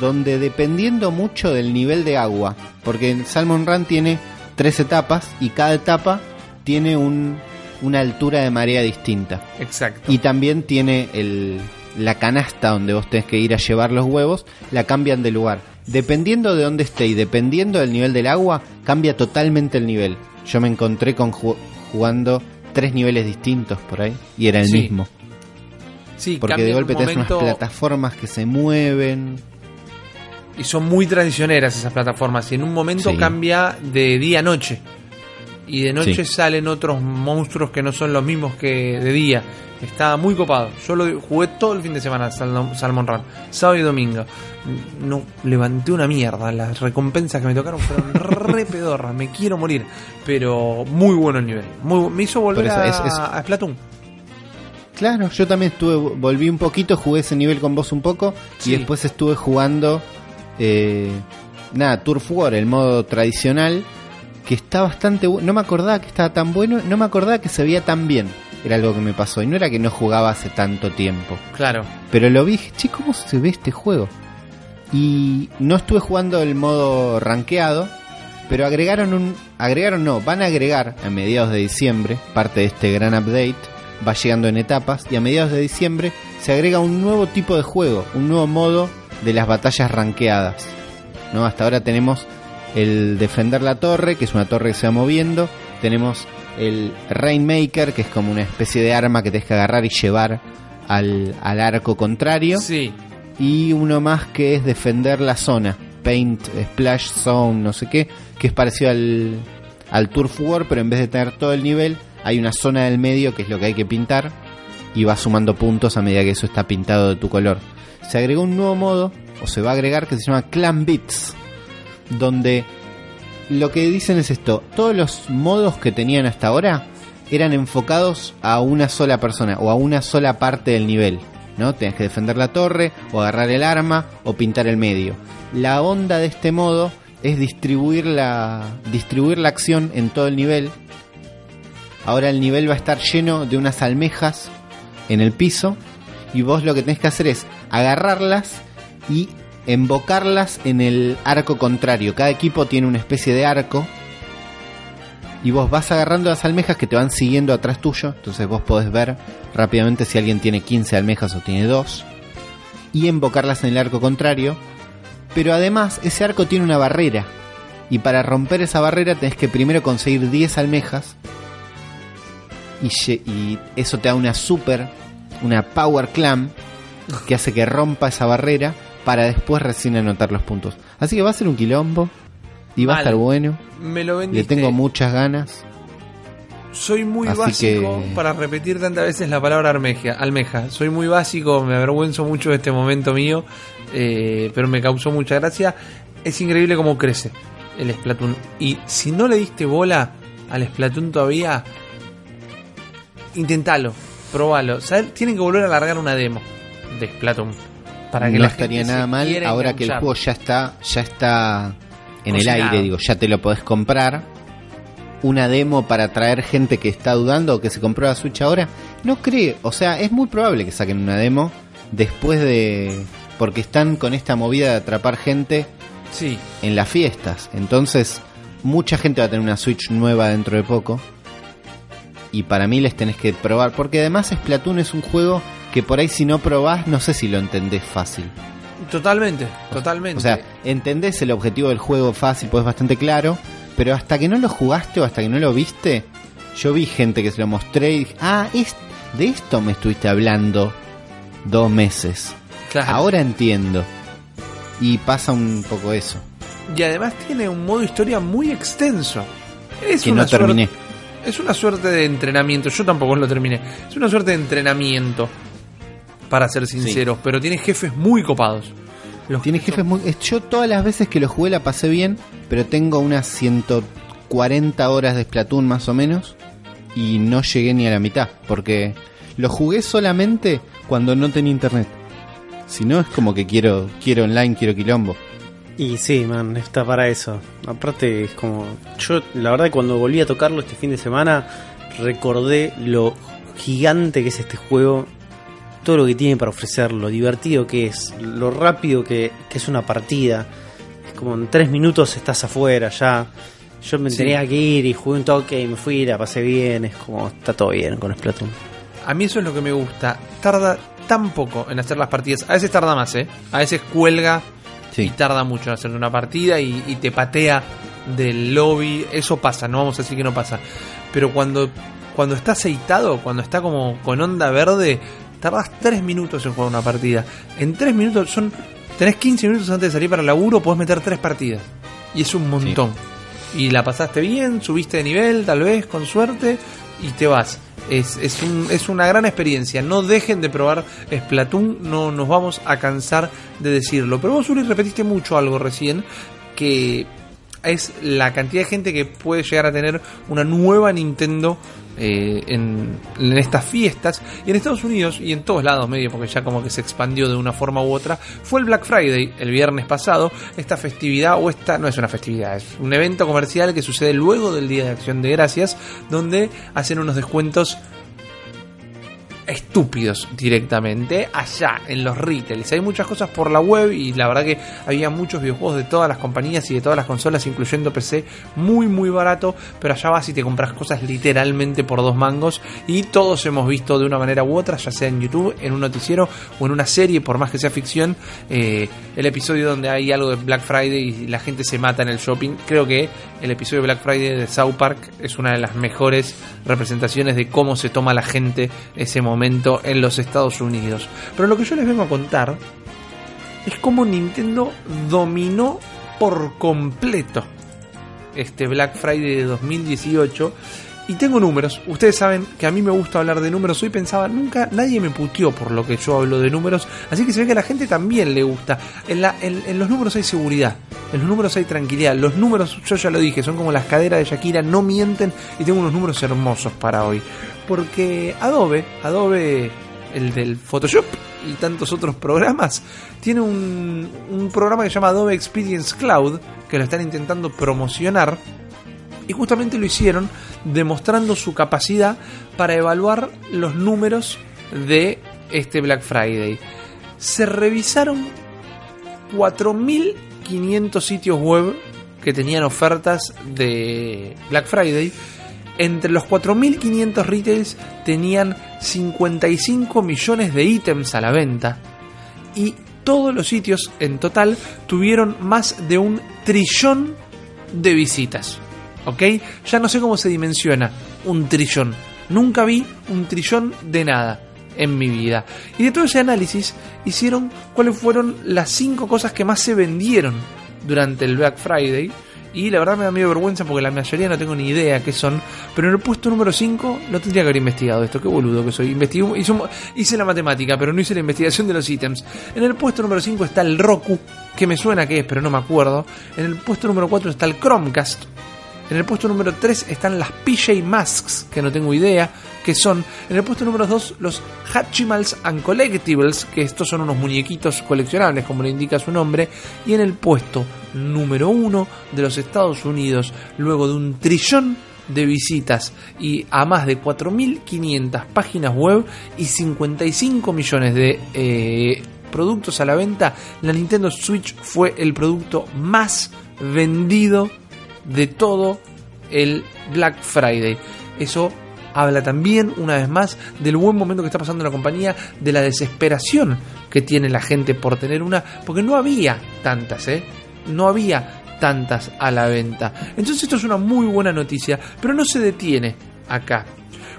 donde dependiendo mucho del nivel de agua, porque el Salmon Run tiene tres etapas y cada etapa tiene un, una altura de marea distinta Exacto. y también tiene el, la canasta donde vos tenés que ir a llevar los huevos, la cambian de lugar. Dependiendo de dónde esté y dependiendo del nivel del agua, cambia totalmente el nivel. Yo me encontré con ju- jugando tres niveles distintos por ahí y era el Sí. mismo. sí, Porque de golpe tenés unas plataformas que se mueven. Y son muy traicioneras esas plataformas. Y en un momento Sí. cambia de día a noche. Y de noche Sí. salen otros monstruos que no son los mismos que de día. Está muy copado. Yo lo jugué todo el fin de semana Sal- Salmon Run, sábado y domingo. No levanté una mierda. Las recompensas que me tocaron fueron re pedorras. Me quiero morir. Pero muy bueno el nivel. Muy, me hizo volver eso, a, es- es- a Splatoon. Claro, yo también estuve, volví un poquito, jugué ese nivel con vos un poco Sí. y después estuve jugando, eh, nada, Turf War, el modo tradicional, que está bastante bueno. No me acordaba que estaba tan bueno, no me acordaba que se veía tan bien. Era algo que me pasó y no era que no jugaba hace tanto tiempo. Claro. Pero lo vi, y dije, che, ¿cómo se ve este juego? Y no estuve jugando el modo rankeado, pero agregaron un. Agregaron, no, van a agregar a mediados de diciembre, parte de este gran update, va llegando en etapas, y a mediados de diciembre se agrega un nuevo tipo de juego, un nuevo modo de las batallas rankeadas. ¿no? Hasta ahora tenemos el defender la torre, que es una torre que se va moviendo, tenemos el Rainmaker, que es como una especie de arma que tienes que agarrar y llevar al, al arco contrario. Sí. Y uno más que es defender la zona. Paint, Splash Zone, no sé qué. Que es parecido al, al Turf War, pero en vez de tener todo el nivel, hay una zona del medio que es lo que hay que pintar. Y vas sumando puntos a medida que eso está pintado de tu color. Se agregó un nuevo modo, o se va a agregar, que se llama Clan Beats, donde lo que dicen es esto, todos los modos que tenían hasta ahora eran enfocados a una sola persona o a una sola parte del nivel. ¿no? Tenías que defender la torre, o agarrar el arma, o pintar el medio. La onda de este modo es distribuir la, distribuir la acción en todo el nivel. Ahora el nivel va a estar lleno de unas almejas en el piso. Y vos lo que tenés que hacer es agarrarlas y embocarlas en el arco contrario. Cada equipo tiene una especie de arco. Y vos vas agarrando las almejas que te van siguiendo atrás tuyo. Entonces vos podés ver rápidamente si alguien tiene 15 almejas o tiene 2. Y embocarlas en el arco contrario. Pero además ese arco tiene una barrera. Y para romper esa barrera tenés que primero conseguir 10 almejas. Y, eso te da una super, una power clam. Que hace que rompa esa barrera. Para después recién anotar los puntos. Así que va a ser un quilombo. Y va a estar bueno. Me lo Le vendiste. tengo muchas ganas. Soy muy Así básico que- para repetir tantas veces la palabra almeja, almeja. Soy muy básico, me avergüenzo mucho de este momento mío, eh, pero me causó mucha gracia. Es increíble cómo crece el Splatoon. Y si no le diste bola al Splatoon todavía, intentalo, probalo. ¿Sabes? Tienen que volver a largar una demo de Splatoon. Para que no la estaría gente nada mal ahora que el juego ya está ya está en el aire digo ya te lo podés comprar una demo para traer gente que está dudando o que se compró la Switch ahora no creo o sea es muy probable que saquen una demo después de porque están con esta movida de atrapar gente Sí, en las fiestas entonces mucha gente va a tener una Switch nueva dentro de poco y para mí les tenés que probar porque además Splatoon es un juego que por ahí si no probás no sé si lo entendés fácil totalmente, totalmente. o sea, entendés el objetivo del juego fácil, pues es bastante claro, pero hasta que no lo jugaste o hasta que no lo viste, yo vi gente que se lo mostré y dije, ah, es, de esto me estuviste hablando dos meses. Claro. Ahora entiendo. Y pasa un poco eso, Y además tiene un modo historia muy extenso. Es que una no terminé. Suerte, es una suerte de entrenamiento. Yo tampoco lo terminé. Es una suerte de entrenamiento. Para ser sinceros. Pero tiene jefes muy copados. Los Tiene jefes muy... Yo todas las veces que lo jugué la pasé bien, pero tengo unas 140 horas de Splatoon más o menos y no llegué ni a la mitad, porque lo jugué solamente cuando no tenía internet. Si no es como que quiero quiero online, quiero quilombo. Y sí, man, está para eso. Aparte, es como. Yo, la verdad, cuando volví a tocarlo este fin de semana, recordé lo gigante que es este juego. Todo lo que tiene para ofrecer, lo divertido que es, lo rápido que, que es una partida. Es como en tres minutos estás afuera ya. Yo me Sí. tenía que ir y jugué un toque y me fui, la pasé bien. Es como, está todo bien con Splatoon. A mí eso es lo que me gusta. Tarda tan poco en hacer las partidas. A veces tarda más, ¿eh? A veces cuelga y tarda mucho en hacer una partida y, y te patea del lobby. Eso pasa, no vamos a decir que no pasa. Pero cuando, cuando está aceitado, cuando está como con onda verde, tardas 3 minutos en jugar una partida. En 3 minutos son. Tenés 15 minutos antes de salir para el laburo, podés meter 3 partidas. Y es un montón. Y la pasaste bien, subiste de nivel, tal vez, con suerte, y te vas. Es, es, un- es una gran experiencia. No dejen de probar Splatoon, no nos vamos a cansar de decirlo. Pero vos, Uri, repetiste mucho algo recién, que es la cantidad de gente que puede llegar a tener una nueva Nintendo eh, en, en estas fiestas. Y en Estados Unidos y en todos lados medio, porque ya como que se expandió de una forma u otra, fue el Black Friday el viernes pasado. Esta festividad, o esta no es una festividad, es un evento comercial que sucede luego del Día de Acción de Gracias, donde hacen unos descuentos estúpidos directamente allá en los retails. Hay muchas cosas por la web y la verdad que había muchos videojuegos de todas las compañías y de todas las consolas, incluyendo PC, muy muy barato, pero allá vas y te compras cosas literalmente por dos mangos y todos hemos visto de una manera u otra, ya sea en YouTube, en un noticiero o en una serie, por más que sea ficción, eh, el episodio donde hay algo de Black Friday y la gente se mata en el shopping. Creo que el episodio de Black Friday de South Park es una de las mejores representaciones de cómo se toma la gente ese momento en los Estados Unidos. Pero lo que yo les vengo a contar es cómo Nintendo dominó por completo este Black Friday de 2018 Y tengo números. Ustedes saben que a mí me gusta hablar de números. Hoy pensaba, nunca nadie me puteó por lo que yo hablo de números. Así que se ve que a la gente también le gusta. En, la, en, en los números hay seguridad. En los números hay tranquilidad. Los números, yo ya lo dije, son como las caderas de Shakira. No mienten. Y tengo unos números hermosos para hoy. Porque Adobe, Adobe, el del Photoshop y tantos otros programas, tiene un, un programa que se llama Adobe Experience Cloud. Que lo están intentando promocionar y justamente lo hicieron demostrando su capacidad para evaluar los números de este Black Friday. Se revisaron 4.500 sitios web que tenían ofertas de Black Friday. Entre los 4.500 retails tenían 55 millones de ítems a la venta. Y todos los sitios en total tuvieron más de un trillón de visitas. ¿Ok? Ya no sé cómo se dimensiona un trillón. Nunca vi un trillón de nada en mi vida. Y de todo ese análisis hicieron cuáles fueron las cinco cosas que más se vendieron durante el Black Friday. Y la verdad me da medio vergüenza porque la mayoría no tengo ni idea qué son. Pero en el puesto número 5 no tendría que haber investigado esto. Qué boludo que soy. Hice, hice la matemática, pero no hice la investigación de los ítems. En el puesto número 5 está el Roku, que me suena que es, pero no me acuerdo. En el puesto número 4 está el Chromecast, en el puesto número 3 están las PJ Masks, que no tengo idea qué son. En el puesto número 2 los Hatchimals and Collectibles, que estos son unos muñequitos coleccionables, como le indica su nombre. Y en el puesto número 1 de los Estados Unidos, luego de un trillón de visitas y a más de 4.500 páginas web y 55 millones de eh, productos a la venta, la Nintendo Switch fue el producto más vendido de todo el Black Friday. Eso habla también, una vez más, del buen momento que está pasando la compañía, de la desesperación que tiene la gente por tener una, porque no había tantas, ¿eh? No había tantas a la venta. Entonces esto es una muy buena noticia, pero no se detiene acá.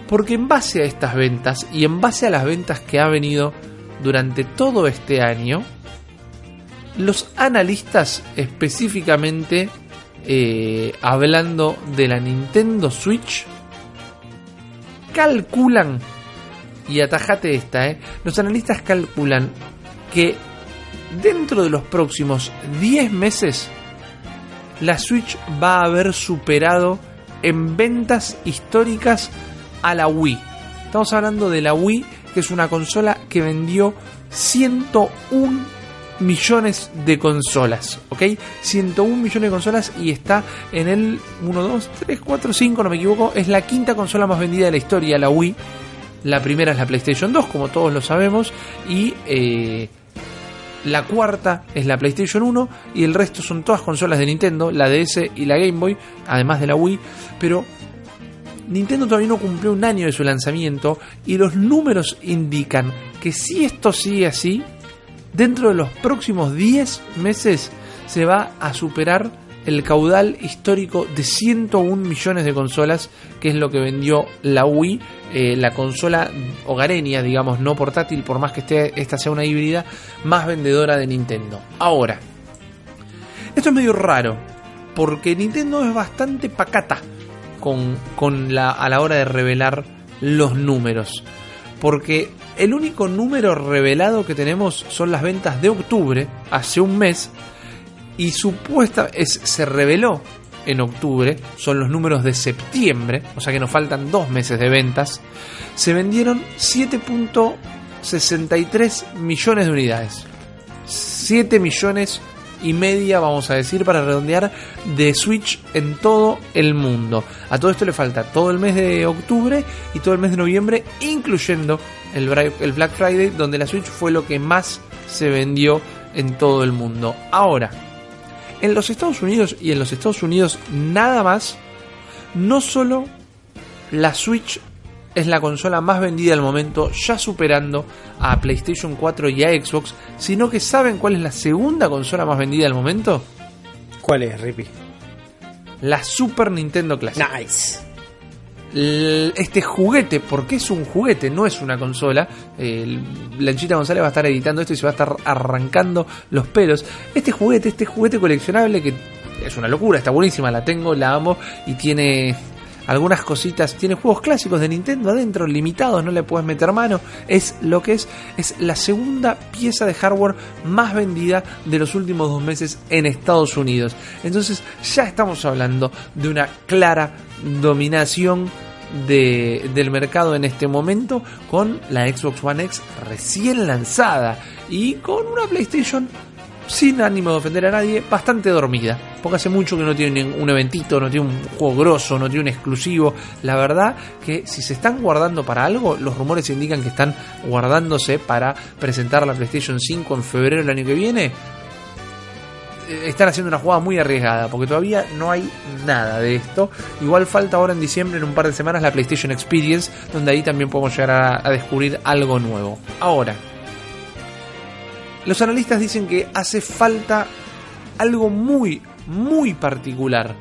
Porque en base a estas ventas y en base a las ventas que ha venido durante todo este año, los analistas específicamente eh, hablando de la Nintendo Switch, calculan, y atajate esta, eh, los analistas calculan que dentro de los próximos 10 meses, la Switch va a haber superado en ventas históricas a la Wii. Estamos hablando de la Wii, que es una consola que vendió 101 millones de consolas, ¿ok? 101 millones de consolas y está en el 1, 2, 3, 4, 5, no me equivoco, es la quinta consola más vendida de la historia, la Wii. La primera es la PlayStation 2, como todos lo sabemos, y eh, la cuarta es la PlayStation 1 y el resto son todas consolas de Nintendo, la DS y la Game Boy, además de la Wii, pero Nintendo todavía no cumplió un año de su lanzamiento y los números indican que si esto sigue así, dentro de los próximos 10 meses se va a superar el caudal histórico de 101 millones de consolas, que es lo que vendió la Wii, eh, la consola hogareña, digamos, no portátil, por más que esté, esta sea una híbrida, más vendedora de Nintendo. Ahora, esto es medio raro, porque Nintendo es bastante pacata con, con la, a la hora de revelar los números. Porque el único número revelado que tenemos son las ventas de octubre, hace un mes, y supuesta es, se reveló en octubre, son los números de septiembre, o sea que nos faltan dos meses de ventas, se vendieron 7.63 millones de unidades. 7 millones y media, vamos a decir, para redondear, de Switch en todo el mundo. A todo esto le falta todo el mes de octubre y todo el mes de noviembre, incluyendo el, Black Friday, donde la Switch fue lo que más se vendió en todo el mundo. Ahora, en los Estados Unidos y en los Estados Unidos nada más, no solo la Switch es la consola más vendida al momento, ya superando a PlayStation 4 y a Xbox, sino que ¿saben cuál es la segunda consola más vendida al momento? ¿Cuál es, Rippy? La Super Nintendo Classic. Nice. L- este juguete, porque es un juguete, no es una consola. Eh, Lanchita González va a estar editando esto y se va a estar arrancando los pelos. Este juguete, este juguete coleccionable que es una locura, está buenísima, la tengo, la amo y tiene algunas cositas, tiene juegos clásicos de Nintendo adentro, limitados, no le puedes meter mano, es lo que es, es la segunda pieza de hardware más vendida de los últimos dos meses en Estados Unidos. Entonces ya estamos hablando de una clara dominación de- del mercado en este momento con la Xbox One X recién lanzada y con una PlayStation sin ánimo de ofender a nadie, bastante dormida. Porque hace mucho que no tiene un eventito, no tiene un juego grosso, no tiene un exclusivo. La verdad que si se están guardando para algo, los rumores indican que están guardándose para presentar la PlayStation 5 en febrero del año que viene. Eh, Están haciendo una jugada muy arriesgada porque todavía no hay nada de esto. Igual falta ahora en diciembre, en un par de semanas, la PlayStation Experience, donde ahí también podemos llegar a, a descubrir algo nuevo. Ahora, los analistas dicen que hace falta algo muy, muy particular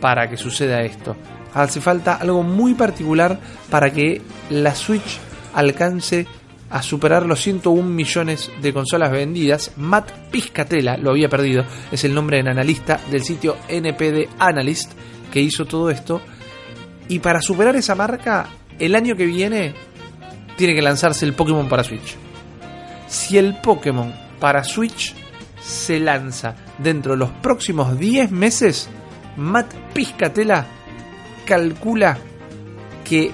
para que suceda esto. Hace falta algo muy particular para que la Switch alcance a superar los 101 millones de consolas vendidas. Matt Piscatella lo había perdido, es el nombre del analista del sitio NPD Analyst que hizo todo esto. Y para superar esa marca, el año que viene tiene que lanzarse el Pokémon para Switch si el Pokémon para Switch se lanza dentro de los próximos 10 meses, Matt Piscatella calcula que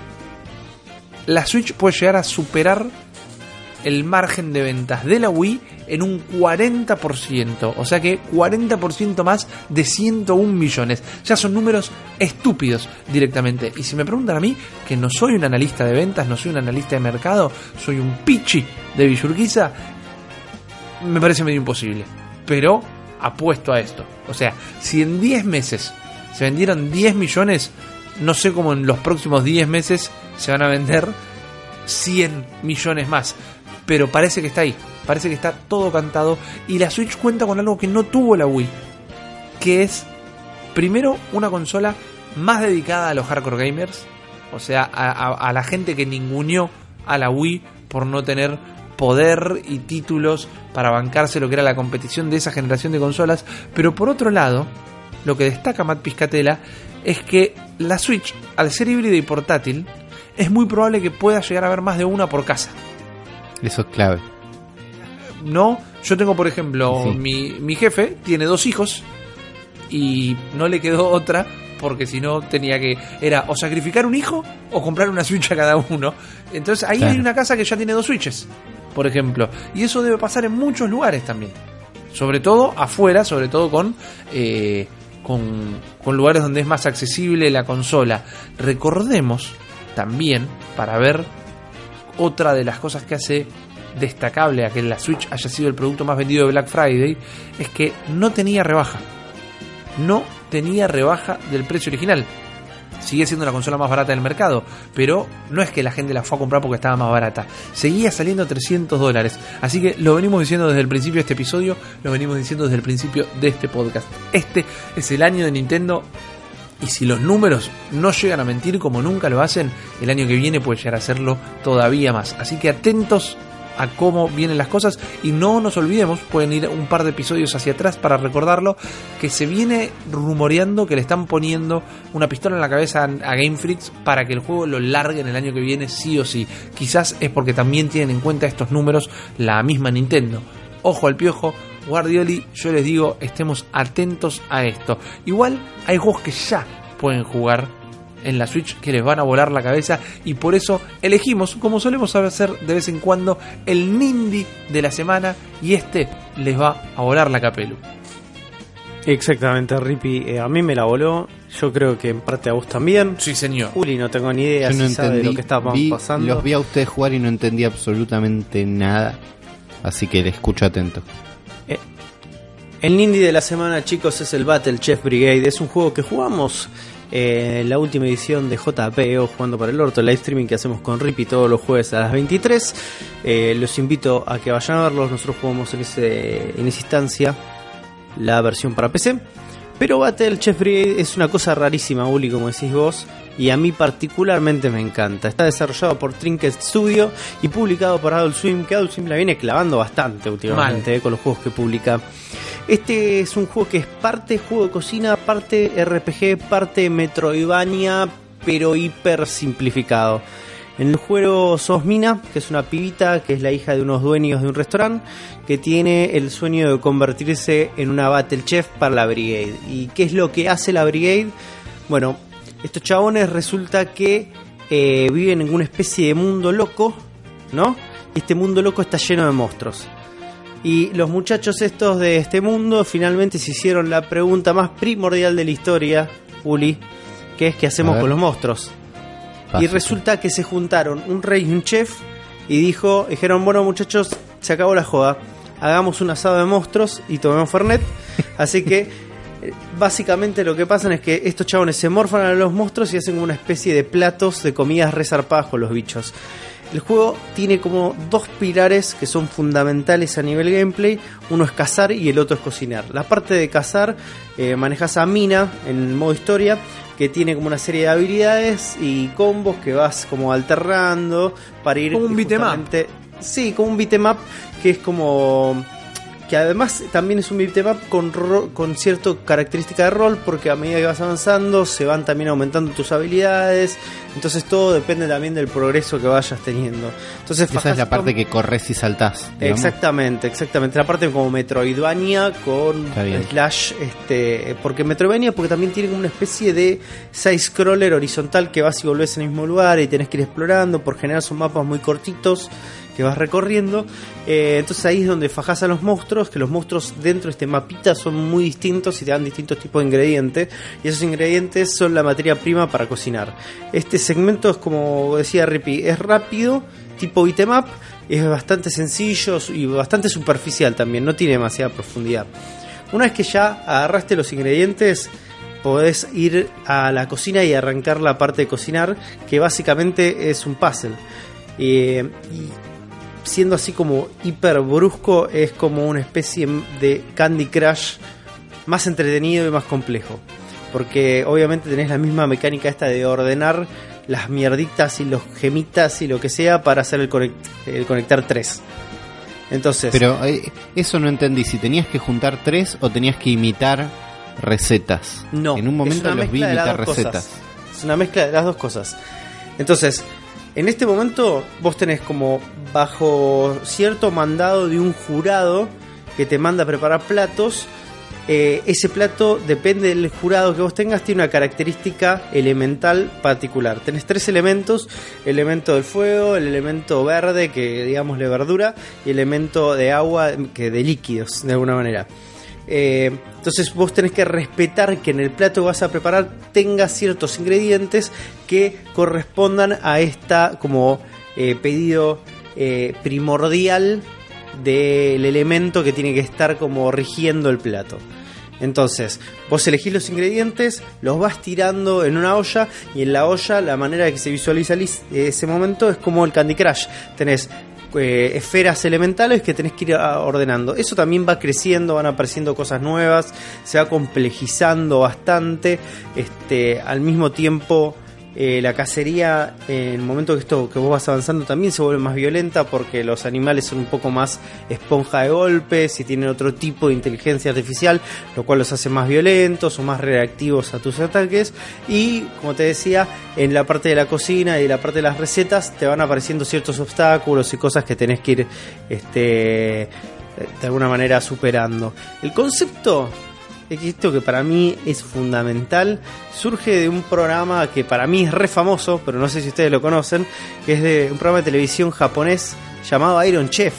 la Switch puede llegar a superar el margen de ventas de la Wii en un 40%, o sea que 40% más de 101 millones. Ya son números estúpidos directamente. Y si me preguntan a mí, que no soy un analista de ventas, no soy un analista de mercado, soy un pichi de Villurquiza, me parece medio imposible. Pero apuesto a esto. O sea, si en 10 meses se vendieron 10 millones, no sé cómo en los próximos 10 meses se van a vender 100 millones más. Pero parece que está ahí. Parece que está todo cantado. Y la Switch cuenta con algo que no tuvo la Wii. Que es, primero, una consola más dedicada a los hardcore gamers. O sea, a, a- la gente que ninguneó a la Wii por no tener poder y títulos para bancarse lo que era la competición de esa generación de consolas. Pero por otro lado, lo que destaca Matt Piscatella es que la Switch, al ser híbrida y portátil, es muy probable que pueda llegar a haber más de una por casa. Eso es clave. No, yo tengo, por ejemplo, Sí. mi, mi jefe tiene dos hijos y no le quedó otra porque si no tenía que era o sacrificar un hijo o comprar una Switch a cada uno. Entonces ahí Claro. hay una casa que ya tiene dos Switches, por ejemplo, y eso debe pasar en muchos lugares también. Sobre todo afuera, sobre todo con eh, con, con lugares donde es más accesible la consola. Recordemos también para ver otra de las cosas que hace destacable a que la Switch haya sido el producto más vendido de Black Friday es que no tenía rebaja. No tenía rebaja del precio original. Sigue siendo la consola más barata del mercado, pero no es que la gente la fue a comprar porque estaba más barata. Seguía saliendo a 300 dólares. Así que lo venimos diciendo desde el principio de este episodio, lo venimos diciendo desde el principio de este podcast. Este es el año de Nintendo y si los números no llegan a mentir como nunca lo hacen, el año que viene puede llegar a hacerlo todavía más. Así que atentos a cómo vienen las cosas y no nos olvidemos, pueden ir un par de episodios hacia atrás para recordarlo, que se viene rumoreando que le están poniendo una pistola en la cabeza a Game Freaks para que el juego lo larguen el año que viene sí o sí. Quizás es porque también tienen en cuenta estos números la misma Nintendo. Ojo al piojo, Guardioli, yo les digo, estemos atentos a esto. Igual hay juegos que ya pueden jugar en la Switch que les van a volar la cabeza y por eso elegimos, como solemos hacer de vez en cuando, el Nindy de la semana y este les va a volar la capelu. Exactamente, Rippy. Eh, a mí me la voló. Yo creo que en parte a vos también. Sí, señor. Uli, no tengo ni idea Yo no si sabe entendí. lo que estaba Vi- pasando. Los vi a ustedes jugar y no entendí absolutamente nada. Así que le escucho atento. El Nindy de la semana, chicos, es el Battle Chef Brigade. Es un juego que jugamos eh, la última edición de JPO Jugando para el Orto, el live streaming que hacemos con Rippy todos los jueves a las 23. Eh, los invito a que vayan a verlos. Nosotros jugamos en, en esa instancia la versión para PC. Pero Battle Chef Brigade es una cosa rarísima, Uli, como decís vos. Y a mí particularmente me encanta. Está desarrollado por Trinket Studio y publicado por Adult Swim, que Adult Swim la viene clavando bastante últimamente eh, con los juegos que publica. Este es un juego que es parte juego de cocina, parte RPG, parte Metroidvania, pero hiper simplificado. En el juego sos Mina, que es una pibita, que es la hija de unos dueños de un restaurante, que tiene el sueño de convertirse en una Battle Chef para la Brigade. ¿Y qué es lo que hace la Brigade? Bueno, estos chabones resulta que eh, viven en una especie de mundo loco, ¿no? Y este mundo loco está lleno de monstruos. Y los muchachos estos de este mundo finalmente se hicieron la pregunta más primordial de la historia, Uli, que es qué hacemos con los monstruos. Y resulta que se juntaron un rey y un chef y dijo, dijeron, bueno muchachos, se acabó la joda, hagamos un asado de monstruos y tomemos Fernet. Así que básicamente lo que pasa es que estos chabones se morfan a los monstruos y hacen como una especie de platos de comidas resarpadas con los bichos. El juego tiene como dos pilares que son fundamentales a nivel gameplay. Uno es cazar y el otro es cocinar. La parte de cazar eh, manejas a Mina en el modo historia que tiene como una serie de habilidades y combos que vas como alternando para ir Como un justamente- Sí, como un beat'em up que es como que además también es un beat'em up con, con cierta característica de rol, porque a medida que vas avanzando se van también aumentando tus habilidades, entonces todo depende también del progreso que vayas teniendo. Entonces Esa es la parte que corres y saltás. digamos. Exactamente, exactamente. La parte como Metroidvania con slash, este, porque Metroidvania porque también tiene como una especie de side scroller horizontal que vas y volvés en el mismo lugar y tenés que ir explorando. Por general son mapas muy cortitos que vas recorriendo. Eh, entonces ahí es donde fajás a los monstruos, que los monstruos dentro de este mapita son muy distintos y te dan distintos tipos de ingredientes. Y esos ingredientes son la materia prima para cocinar. Este segmento es como decía Rippy, es rápido, tipo beat'em up, es bastante sencillo y bastante superficial también, no tiene demasiada profundidad. Una vez que ya agarraste los ingredientes, podés ir a la cocina y arrancar la parte de cocinar, que básicamente es un puzzle. Eh, siendo así como hiper brusco, es como una especie de Candy Crush más entretenido y más complejo. Porque obviamente tenés la misma mecánica esta de ordenar las mierditas y los gemitas y lo que sea para hacer el, conect- el conectar 3. Entonces, Pero eh, eso no entendí, si tenías que juntar tres o tenías que imitar recetas. No, En un momento los vi imitar recetas. cosas. Es una mezcla de las dos cosas. Entonces, en este momento vos tenés como bajo cierto mandado de un jurado que te manda a preparar platos. eh, ese plato, depende del jurado que vos tengas, tiene una característica elemental particular. Tenés tres elementos, el elemento del fuego, el elemento verde, que digamos de verdura, y el elemento de agua, que de líquidos, de alguna manera. Eh, entonces vos tenés que respetar que en el plato que vas a preparar tenga ciertos ingredientes que correspondan a esta como eh, pedido eh, primordial del elemento que tiene que estar como rigiendo el plato. Entonces, vos elegís los ingredientes, los vas tirando en una olla y en la olla la manera que se visualiza ese momento es como el Candy Crush. Tenés eh, esferas elementales que tenés que ir ah, ordenando. Eso también va creciendo, van apareciendo cosas nuevas, se va complejizando bastante. Este, al mismo tiempo, eh, la cacería, en el momento que esto que vos vas avanzando, también se vuelve más violenta porque los animales son un poco más esponja de golpes y tienen otro tipo de inteligencia artificial, lo cual los hace más violentos o más reactivos a tus ataques. Y como te decía, en la parte de la cocina y la parte de las recetas te van apareciendo ciertos obstáculos y cosas que tenés que ir este, de alguna manera superando. El concepto esto que para mí es fundamental surge de un programa que para mí es re famoso, pero no sé si ustedes lo conocen, que es de un programa de televisión japonés llamado Iron Chef.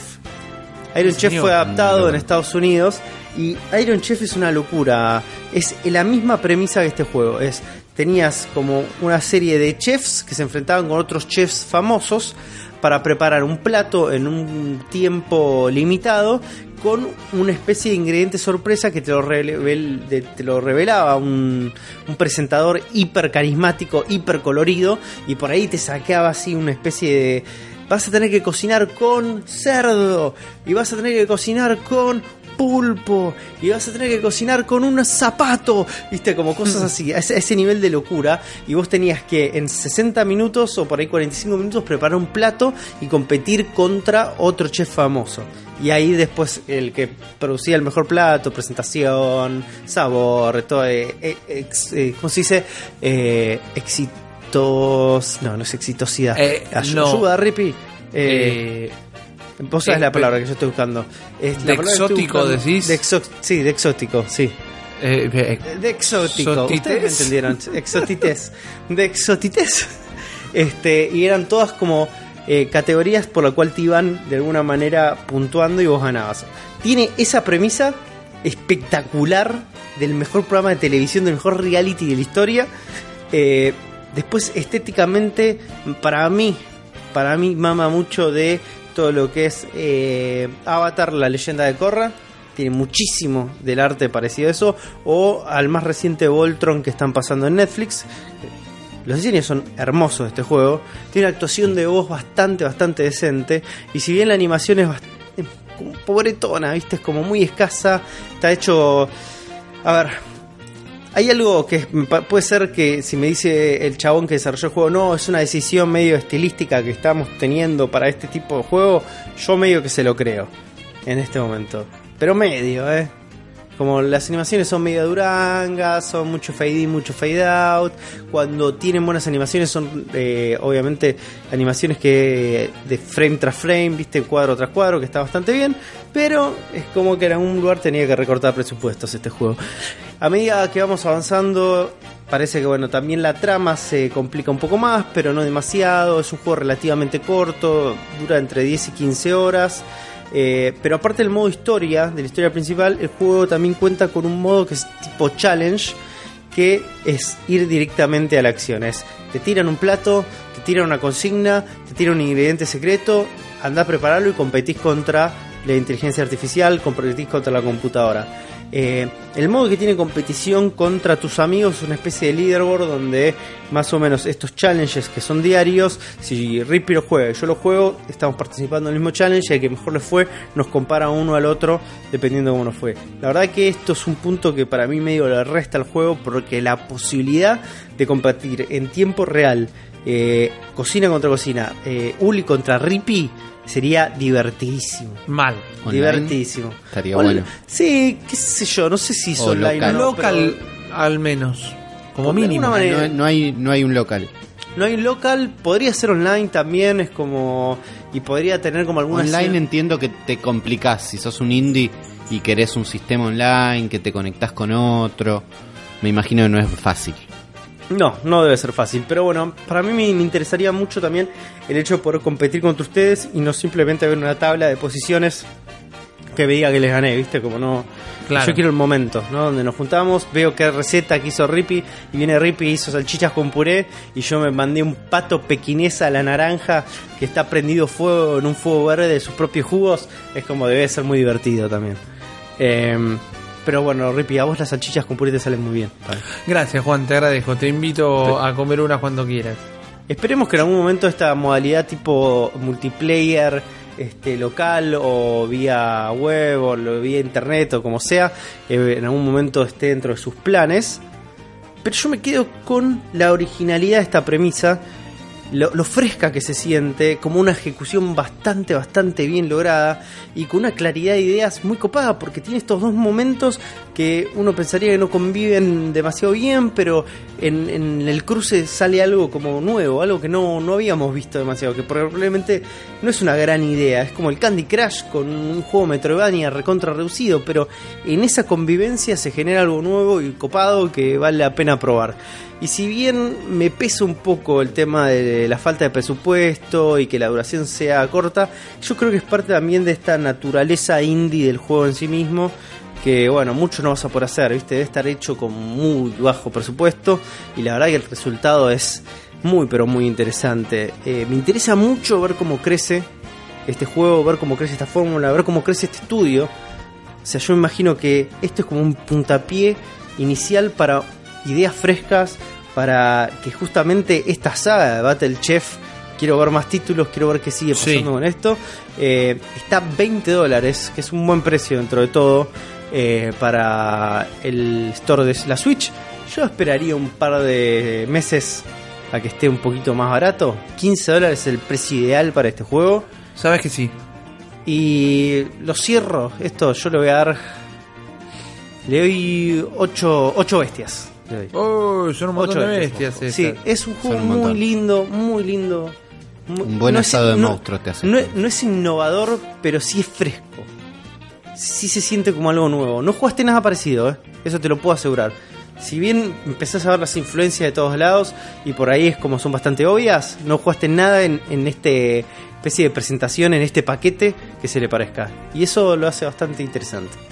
Iron Chef señor. fue adaptado No. en Estados Unidos y Iron Chef es una locura. Es la misma premisa que este juego. Es tenías como una serie de chefs que se enfrentaban con otros chefs famosos para preparar un plato en un tiempo limitado con una especie de ingrediente sorpresa que te lo, revelaba un, un presentador hiper carismático, hiper colorido y por ahí te saqueaba así una especie de vas a tener que cocinar con cerdo y vas a tener que cocinar con pulpo y vas a tener que cocinar con un zapato, viste, como cosas así, a ese, nivel de locura. Y vos tenías que en 60 minutos o por ahí 45 minutos preparar un plato y competir contra otro chef famoso. Y ahí después el que producía el mejor plato, presentación, sabor, todo, eh, eh, ex- eh, ¿cómo se dice? Eh. No, no es exitosidad. Ay- no. Ayuda, Rippy. Eh, Eh, Vos sabés eh, la palabra que yo estoy buscando. Es de exótico buscando- decís. De exo- sí, de exótico, sí. eh, eh, De exótico. ¿Exotites? Ustedes me entendieron. Exotites. De exotites. Este, y eran todas como eh, categorías por la cual te iban de alguna manera puntuando y vos ganabas. Tiene esa premisa espectacular del mejor programa de televisión, del mejor reality de la historia. Después, estéticamente, para mí, para mí mama mucho de todo lo que es eh, Avatar, la leyenda de Korra. Tiene muchísimo del arte parecido a eso. O al más reciente Voltron que están pasando en Netflix. Los diseños son hermosos de este juego. Tiene una actuación de voz bastante, bastante decente. Y si bien la animación es bastante pobretona, ¿viste? Es como muy escasa. Está hecho. A ver. Hay algo que pa- puede ser que si me dice el chabón que desarrolló el juego, no, es una decisión medio estilística que estamos teniendo para este tipo de juego, yo medio que se lo creo en este momento. Pero medio, ¿eh? Como las animaciones son medio durangas, son mucho fade in, mucho fade out. Cuando tienen buenas animaciones son eh, obviamente animaciones que de frame tras frame, viste, cuadro tras cuadro, que está bastante bien. Pero es como que en algún lugar tenía que recortar presupuestos este juego. A medida que vamos avanzando, parece que bueno, también la trama se complica un poco más, pero no demasiado. Es un juego relativamente corto, dura entre 10 y 15 horas. Eh, pero aparte del modo historia, de la historia principal, el juego también cuenta con un modo que es tipo challenge, que es ir directamente a la acción. Es, te tiran un plato, te tiran una consigna, te tiran un ingrediente secreto, anda a prepararlo y competís contra la inteligencia artificial, competís contra la computadora. Eh, el modo que tiene competición contra tus amigos es una especie de leaderboard donde más o menos estos challenges que son diarios, si Rippy lo juega y yo lo juego, estamos participando en el mismo challenge y el que mejor le fue nos compara uno al otro dependiendo de cómo nos fue. La verdad que esto es un punto que para mí medio le resta al juego porque la posibilidad de competir en tiempo real, eh, cocina contra cocina, eh, Uli contra Rippy, sería divertidísimo. mal. Online Divertidísimo. estaría Ol- bueno. Sí, qué sé yo, no sé si es O online local. o no, Local, pero al menos. Como mínimo. No, no hay, no hay un local. no hay local, podría ser online también, es como y podría tener como alguna Online entiendo que te complicás. Si sos un indie y querés un sistema online, que te conectás con otro, me imagino que no es fácil. No, no debe ser fácil, pero bueno, para mí me, me interesaría mucho también el hecho de poder competir contra ustedes y no simplemente ver una tabla de posiciones que me diga que les gané, ¿viste? Como no... Claro. Yo quiero el momento, ¿no? Donde nos juntamos, veo qué receta que hizo Rippy y viene Rippy y hizo salchichas con puré y yo me mandé un pato pequinesa a la naranja que está prendido fuego en un fuego verde de sus propios jugos. Es como debe ser muy divertido también. Em, pero bueno, Rippy, a vos las salchichas con puré te salen muy bien. Gracias, Juan, te agradezco. Te invito a comer unas cuando quieras. Esperemos que en algún momento esta modalidad tipo multiplayer este, local o vía web o vía internet o como sea, eh, en algún momento esté dentro de sus planes. Pero yo me quedo con la originalidad de esta premisa, lo, lo fresca que se siente, como una ejecución bastante, bastante bien lograda y con una claridad de ideas muy copada, porque tiene estos dos momentos que uno pensaría que no conviven demasiado bien, pero en, el cruce sale algo como nuevo, algo que no, no habíamos visto demasiado, que probablemente no es una gran idea, es como el Candy Crush con un juego Metroidvania recontra reducido, pero en esa convivencia se genera algo nuevo y copado que vale la pena probar. Y si bien me pesa un poco el tema de la falta de presupuesto y que la duración sea corta, yo creo que es parte también de esta naturaleza indie del juego en sí mismo. Que bueno, mucho no vas a poder hacer, ¿viste? Debe estar hecho con muy bajo presupuesto y la verdad que el resultado es muy pero muy interesante. Eh, me interesa mucho ver cómo crece este juego, ver cómo crece esta fórmula, ver cómo crece este estudio. O sea, yo me imagino que esto es como un puntapié inicial para ideas frescas, para que justamente esta saga de Battle Chef, quiero ver más títulos, quiero ver qué sigue pasando Sí. con esto. Eh, está 20 dólares, que es un buen precio dentro de todo eh, para el store de la Switch. Yo esperaría un par de meses a que esté un poquito más barato. 15 dólares es el precio ideal para este juego. Sabes que sí. Y lo cierro. Esto yo le voy a dar. Le doy 8, bestias. le doy. Oh, son un montón Ocho de de bestias. Sí, es un juego un muy lindo, muy lindo. Muy- Un buen es- asado de monstruos te hace. No, es- no es innovador, pero sí es fresco. Sí se siente como algo nuevo. No jugaste nada parecido, ¿eh? eso te lo puedo asegurar. Si bien empezás a ver las influencias de todos lados y por ahí es como son bastante obvias, no jugaste nada en, en este especie de presentación, en este paquete que se le parezca. Y eso lo hace bastante interesante.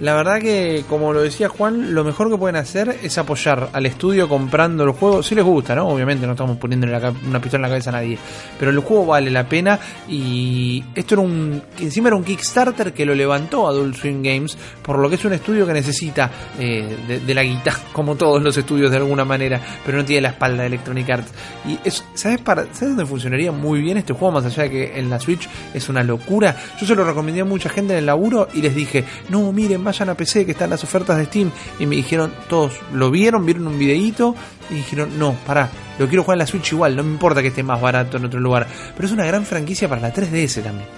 La verdad que, como lo decía Juan, lo mejor que pueden hacer es apoyar al estudio comprando el juego. Si les gusta, ¿no? Obviamente no estamos poniendo una pistola en la cabeza a nadie. Pero el juego vale la pena. Y esto era un. Encima era un Kickstarter que lo levantó Adult Swim Games. Por lo que es un estudio que necesita eh, de, de la guita, como todos los estudios de alguna manera. Pero no tiene la espalda de Electronic Arts. Y es, ¿sabes, para, ¿sabes dónde funcionaría muy bien este juego? Más allá de que en la Switch es una locura. Yo se lo recomendé a mucha gente en el laburo y les dije: No, miren, vayan a PC que están las ofertas de Steam. Y me dijeron, todos lo vieron, vieron un videíto y dijeron, no, pará, lo quiero jugar en la Switch igual, no me importa que esté más barato en otro lugar. Pero es una gran franquicia para la 3DS también.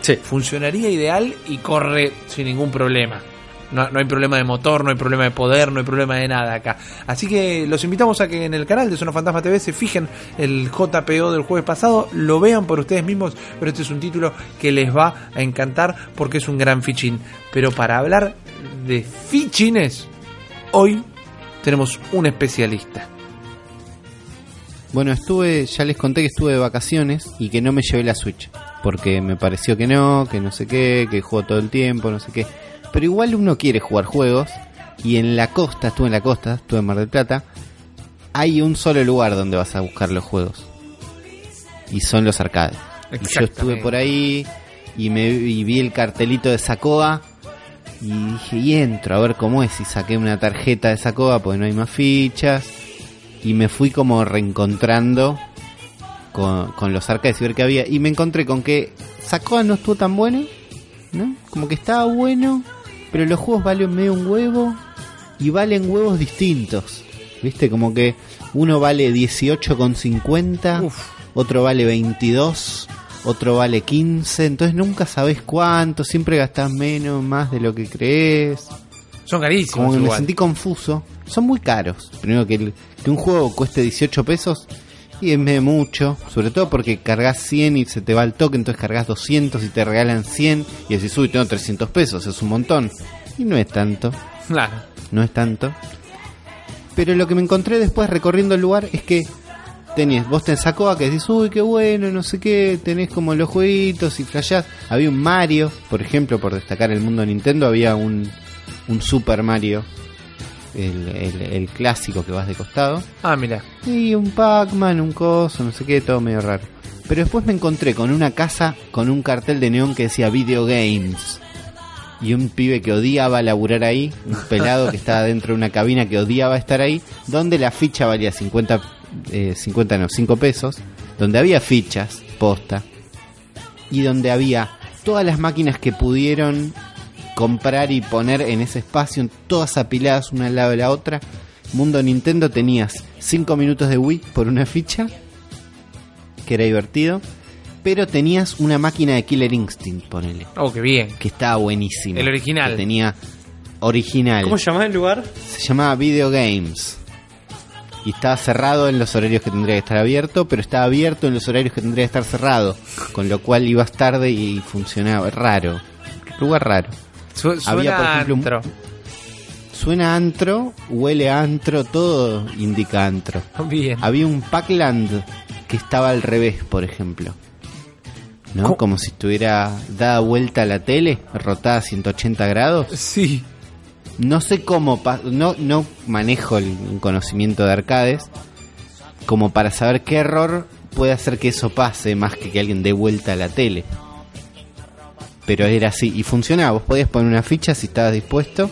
Sí. Funcionaría ideal y corre sin ningún problema. No, no hay problema de motor, no hay problema de poder, no hay problema de nada acá. Así que los invitamos a que en el canal de Zona Fantasma TV se fijen el JPO del jueves pasado, lo vean por ustedes mismos, pero este es un título que les va a encantar porque es un gran fichín. Pero para hablar de fichines, hoy tenemos un especialista. Bueno, estuve, ya les conté que estuve de vacaciones y que no me llevé la Switch. Porque me pareció que no, que no sé qué, que juego todo el tiempo, no sé qué. Pero igual uno quiere jugar juegos. Y en la costa, estuve en la costa, estuve en Mar del Plata. Hay un solo lugar donde vas a buscar los juegos. Y son los arcades. Y yo estuve por ahí y, me, y vi el cartelito de Sacoa. Y dije, y entro a ver cómo es. Y saqué una tarjeta de Sacoa porque no hay más fichas y me fui como reencontrando con, con los arcades y ver qué había. Y me encontré con que Sacoa no estuvo tan bueno, ¿no? Como que estaba bueno, pero los juegos valen medio un huevo y valen huevos distintos. ¿Viste? Como que uno vale 18,50, Uf. otro vale 22, otro vale 15, entonces nunca sabes cuánto, siempre gastás menos, más de lo que crees. Son carísimos. Como que me sentí confuso. Son muy caros. Primero que, el- que un juego cueste 18 pesos y es mucho. Sobre todo porque cargas 100 y se te va el toque, entonces cargas 200 y te regalan 100 y decís, uy, tengo 300 pesos, es un montón. Y no es tanto, Claro. no es tanto. Pero lo que me encontré después recorriendo el lugar es que tenés, vos te sacó a que decís, uy, qué bueno, no sé qué, tenés como los jueguitos y flashás. Había un Mario, por ejemplo, por destacar el mundo de Nintendo, había un, un Super Mario, el, el, el clásico que vas de costado. Ah, mira. Y un Pac-Man, un coso, no sé qué, todo medio raro. Pero después me encontré con una casa con un cartel de neón que decía Video Games. Y un pibe que odiaba laburar ahí, un pelado que estaba dentro de una cabina que odiaba estar ahí, donde la ficha valía 50, eh, 50 no, 5 pesos, donde había fichas, posta, y donde había todas las máquinas que pudieron comprar y poner en ese espacio, todas apiladas una al lado de la otra. Mundo Nintendo tenías 5 minutos de Wii por una ficha, que era divertido, pero tenías una máquina de Killer Instinct, ponele, Oh, qué bien. que estaba buenísima. El original. Que tenía original. ¿Cómo se llama el lugar? Se llamaba Video Games. Y estaba cerrado en los horarios que tendría que estar abierto, pero estaba abierto en los horarios que tendría que estar cerrado. Con lo cual ibas tarde y funcionaba. Raro. Lugar raro. Su- suena Había, por ejemplo, un- antro. Suena antro, huele a antro, todo indica antro. Bien. Había un Packland que estaba al revés, por ejemplo. ¿No? ¿Cómo? Como si estuviera dada vuelta a la tele, rotada a 180 grados. Sí. No sé cómo, no, no manejo el conocimiento de arcades como para saber qué error puede hacer que eso pase más que que alguien dé vuelta a la tele. Pero era así y funcionaba. Vos podías poner una ficha si estabas dispuesto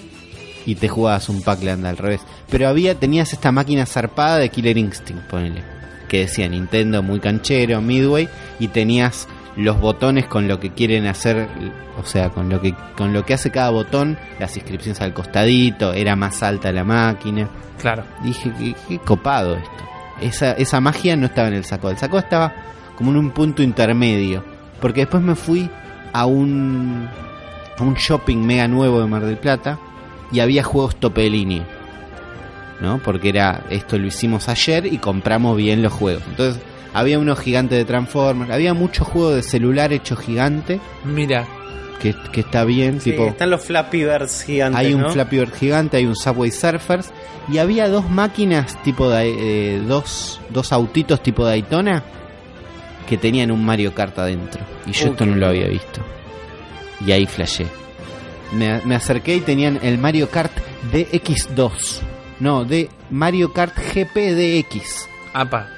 y te jugabas un Pac-Land al revés. Pero había, tenías esta máquina zarpada de Killer Instinct, ponele. Que decía Nintendo muy canchero, Midway, y tenías los botones con lo que quieren hacer, o sea, con lo que con lo que hace cada botón, las inscripciones al costadito, era más alta la máquina. Claro. Dije, qué, qué copado esto. Esa, esa magia no estaba en el saco. El saco estaba como en un punto intermedio. Porque después me fui a un, a un shopping mega nuevo de Mar del Plata y había juegos tope de línea. ¿no? Porque era esto lo hicimos ayer y compramos bien los juegos. Entonces, había unos gigantes de Transformers, había muchos juegos de celular hecho gigante Mira, que, que está bien, Sí, tipo están los Flappy Birds gigantes. hay un ¿no? Flappy Bird gigante, hay un Subway Surfers y había dos máquinas tipo de eh, dos dos autitos tipo Daytona que tenían un Mario Kart adentro y yo esto no lo había visto. Y ahí flashé. Me, me acerqué y tenían el Mario Kart DX2. No, de Mario Kart GP DX. apa,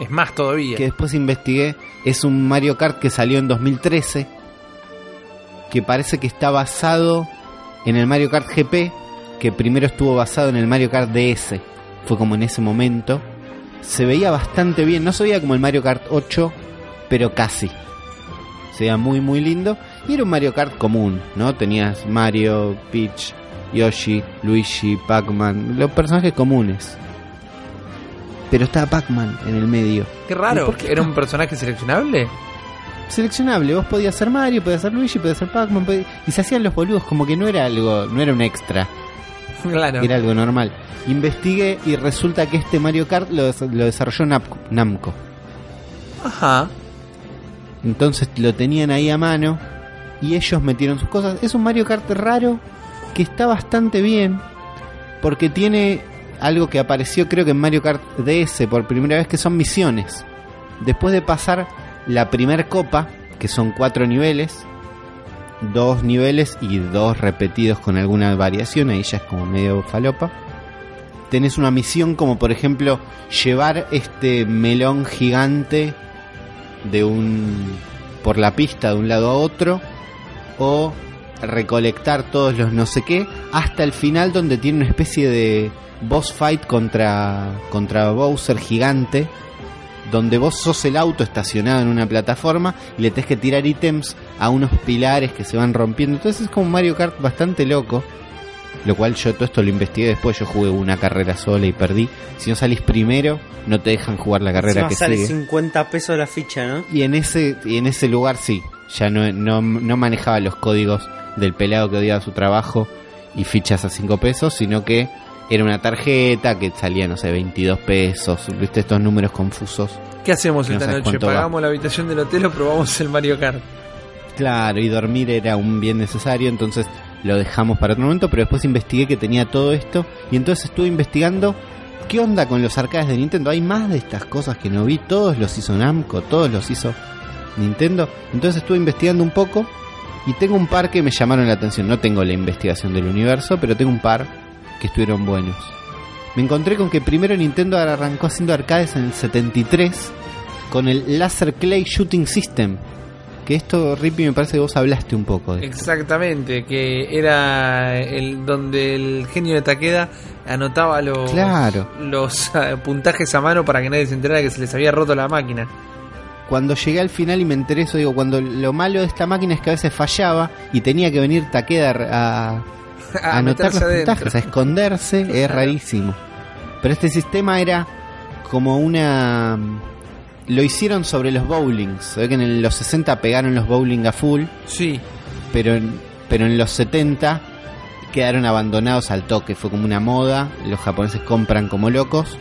es más todavía. Que después investigué. Es un Mario Kart que salió en 2013. Que parece que está basado en el Mario Kart GP. Que primero estuvo basado en el Mario Kart DS. Fue como en ese momento. Se veía bastante bien. No se veía como el Mario Kart 8. Pero casi. Se veía muy muy lindo. Y era un Mario Kart común. ¿no? Tenías Mario, Peach, Yoshi, Luigi, Pac-Man. Los personajes comunes. Pero estaba Pac-Man en el medio. Qué ¿Y raro, por qué ¿era un personaje seleccionable? seleccionable. Vos podías ser Mario, podías ser Luigi, podías ser Pac-Man. podías- Y se hacían los boludos como que no era algo, no era un extra, Claro. era algo normal. Investigué y resulta que este Mario Kart lo, lo desarrolló Namco. Ajá. Entonces lo tenían ahí a mano y ellos metieron sus cosas. Es un Mario Kart raro que está bastante bien porque tiene algo que apareció creo que en Mario Kart DS por primera vez que son misiones. Después de pasar la primer copa, que son cuatro niveles, dos niveles y dos repetidos con alguna variación, ahí ya es como medio falopa. Tenés una misión como por ejemplo llevar este melón gigante de un por la pista de un lado a otro o recolectar todos los no sé qué hasta el final donde tiene una especie de boss fight contra contra Bowser gigante donde vos sos el auto estacionado en una plataforma y le tenés que tirar ítems a unos pilares que se van rompiendo. Entonces es como un Mario Kart bastante loco. Lo cual yo todo esto lo investigué después, yo jugué una carrera sola y perdí. Si no salís primero, no te dejan jugar la carrera Encima que sale sigue. 50 pesos la ficha, ¿no? Y en ese, y en ese lugar sí, ya no, no, no manejaba los códigos del pelado que odiaba su trabajo y fichas a 5 pesos, sino que era una tarjeta que salía, no sé, 22 pesos, viste estos números confusos. ¿Qué hacemos esta noche? va. ¿Pagamos la habitación del hotel o probamos el Mario Kart? Claro, y dormir era un bien necesario, entonces lo dejamos para otro momento, pero después investigué que tenía todo esto y entonces estuve investigando qué onda con los arcades de Nintendo. Hay más de estas cosas que no vi, todos los hizo Namco, todos los hizo Nintendo. Entonces estuve investigando un poco y tengo un par que me llamaron la atención. No tengo la investigación del universo, pero tengo un par que estuvieron buenos. Me encontré con que primero Nintendo arrancó haciendo arcades en el 73 con el Laser Clay Shooting System. Que esto, Rippy, me parece que vos hablaste un poco de. Exactamente, que era el donde el genio de Takeda anotaba los, Claro. los eh, puntajes a mano para que nadie se enterara que se les había roto la máquina. Cuando llegué al final y me enteré eso, digo, cuando lo malo de esta máquina es que a veces fallaba y tenía que venir Takeda a, anotar los adentro. puntajes, a esconderse, es rarísimo. Pero este sistema era como una... Lo hicieron sobre los bowlings. Se ve que en los 60 pegaron los bowling a full, Sí, pero en, pero en los 70 quedaron abandonados al toque. Fue como una moda, los japoneses compran como locos.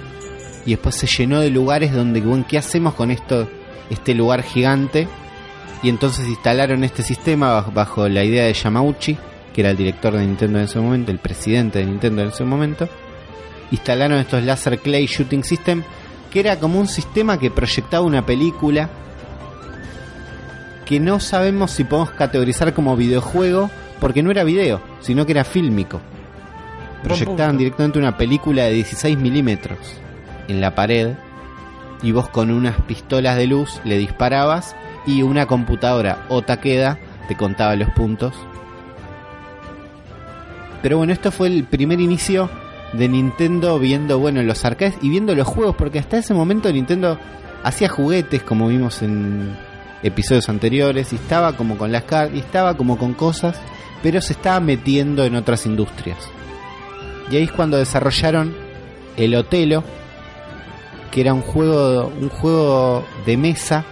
Y después se llenó de lugares donde, bueno, ¿qué hacemos con esto, este lugar gigante? Y entonces instalaron este sistema bajo, la idea de Yamauchi, que era el director de Nintendo en ese momento, el presidente de Nintendo en ese momento. Instalaron estos Laser Clay Shooting System, que era como un sistema que proyectaba una película que no sabemos si podemos categorizar como videojuego, porque no era video, sino que era fílmico. Proyectaban directamente una película de 16 milímetros en la pared y vos con unas pistolas de luz le disparabas y una computadora o taqueda te contaba los puntos. Pero bueno, esto fue el primer inicio de Nintendo viendo, bueno, los arcades y viendo los juegos, porque hasta ese momento Nintendo hacía juguetes, como vimos en episodios anteriores, y estaba como con las cartas, y estaba como con cosas, pero se estaba metiendo en otras industrias. Y ahí es cuando desarrollaron el Otelo, que era un juego, un juego de mesa,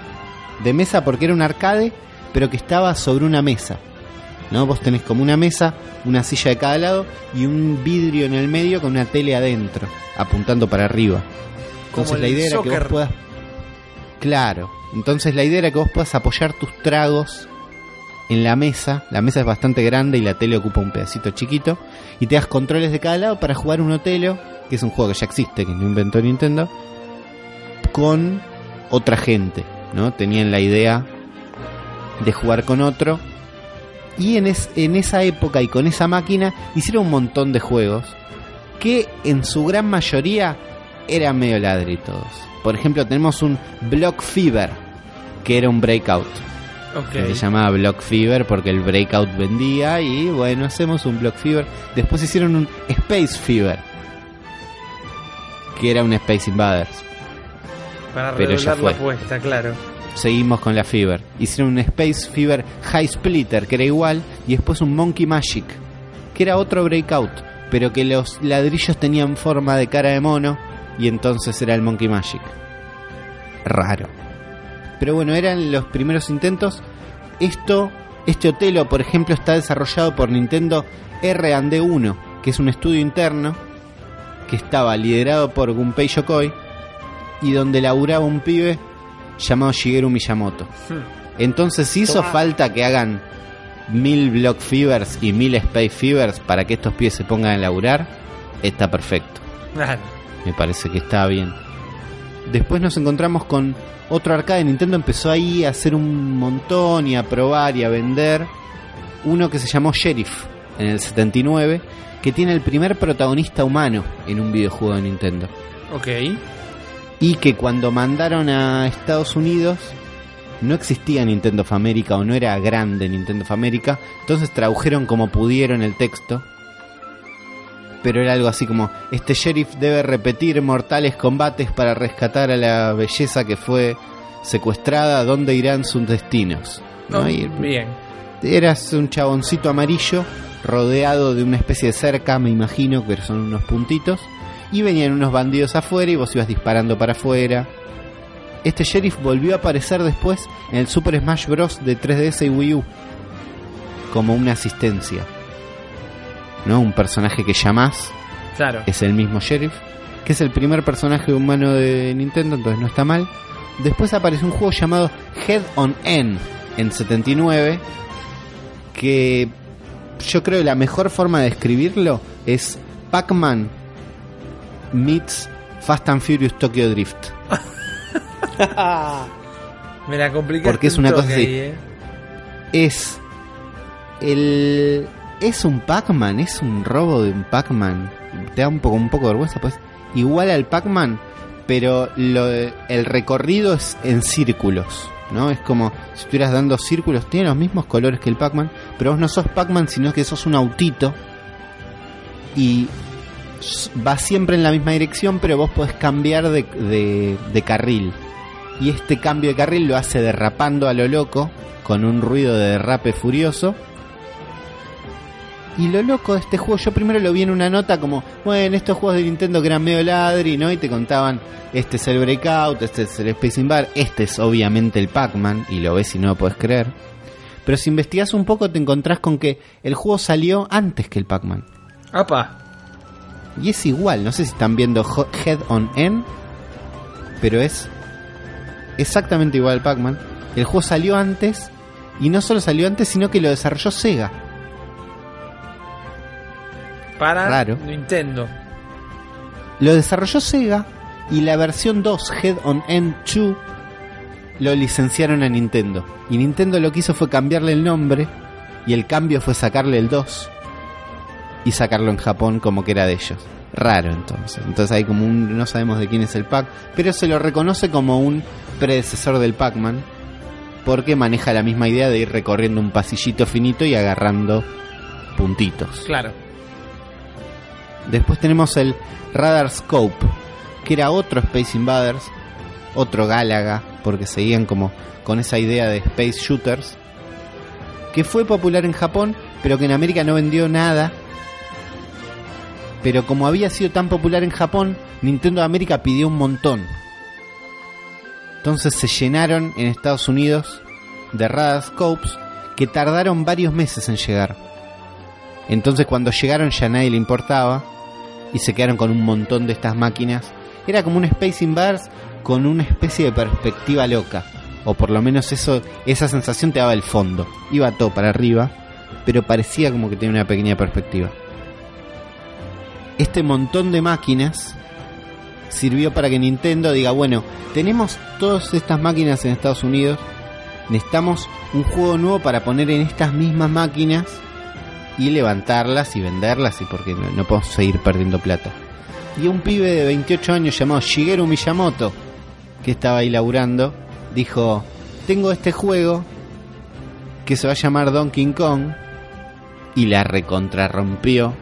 de mesa porque era un arcade, pero que estaba sobre una mesa. ¿No? Vos tenés como una mesa, una silla de cada lado y un vidrio en el medio con una tele adentro, apuntando para arriba. Entonces Como la idea era que vos puedas... Claro, entonces la idea era que vos puedas apoyar tus tragos en la mesa. La mesa es bastante grande y la tele ocupa un pedacito chiquito. Y te das controles de cada lado para jugar un Otelo, que es un juego que ya existe, que no inventó Nintendo, con otra gente, ¿no? Tenían la idea de jugar con otro. Y en, es- en esa época y con esa máquina hicieron un montón de juegos que en su gran mayoría eran medio ladri todos. Por ejemplo, tenemos un Block Fever, que era un breakout. Que se llamaba Block Fever porque el breakout vendía y bueno, hacemos un Block Fever. Después hicieron un Space Fever, que era un Space Invaders. Para pero ya redoblar la fue. apuesta, claro. Seguimos con la Fever. Hicieron un Space Fever High Splitter, que era igual, y después un Monkey Magic, que era otro breakout, pero que los ladrillos tenían forma de cara de mono, y entonces era el Monkey Magic. Raro. Pero bueno, eran los primeros intentos. Esto, este Otelo, por ejemplo, está desarrollado por Nintendo R&D1, que es un estudio interno que estaba liderado por Gunpei Yokoi y donde laburaba un pibe llamado Shigeru Miyamoto. Hmm. Entonces, si hizo falta que hagan mil Block Fevers y mil Space Fevers para que estos pibes se pongan a laburar, está perfecto. Claro. Me parece que está bien. Después nos encontramos con otro arcade. Nintendo empezó ahí a hacer un montón y a probar y a vender. Uno que se llamó Sheriff en el 79, que tiene el primer protagonista humano en un videojuego de Nintendo. Ok. Y que cuando mandaron a Estados Unidos no existía Nintendo of America o no era grande Nintendo of America. Entonces tradujeron como pudieron el texto. Pero era algo así como, este sheriff debe repetir mortales combates para rescatar a la belleza que fue secuestrada, ¿dónde irán sus destinos? ¿No? Y bien. eras un chaboncito amarillo rodeado de una especie de cerca, me imagino, pero son unos puntitos. Y venían unos bandidos afuera y vos ibas disparando para afuera. Este sheriff volvió a aparecer después en el Super Smash Bros. de 3DS y Wii U. Como una asistencia. ¿No? Un personaje que llamás Claro. es el mismo sheriff, que es el primer personaje humano de Nintendo, entonces no está mal. Después apareció un juego llamado Head on N en 79, que yo creo que la mejor forma de describirlo es Pac-Man meets Fast and Furious Tokyo Drift. Me la complicaste Porque es un una cosa así. ahí, eh. Es el es un Pac-Man, es un robo de un Pac-Man. Te da un poco un poco de vergüenza, pues igual al Pac-Man, pero lo el recorrido es en círculos, ¿no? Es como si estuvieras dando círculos, tiene los mismos colores que el Pac-Man, pero vos no sos Pac-Man, sino que sos un autito y va siempre en la misma dirección, pero vos podés cambiar de, de- carril. Y este cambio de carril lo hace derrapando a lo loco, con un ruido de derrape furioso. Y lo loco de este juego, yo primero lo vi en una nota como, bueno, estos juegos de Nintendo que eran medio ladri, ¿no? Y te contaban, este es el Breakout, este es el Space Invaders, este es obviamente el Pac-Man, y lo ves y no lo puedes creer. Pero si investigas un poco te encontrás con que el juego salió antes que el Pac-Man. Apa. Y es igual, no sé si están viendo Head on N, pero es exactamente igual al Pac-Man. El juego salió antes, y no solo salió antes, sino que lo desarrolló Sega. Para Raro. Nintendo. Lo desarrolló Sega, y la versión 2, Head on N2, lo licenciaron a Nintendo. Y Nintendo lo que hizo fue cambiarle el nombre, y el cambio fue sacarle el 2, y sacarlo en Japón como que era de ellos. Raro entonces. Entonces hay como un... no sabemos de quién es el Pac, pero se lo reconoce como un predecesor del Pac-Man, porque maneja la misma idea de ir recorriendo un pasillito finito y agarrando puntitos. Claro. Después tenemos el Radar Scope, que era otro Space Invaders, otro Galaga, porque seguían como con esa idea de Space Shooters, que fue popular en Japón, pero que en América no vendió nada. Pero como había sido tan popular en Japón, Nintendo de América pidió un montón. Entonces se llenaron en Estados Unidos de Radar Scopes que tardaron varios meses en llegar. Entonces cuando llegaron ya nadie le importaba y se quedaron con un montón de estas máquinas. Era como un Space Invaders con una especie de perspectiva loca. O por lo menos eso, esa sensación te daba el fondo. Iba todo para arriba, pero parecía como que tenía una pequeña perspectiva. Este montón de máquinas sirvió para que Nintendo diga, bueno, tenemos todas estas máquinas en Estados Unidos, necesitamos un juego nuevo para poner en estas mismas máquinas y levantarlas y venderlas y porque no, no podemos seguir perdiendo plata. Y un pibe de 28 años llamado Shigeru Miyamoto, que estaba ahí laburando, dijo, tengo este juego que se va a llamar Donkey Kong y la recontrarrompió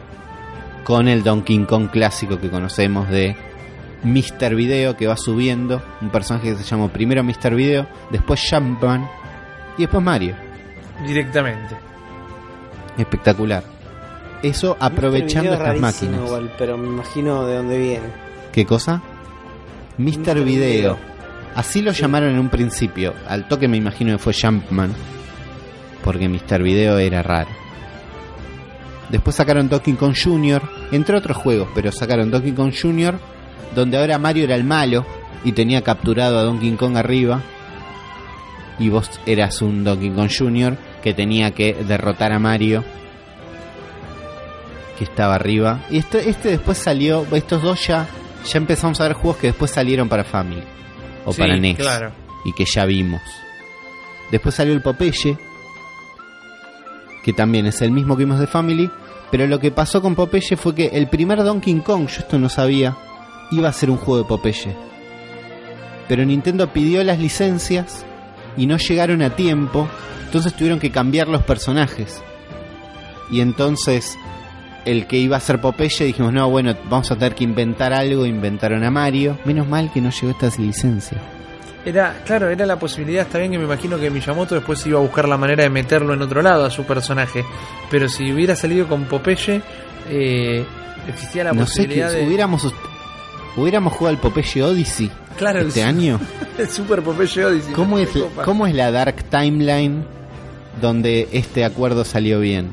con el Donkey Kong clásico que conocemos de Mr. Video que va subiendo, un personaje que se llamó primero Mr. Video, después Jumpman y después Mario. Directamente. Espectacular. Eso aprovechando estas rarísimo máquinas. igual, pero me imagino de dónde viene. ¿Qué cosa? Mr. Video. Así lo llamaron en un principio. Al toque me imagino que fue Jumpman. Porque Mr. Video era raro. Después sacaron Donkey Kong Jr., entre otros juegos, pero sacaron Donkey Kong Jr., donde ahora Mario era el malo y tenía capturado a Donkey Kong arriba. Y vos eras un Donkey Kong Jr. que tenía que derrotar a Mario que estaba arriba. Y este, este después salió, estos dos ya, ya empezamos a ver juegos que después salieron para Family o Sí, para NES claro. y que ya vimos. Después salió el Popeye, que también es el mismo que vimos de Family, pero lo que pasó con Popeye fue que el primer Donkey Kong, yo esto no sabía, iba a ser un juego de Popeye. Pero Nintendo pidió las licencias y no llegaron a tiempo, entonces tuvieron que cambiar los personajes. Y entonces el que iba a ser Popeye dijimos, no, bueno, vamos a tener que inventar algo, inventaron a Mario. Menos mal que no llegó esta licencia. Era, claro, era la posibilidad, está bien que me imagino que Miyamoto después iba a buscar la manera de meterlo en otro lado a su personaje. Pero si hubiera salido con Popeye, eh, existía la no sé que de. hubiéramos hubiéramos jugado al Popeye Odyssey Claro, este el- año. El Super Popeye Odyssey. ¿Cómo es. ¿Cómo es la Dark Timeline donde este acuerdo salió bien?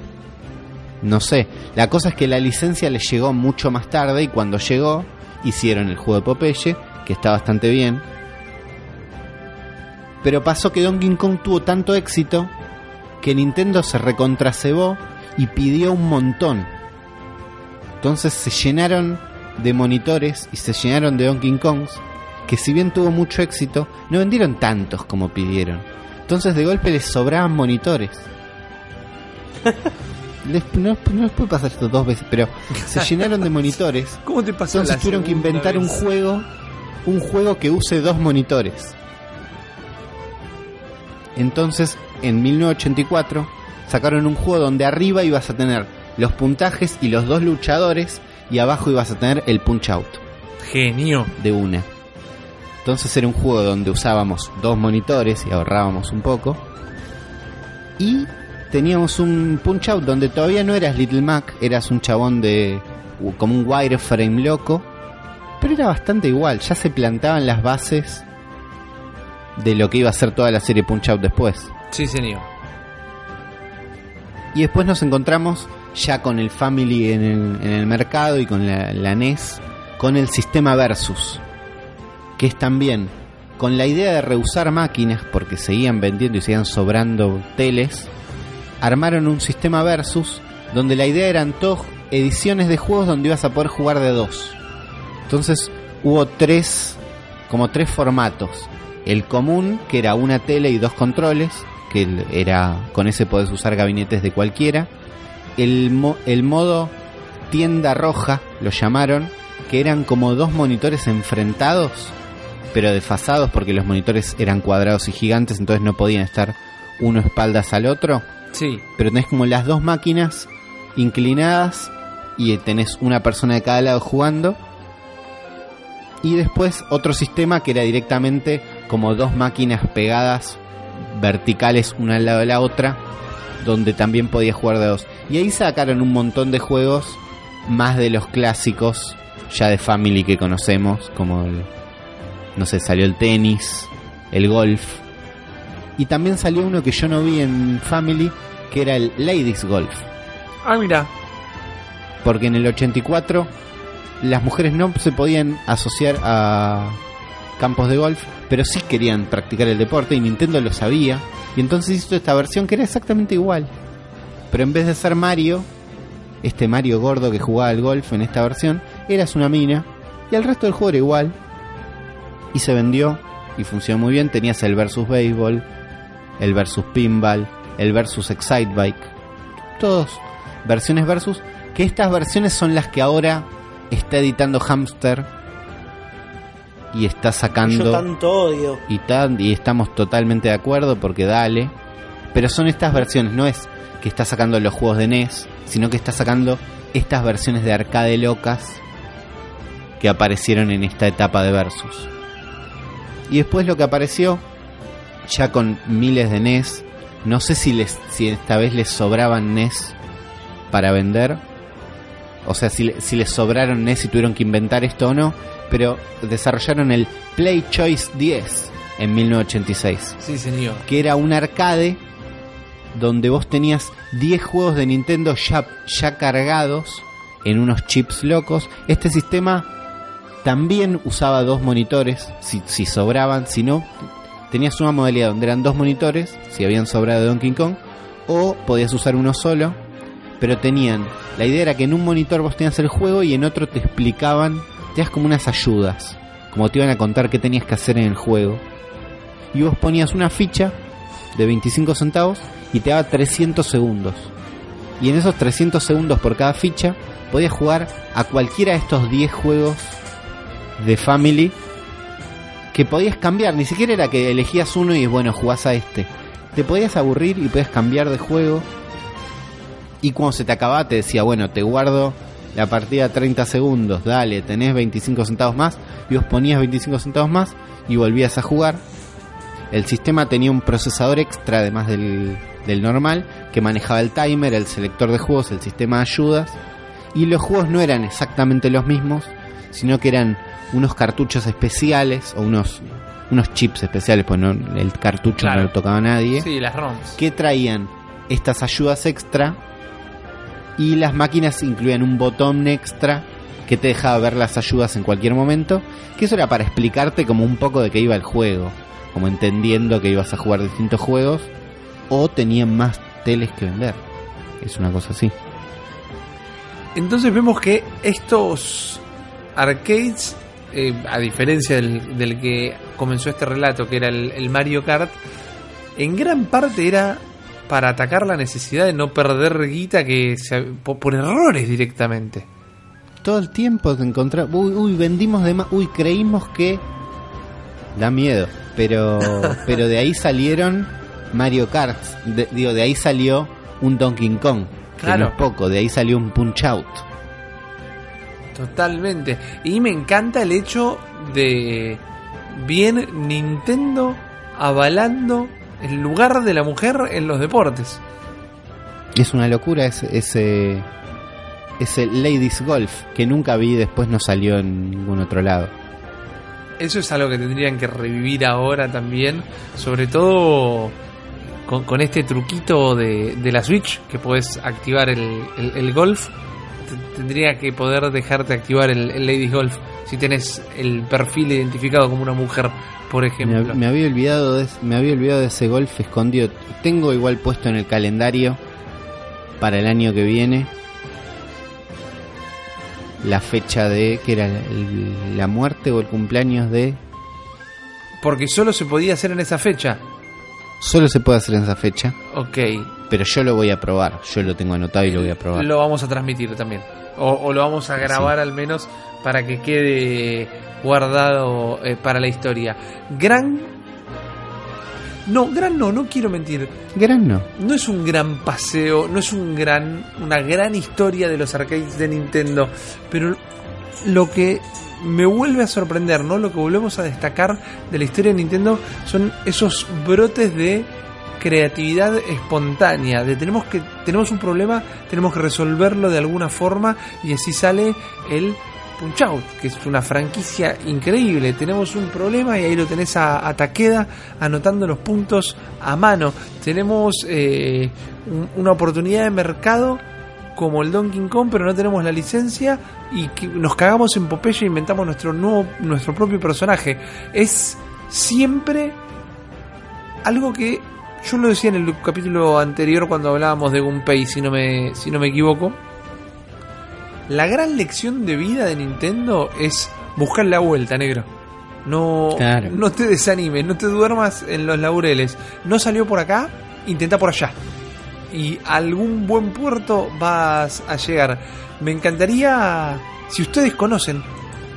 No sé. La cosa es que la licencia les llegó mucho más tarde y cuando llegó hicieron el juego de Popeye, que está bastante bien. Pero pasó que Donkey Kong tuvo tanto éxito que Nintendo se recontracebó y pidió un montón. Entonces se llenaron de monitores y se llenaron de Donkey Kongs que si bien tuvo mucho éxito, no vendieron tantos como pidieron. Entonces de golpe les sobraban monitores. Les- no, no les puede pasar esto dos veces, pero se llenaron de monitores. ¿Cómo te pasó Entonces la tuvieron que inventar un juego, un juego que use dos monitores. Entonces, en 1984 sacaron un juego donde arriba ibas a tener los puntajes y los dos luchadores y abajo ibas a tener el punch out Genio. de una. Entonces era un juego donde usábamos dos monitores y ahorrábamos un poco. Y teníamos un punch out donde todavía no eras Little Mac, eras un chabón de como un wireframe loco, pero era bastante igual, ya se plantaban las bases de lo que iba a ser toda la serie Punch Out después. Sí, señor. Y después nos encontramos ya con el Family en el, en el mercado y con la, la NES, con el sistema Versus, que es también con la idea de reusar máquinas, porque seguían vendiendo y seguían sobrando teles, armaron un sistema Versus donde la idea eran todas ediciones de juegos donde ibas a poder jugar de dos. Entonces hubo tres, como tres formatos. El común, que era una tele y dos controles, que era con ese podés usar gabinetes de cualquiera. El, mo- el modo tienda roja, lo llamaron, que eran como dos monitores enfrentados, pero desfasados porque los monitores eran cuadrados y gigantes, entonces no podían estar uno espaldas al otro. Sí. Pero tenés como las dos máquinas inclinadas y tenés una persona de cada lado jugando. Y después otro sistema que era directamente como dos máquinas pegadas verticales una al lado de la otra, donde también podías jugar de dos. Y ahí sacaron un montón de juegos, más de los clásicos ya de Family que conocemos, como el, no sé, salió el tenis, el golf, Y también salió uno que yo no vi en Family, que era el Ladies Golf. Ah, mira. Porque en el 84 las mujeres no se podían asociar a campos de golf, pero sí querían practicar el deporte y Nintendo lo sabía. Y entonces hizo esta versión que era exactamente igual. Pero en vez de ser Mario, este Mario gordo que jugaba al golf en esta versión, eras una mina. Y el resto del juego era igual. Y se vendió y funcionó muy bien. Tenías el versus béisbol, el versus pinball, el versus excite bike. Todos versiones versus. Que estas versiones son las que ahora está editando Hamster y está sacando Yo tanto odio. y tan y estamos totalmente de acuerdo porque dale pero son estas versiones no es que está sacando los juegos de NES sino que está sacando estas versiones de arcade locas que aparecieron en esta etapa de versus y después lo que apareció ya con miles de NES no sé si les si esta vez les sobraban NES para vender o sea, si, si les sobraron NES y tuvieron que inventar esto o no, pero desarrollaron el Play Choice 10 en 1986, Sí, señor. que era un arcade donde vos tenías 10 juegos de Nintendo ya, ya cargados en unos chips locos. Este sistema también usaba dos monitores, si, si sobraban, si no, tenías una modalidad donde eran dos monitores, si habían sobrado de Donkey Kong, o podías usar uno solo, pero tenían, la idea era que en un monitor vos tenías el juego y en otro te explicaban, tenías como unas ayudas, como te iban a contar qué tenías que hacer en el juego. Y vos ponías una ficha de 25 centavos y te daba 300 segundos. Y en esos 300 segundos por cada ficha podías jugar a cualquiera de estos 10 juegos de Family que podías cambiar, ni siquiera era que elegías uno y bueno, jugás a este. Te podías aburrir y podías cambiar de juego. Y cuando se te acababa te decía, bueno, te guardo la partida 30 segundos, dale, tenés 25 centavos más. Y vos ponías 25 centavos más y volvías a jugar. El sistema tenía un procesador extra además del, del normal que manejaba el timer, el selector de juegos, el sistema de ayudas. Y los juegos no eran exactamente los mismos, sino que eran unos cartuchos especiales o unos, unos chips especiales, pues no, el cartucho Claro. no lo tocaba a nadie Sí, las ROMs. que traían estas ayudas extra y las máquinas incluían un botón extra que te dejaba ver las ayudas en cualquier momento, que eso era para explicarte como un poco de qué iba el juego, como entendiendo que ibas a jugar distintos juegos o tenían más teles que vender. Es una cosa así. Entonces vemos que estos arcades, eh, a diferencia del, del que comenzó este relato, que era el, el Mario Kart, en gran parte era para atacar la necesidad de no perder guita que se- por, por errores directamente. Todo el tiempo te encontrás, uy, uy, vendimos de más, uy, creímos que da miedo, pero pero de ahí salieron Mario Kart, de- digo, de ahí salió un Donkey Kong, que no es poco, de ahí salió un Punch Out. Totalmente. Y me encanta el hecho de bien Nintendo avalando el lugar de la mujer en los deportes. Es una locura ese, ese, ese Ladies Golf, que nunca vi, después no salió en ningún otro lado. Eso es algo que tendrían que revivir ahora también, sobre todo con, con este truquito de, de la Switch, que puedes activar el, el- el golf. T- Tendría que poder dejarte activar el, el Ladies Golf si tenés el perfil identificado como una mujer, por ejemplo. me había olvidado de, me había olvidado de ese golf escondido. Tengo igual puesto en el calendario para el año que viene la fecha de que era el- la muerte o el cumpleaños de Porque solo se podía hacer en esa fecha. solo se puede hacer en esa fecha, Ok, pero yo lo voy a probar. Yo lo tengo anotado y lo voy a probar. lo vamos a transmitir también. O, o lo vamos a grabar al menos para que quede guardado eh, para la historia. Gran... No, gran no, no quiero mentir. Gran no. No es un gran paseo, no es un gran, una gran historia de los arcades de Nintendo, pero lo que me vuelve a sorprender, ¿no? Lo que volvemos a destacar de la historia de Nintendo son esos brotes de creatividad espontánea, de tenemos que tenemos un problema, tenemos que resolverlo de alguna forma y así sale el Punch Out, que es una franquicia increíble. Tenemos un problema y ahí lo tenés a, a anotando los puntos a mano. Tenemos eh, un- una oportunidad de mercado como el Donkey Kong, pero no tenemos la licencia y que nos cagamos en Popeye e inventamos nuestro nuevo, nuestro propio personaje. Es siempre algo que yo lo decía en el capítulo anterior cuando hablábamos de Gunpei, si no me, si no me equivoco. La gran lección de vida de Nintendo es buscar la vuelta, negro. No, Claro. no te desanimes, no te duermas en los laureles. No salió por acá, intenta por allá. Y a algún buen puerto vas a llegar. Me encantaría, si ustedes conocen,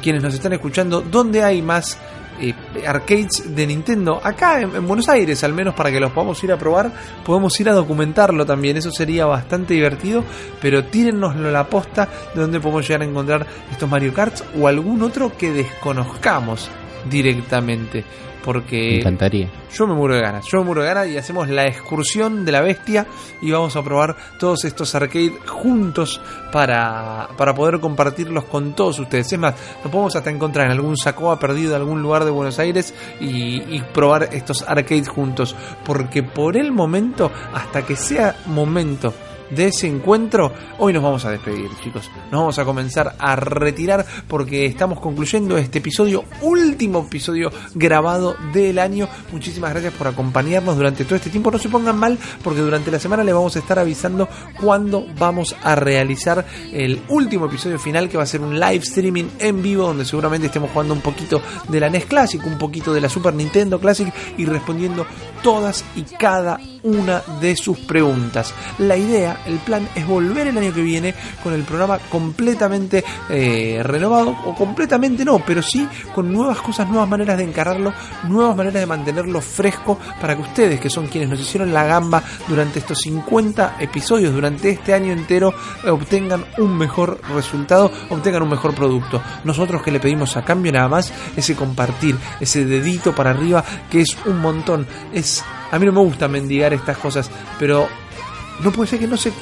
quienes nos están escuchando, dónde hay más eh, arcades de Nintendo. Acá en, en Buenos Aires, al menos para que los podamos ir a probar, podemos ir a documentarlo también. Eso sería bastante divertido. Pero tírennoslo la posta de dónde podemos llegar a encontrar estos Mario Karts o algún otro que desconozcamos directamente. Me Porque encantaría. yo me muero de ganas, yo me muero de ganas y hacemos la excursión de la bestia y vamos a probar todos estos arcades juntos para, para poder compartirlos con todos ustedes. Es más, lo podemos hasta encontrar en algún sacoa perdido de algún lugar de Buenos Aires y, y probar estos arcades juntos. Porque por el momento, hasta que sea momento de ese encuentro, hoy nos vamos a despedir, chicos. Nos vamos a comenzar a retirar porque estamos concluyendo este episodio, último episodio grabado del año. Muchísimas gracias por acompañarnos durante todo este tiempo. No se pongan mal porque durante la semana les vamos a estar avisando cuándo vamos a realizar el último episodio final que va a ser un live streaming en vivo donde seguramente estemos jugando un poquito de la NES Classic, un poquito de la Super Nintendo Classic y respondiendo todas y cada una de sus preguntas. La idea, el plan es volver el año que viene con el programa completamente eh, renovado, o completamente no, pero sí con nuevas cosas, nuevas maneras de encararlo, nuevas maneras de mantenerlo fresco para que ustedes, que son quienes nos hicieron la gamba durante estos 50 episodios, durante este año entero, eh, obtengan un mejor resultado, obtengan un mejor producto. Nosotros que le pedimos a cambio nada más ese compartir, ese dedito para arriba, que es un montón. Es a mí no me gusta mendigar estas cosas, pero no puede ser que no se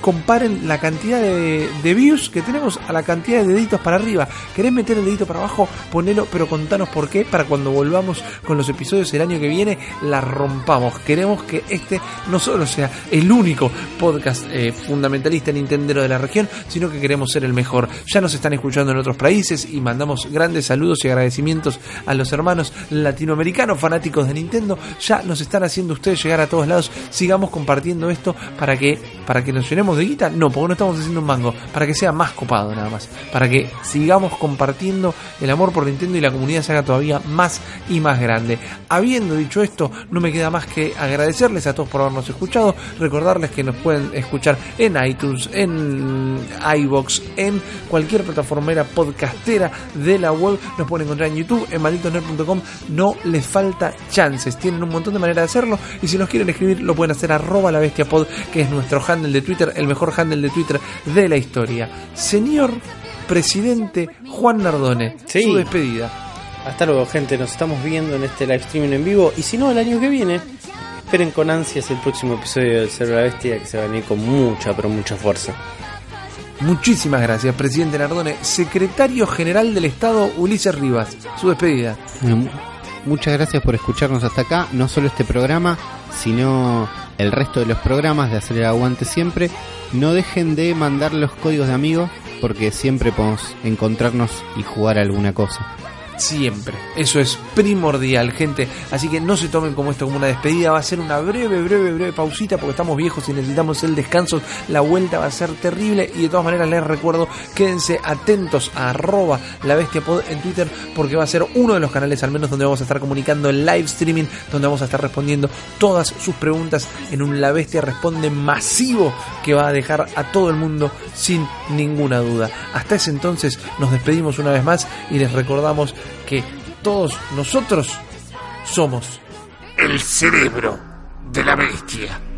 comparen la cantidad de, views que tenemos a la cantidad de deditos para arriba. ¿Querés meter el dedito para abajo? Ponelo, pero contanos por qué, para cuando volvamos con los episodios el año que viene, la rompamos. Queremos que este no solo sea el único podcast eh, fundamentalista nintendero de la región, sino que queremos ser el mejor. Ya nos están escuchando en otros países y mandamos grandes saludos y agradecimientos a los hermanos latinoamericanos fanáticos de Nintendo. Ya nos están haciendo ustedes llegar a todos lados. Sigamos compartiendo esto para que, para que nos llenemos de guita. No, porque no estamos haciendo un mango. Para que sea más copado nada más. Para que sigamos compartiendo el amor por Nintendo y la comunidad se haga todavía más y más grande. Habiendo dicho esto, no me queda más que agradecerles a todos por habernos escuchado. Recordarles que nos pueden escuchar en iTunes, en iBox, en cualquier plataformera podcastera de la web. Nos pueden encontrar en YouTube, en malditoner.com. No les falta chances. Tienen un montón de maneras de hacerlo. Y si nos quieren escribir, lo pueden hacer arroba la bestia pod, que es nuestro handle de Twitter, el mejor handle de Twitter de la historia. Señor presidente Juan Nardone, Sí. su despedida. Hasta luego, gente. Nos estamos viendo en este live streaming en vivo. Y si no, el año que viene, esperen con ansias el próximo episodio del Ser la Bestia que se va a venir con mucha, pero mucha fuerza. Muchísimas gracias, presidente Nardone. Secretario General del Estado Ulises Rivas, su despedida. Muchas gracias por escucharnos hasta acá. No solo este programa, sino el resto de los programas de Hacer el Aguante siempre. No dejen de mandar los códigos de amigos porque siempre podemos encontrarnos y jugar alguna cosa. Siempre. Eso es primordial, gente. Así que no se tomen como esto como una despedida. Va a ser una breve, breve, breve pausita porque estamos viejos y necesitamos el descanso. La vuelta va a ser terrible. Y de todas maneras les recuerdo, quédense atentos a arroba la bestia pod en Twitter porque va a ser uno de los canales al menos donde vamos a estar comunicando el live streaming, donde vamos a estar respondiendo todas sus preguntas en un La Bestia Responde masivo que va a dejar a todo el mundo sin ninguna duda. Hasta ese entonces nos despedimos una vez más y les recordamos que todos nosotros somos El cerebro de la bestia.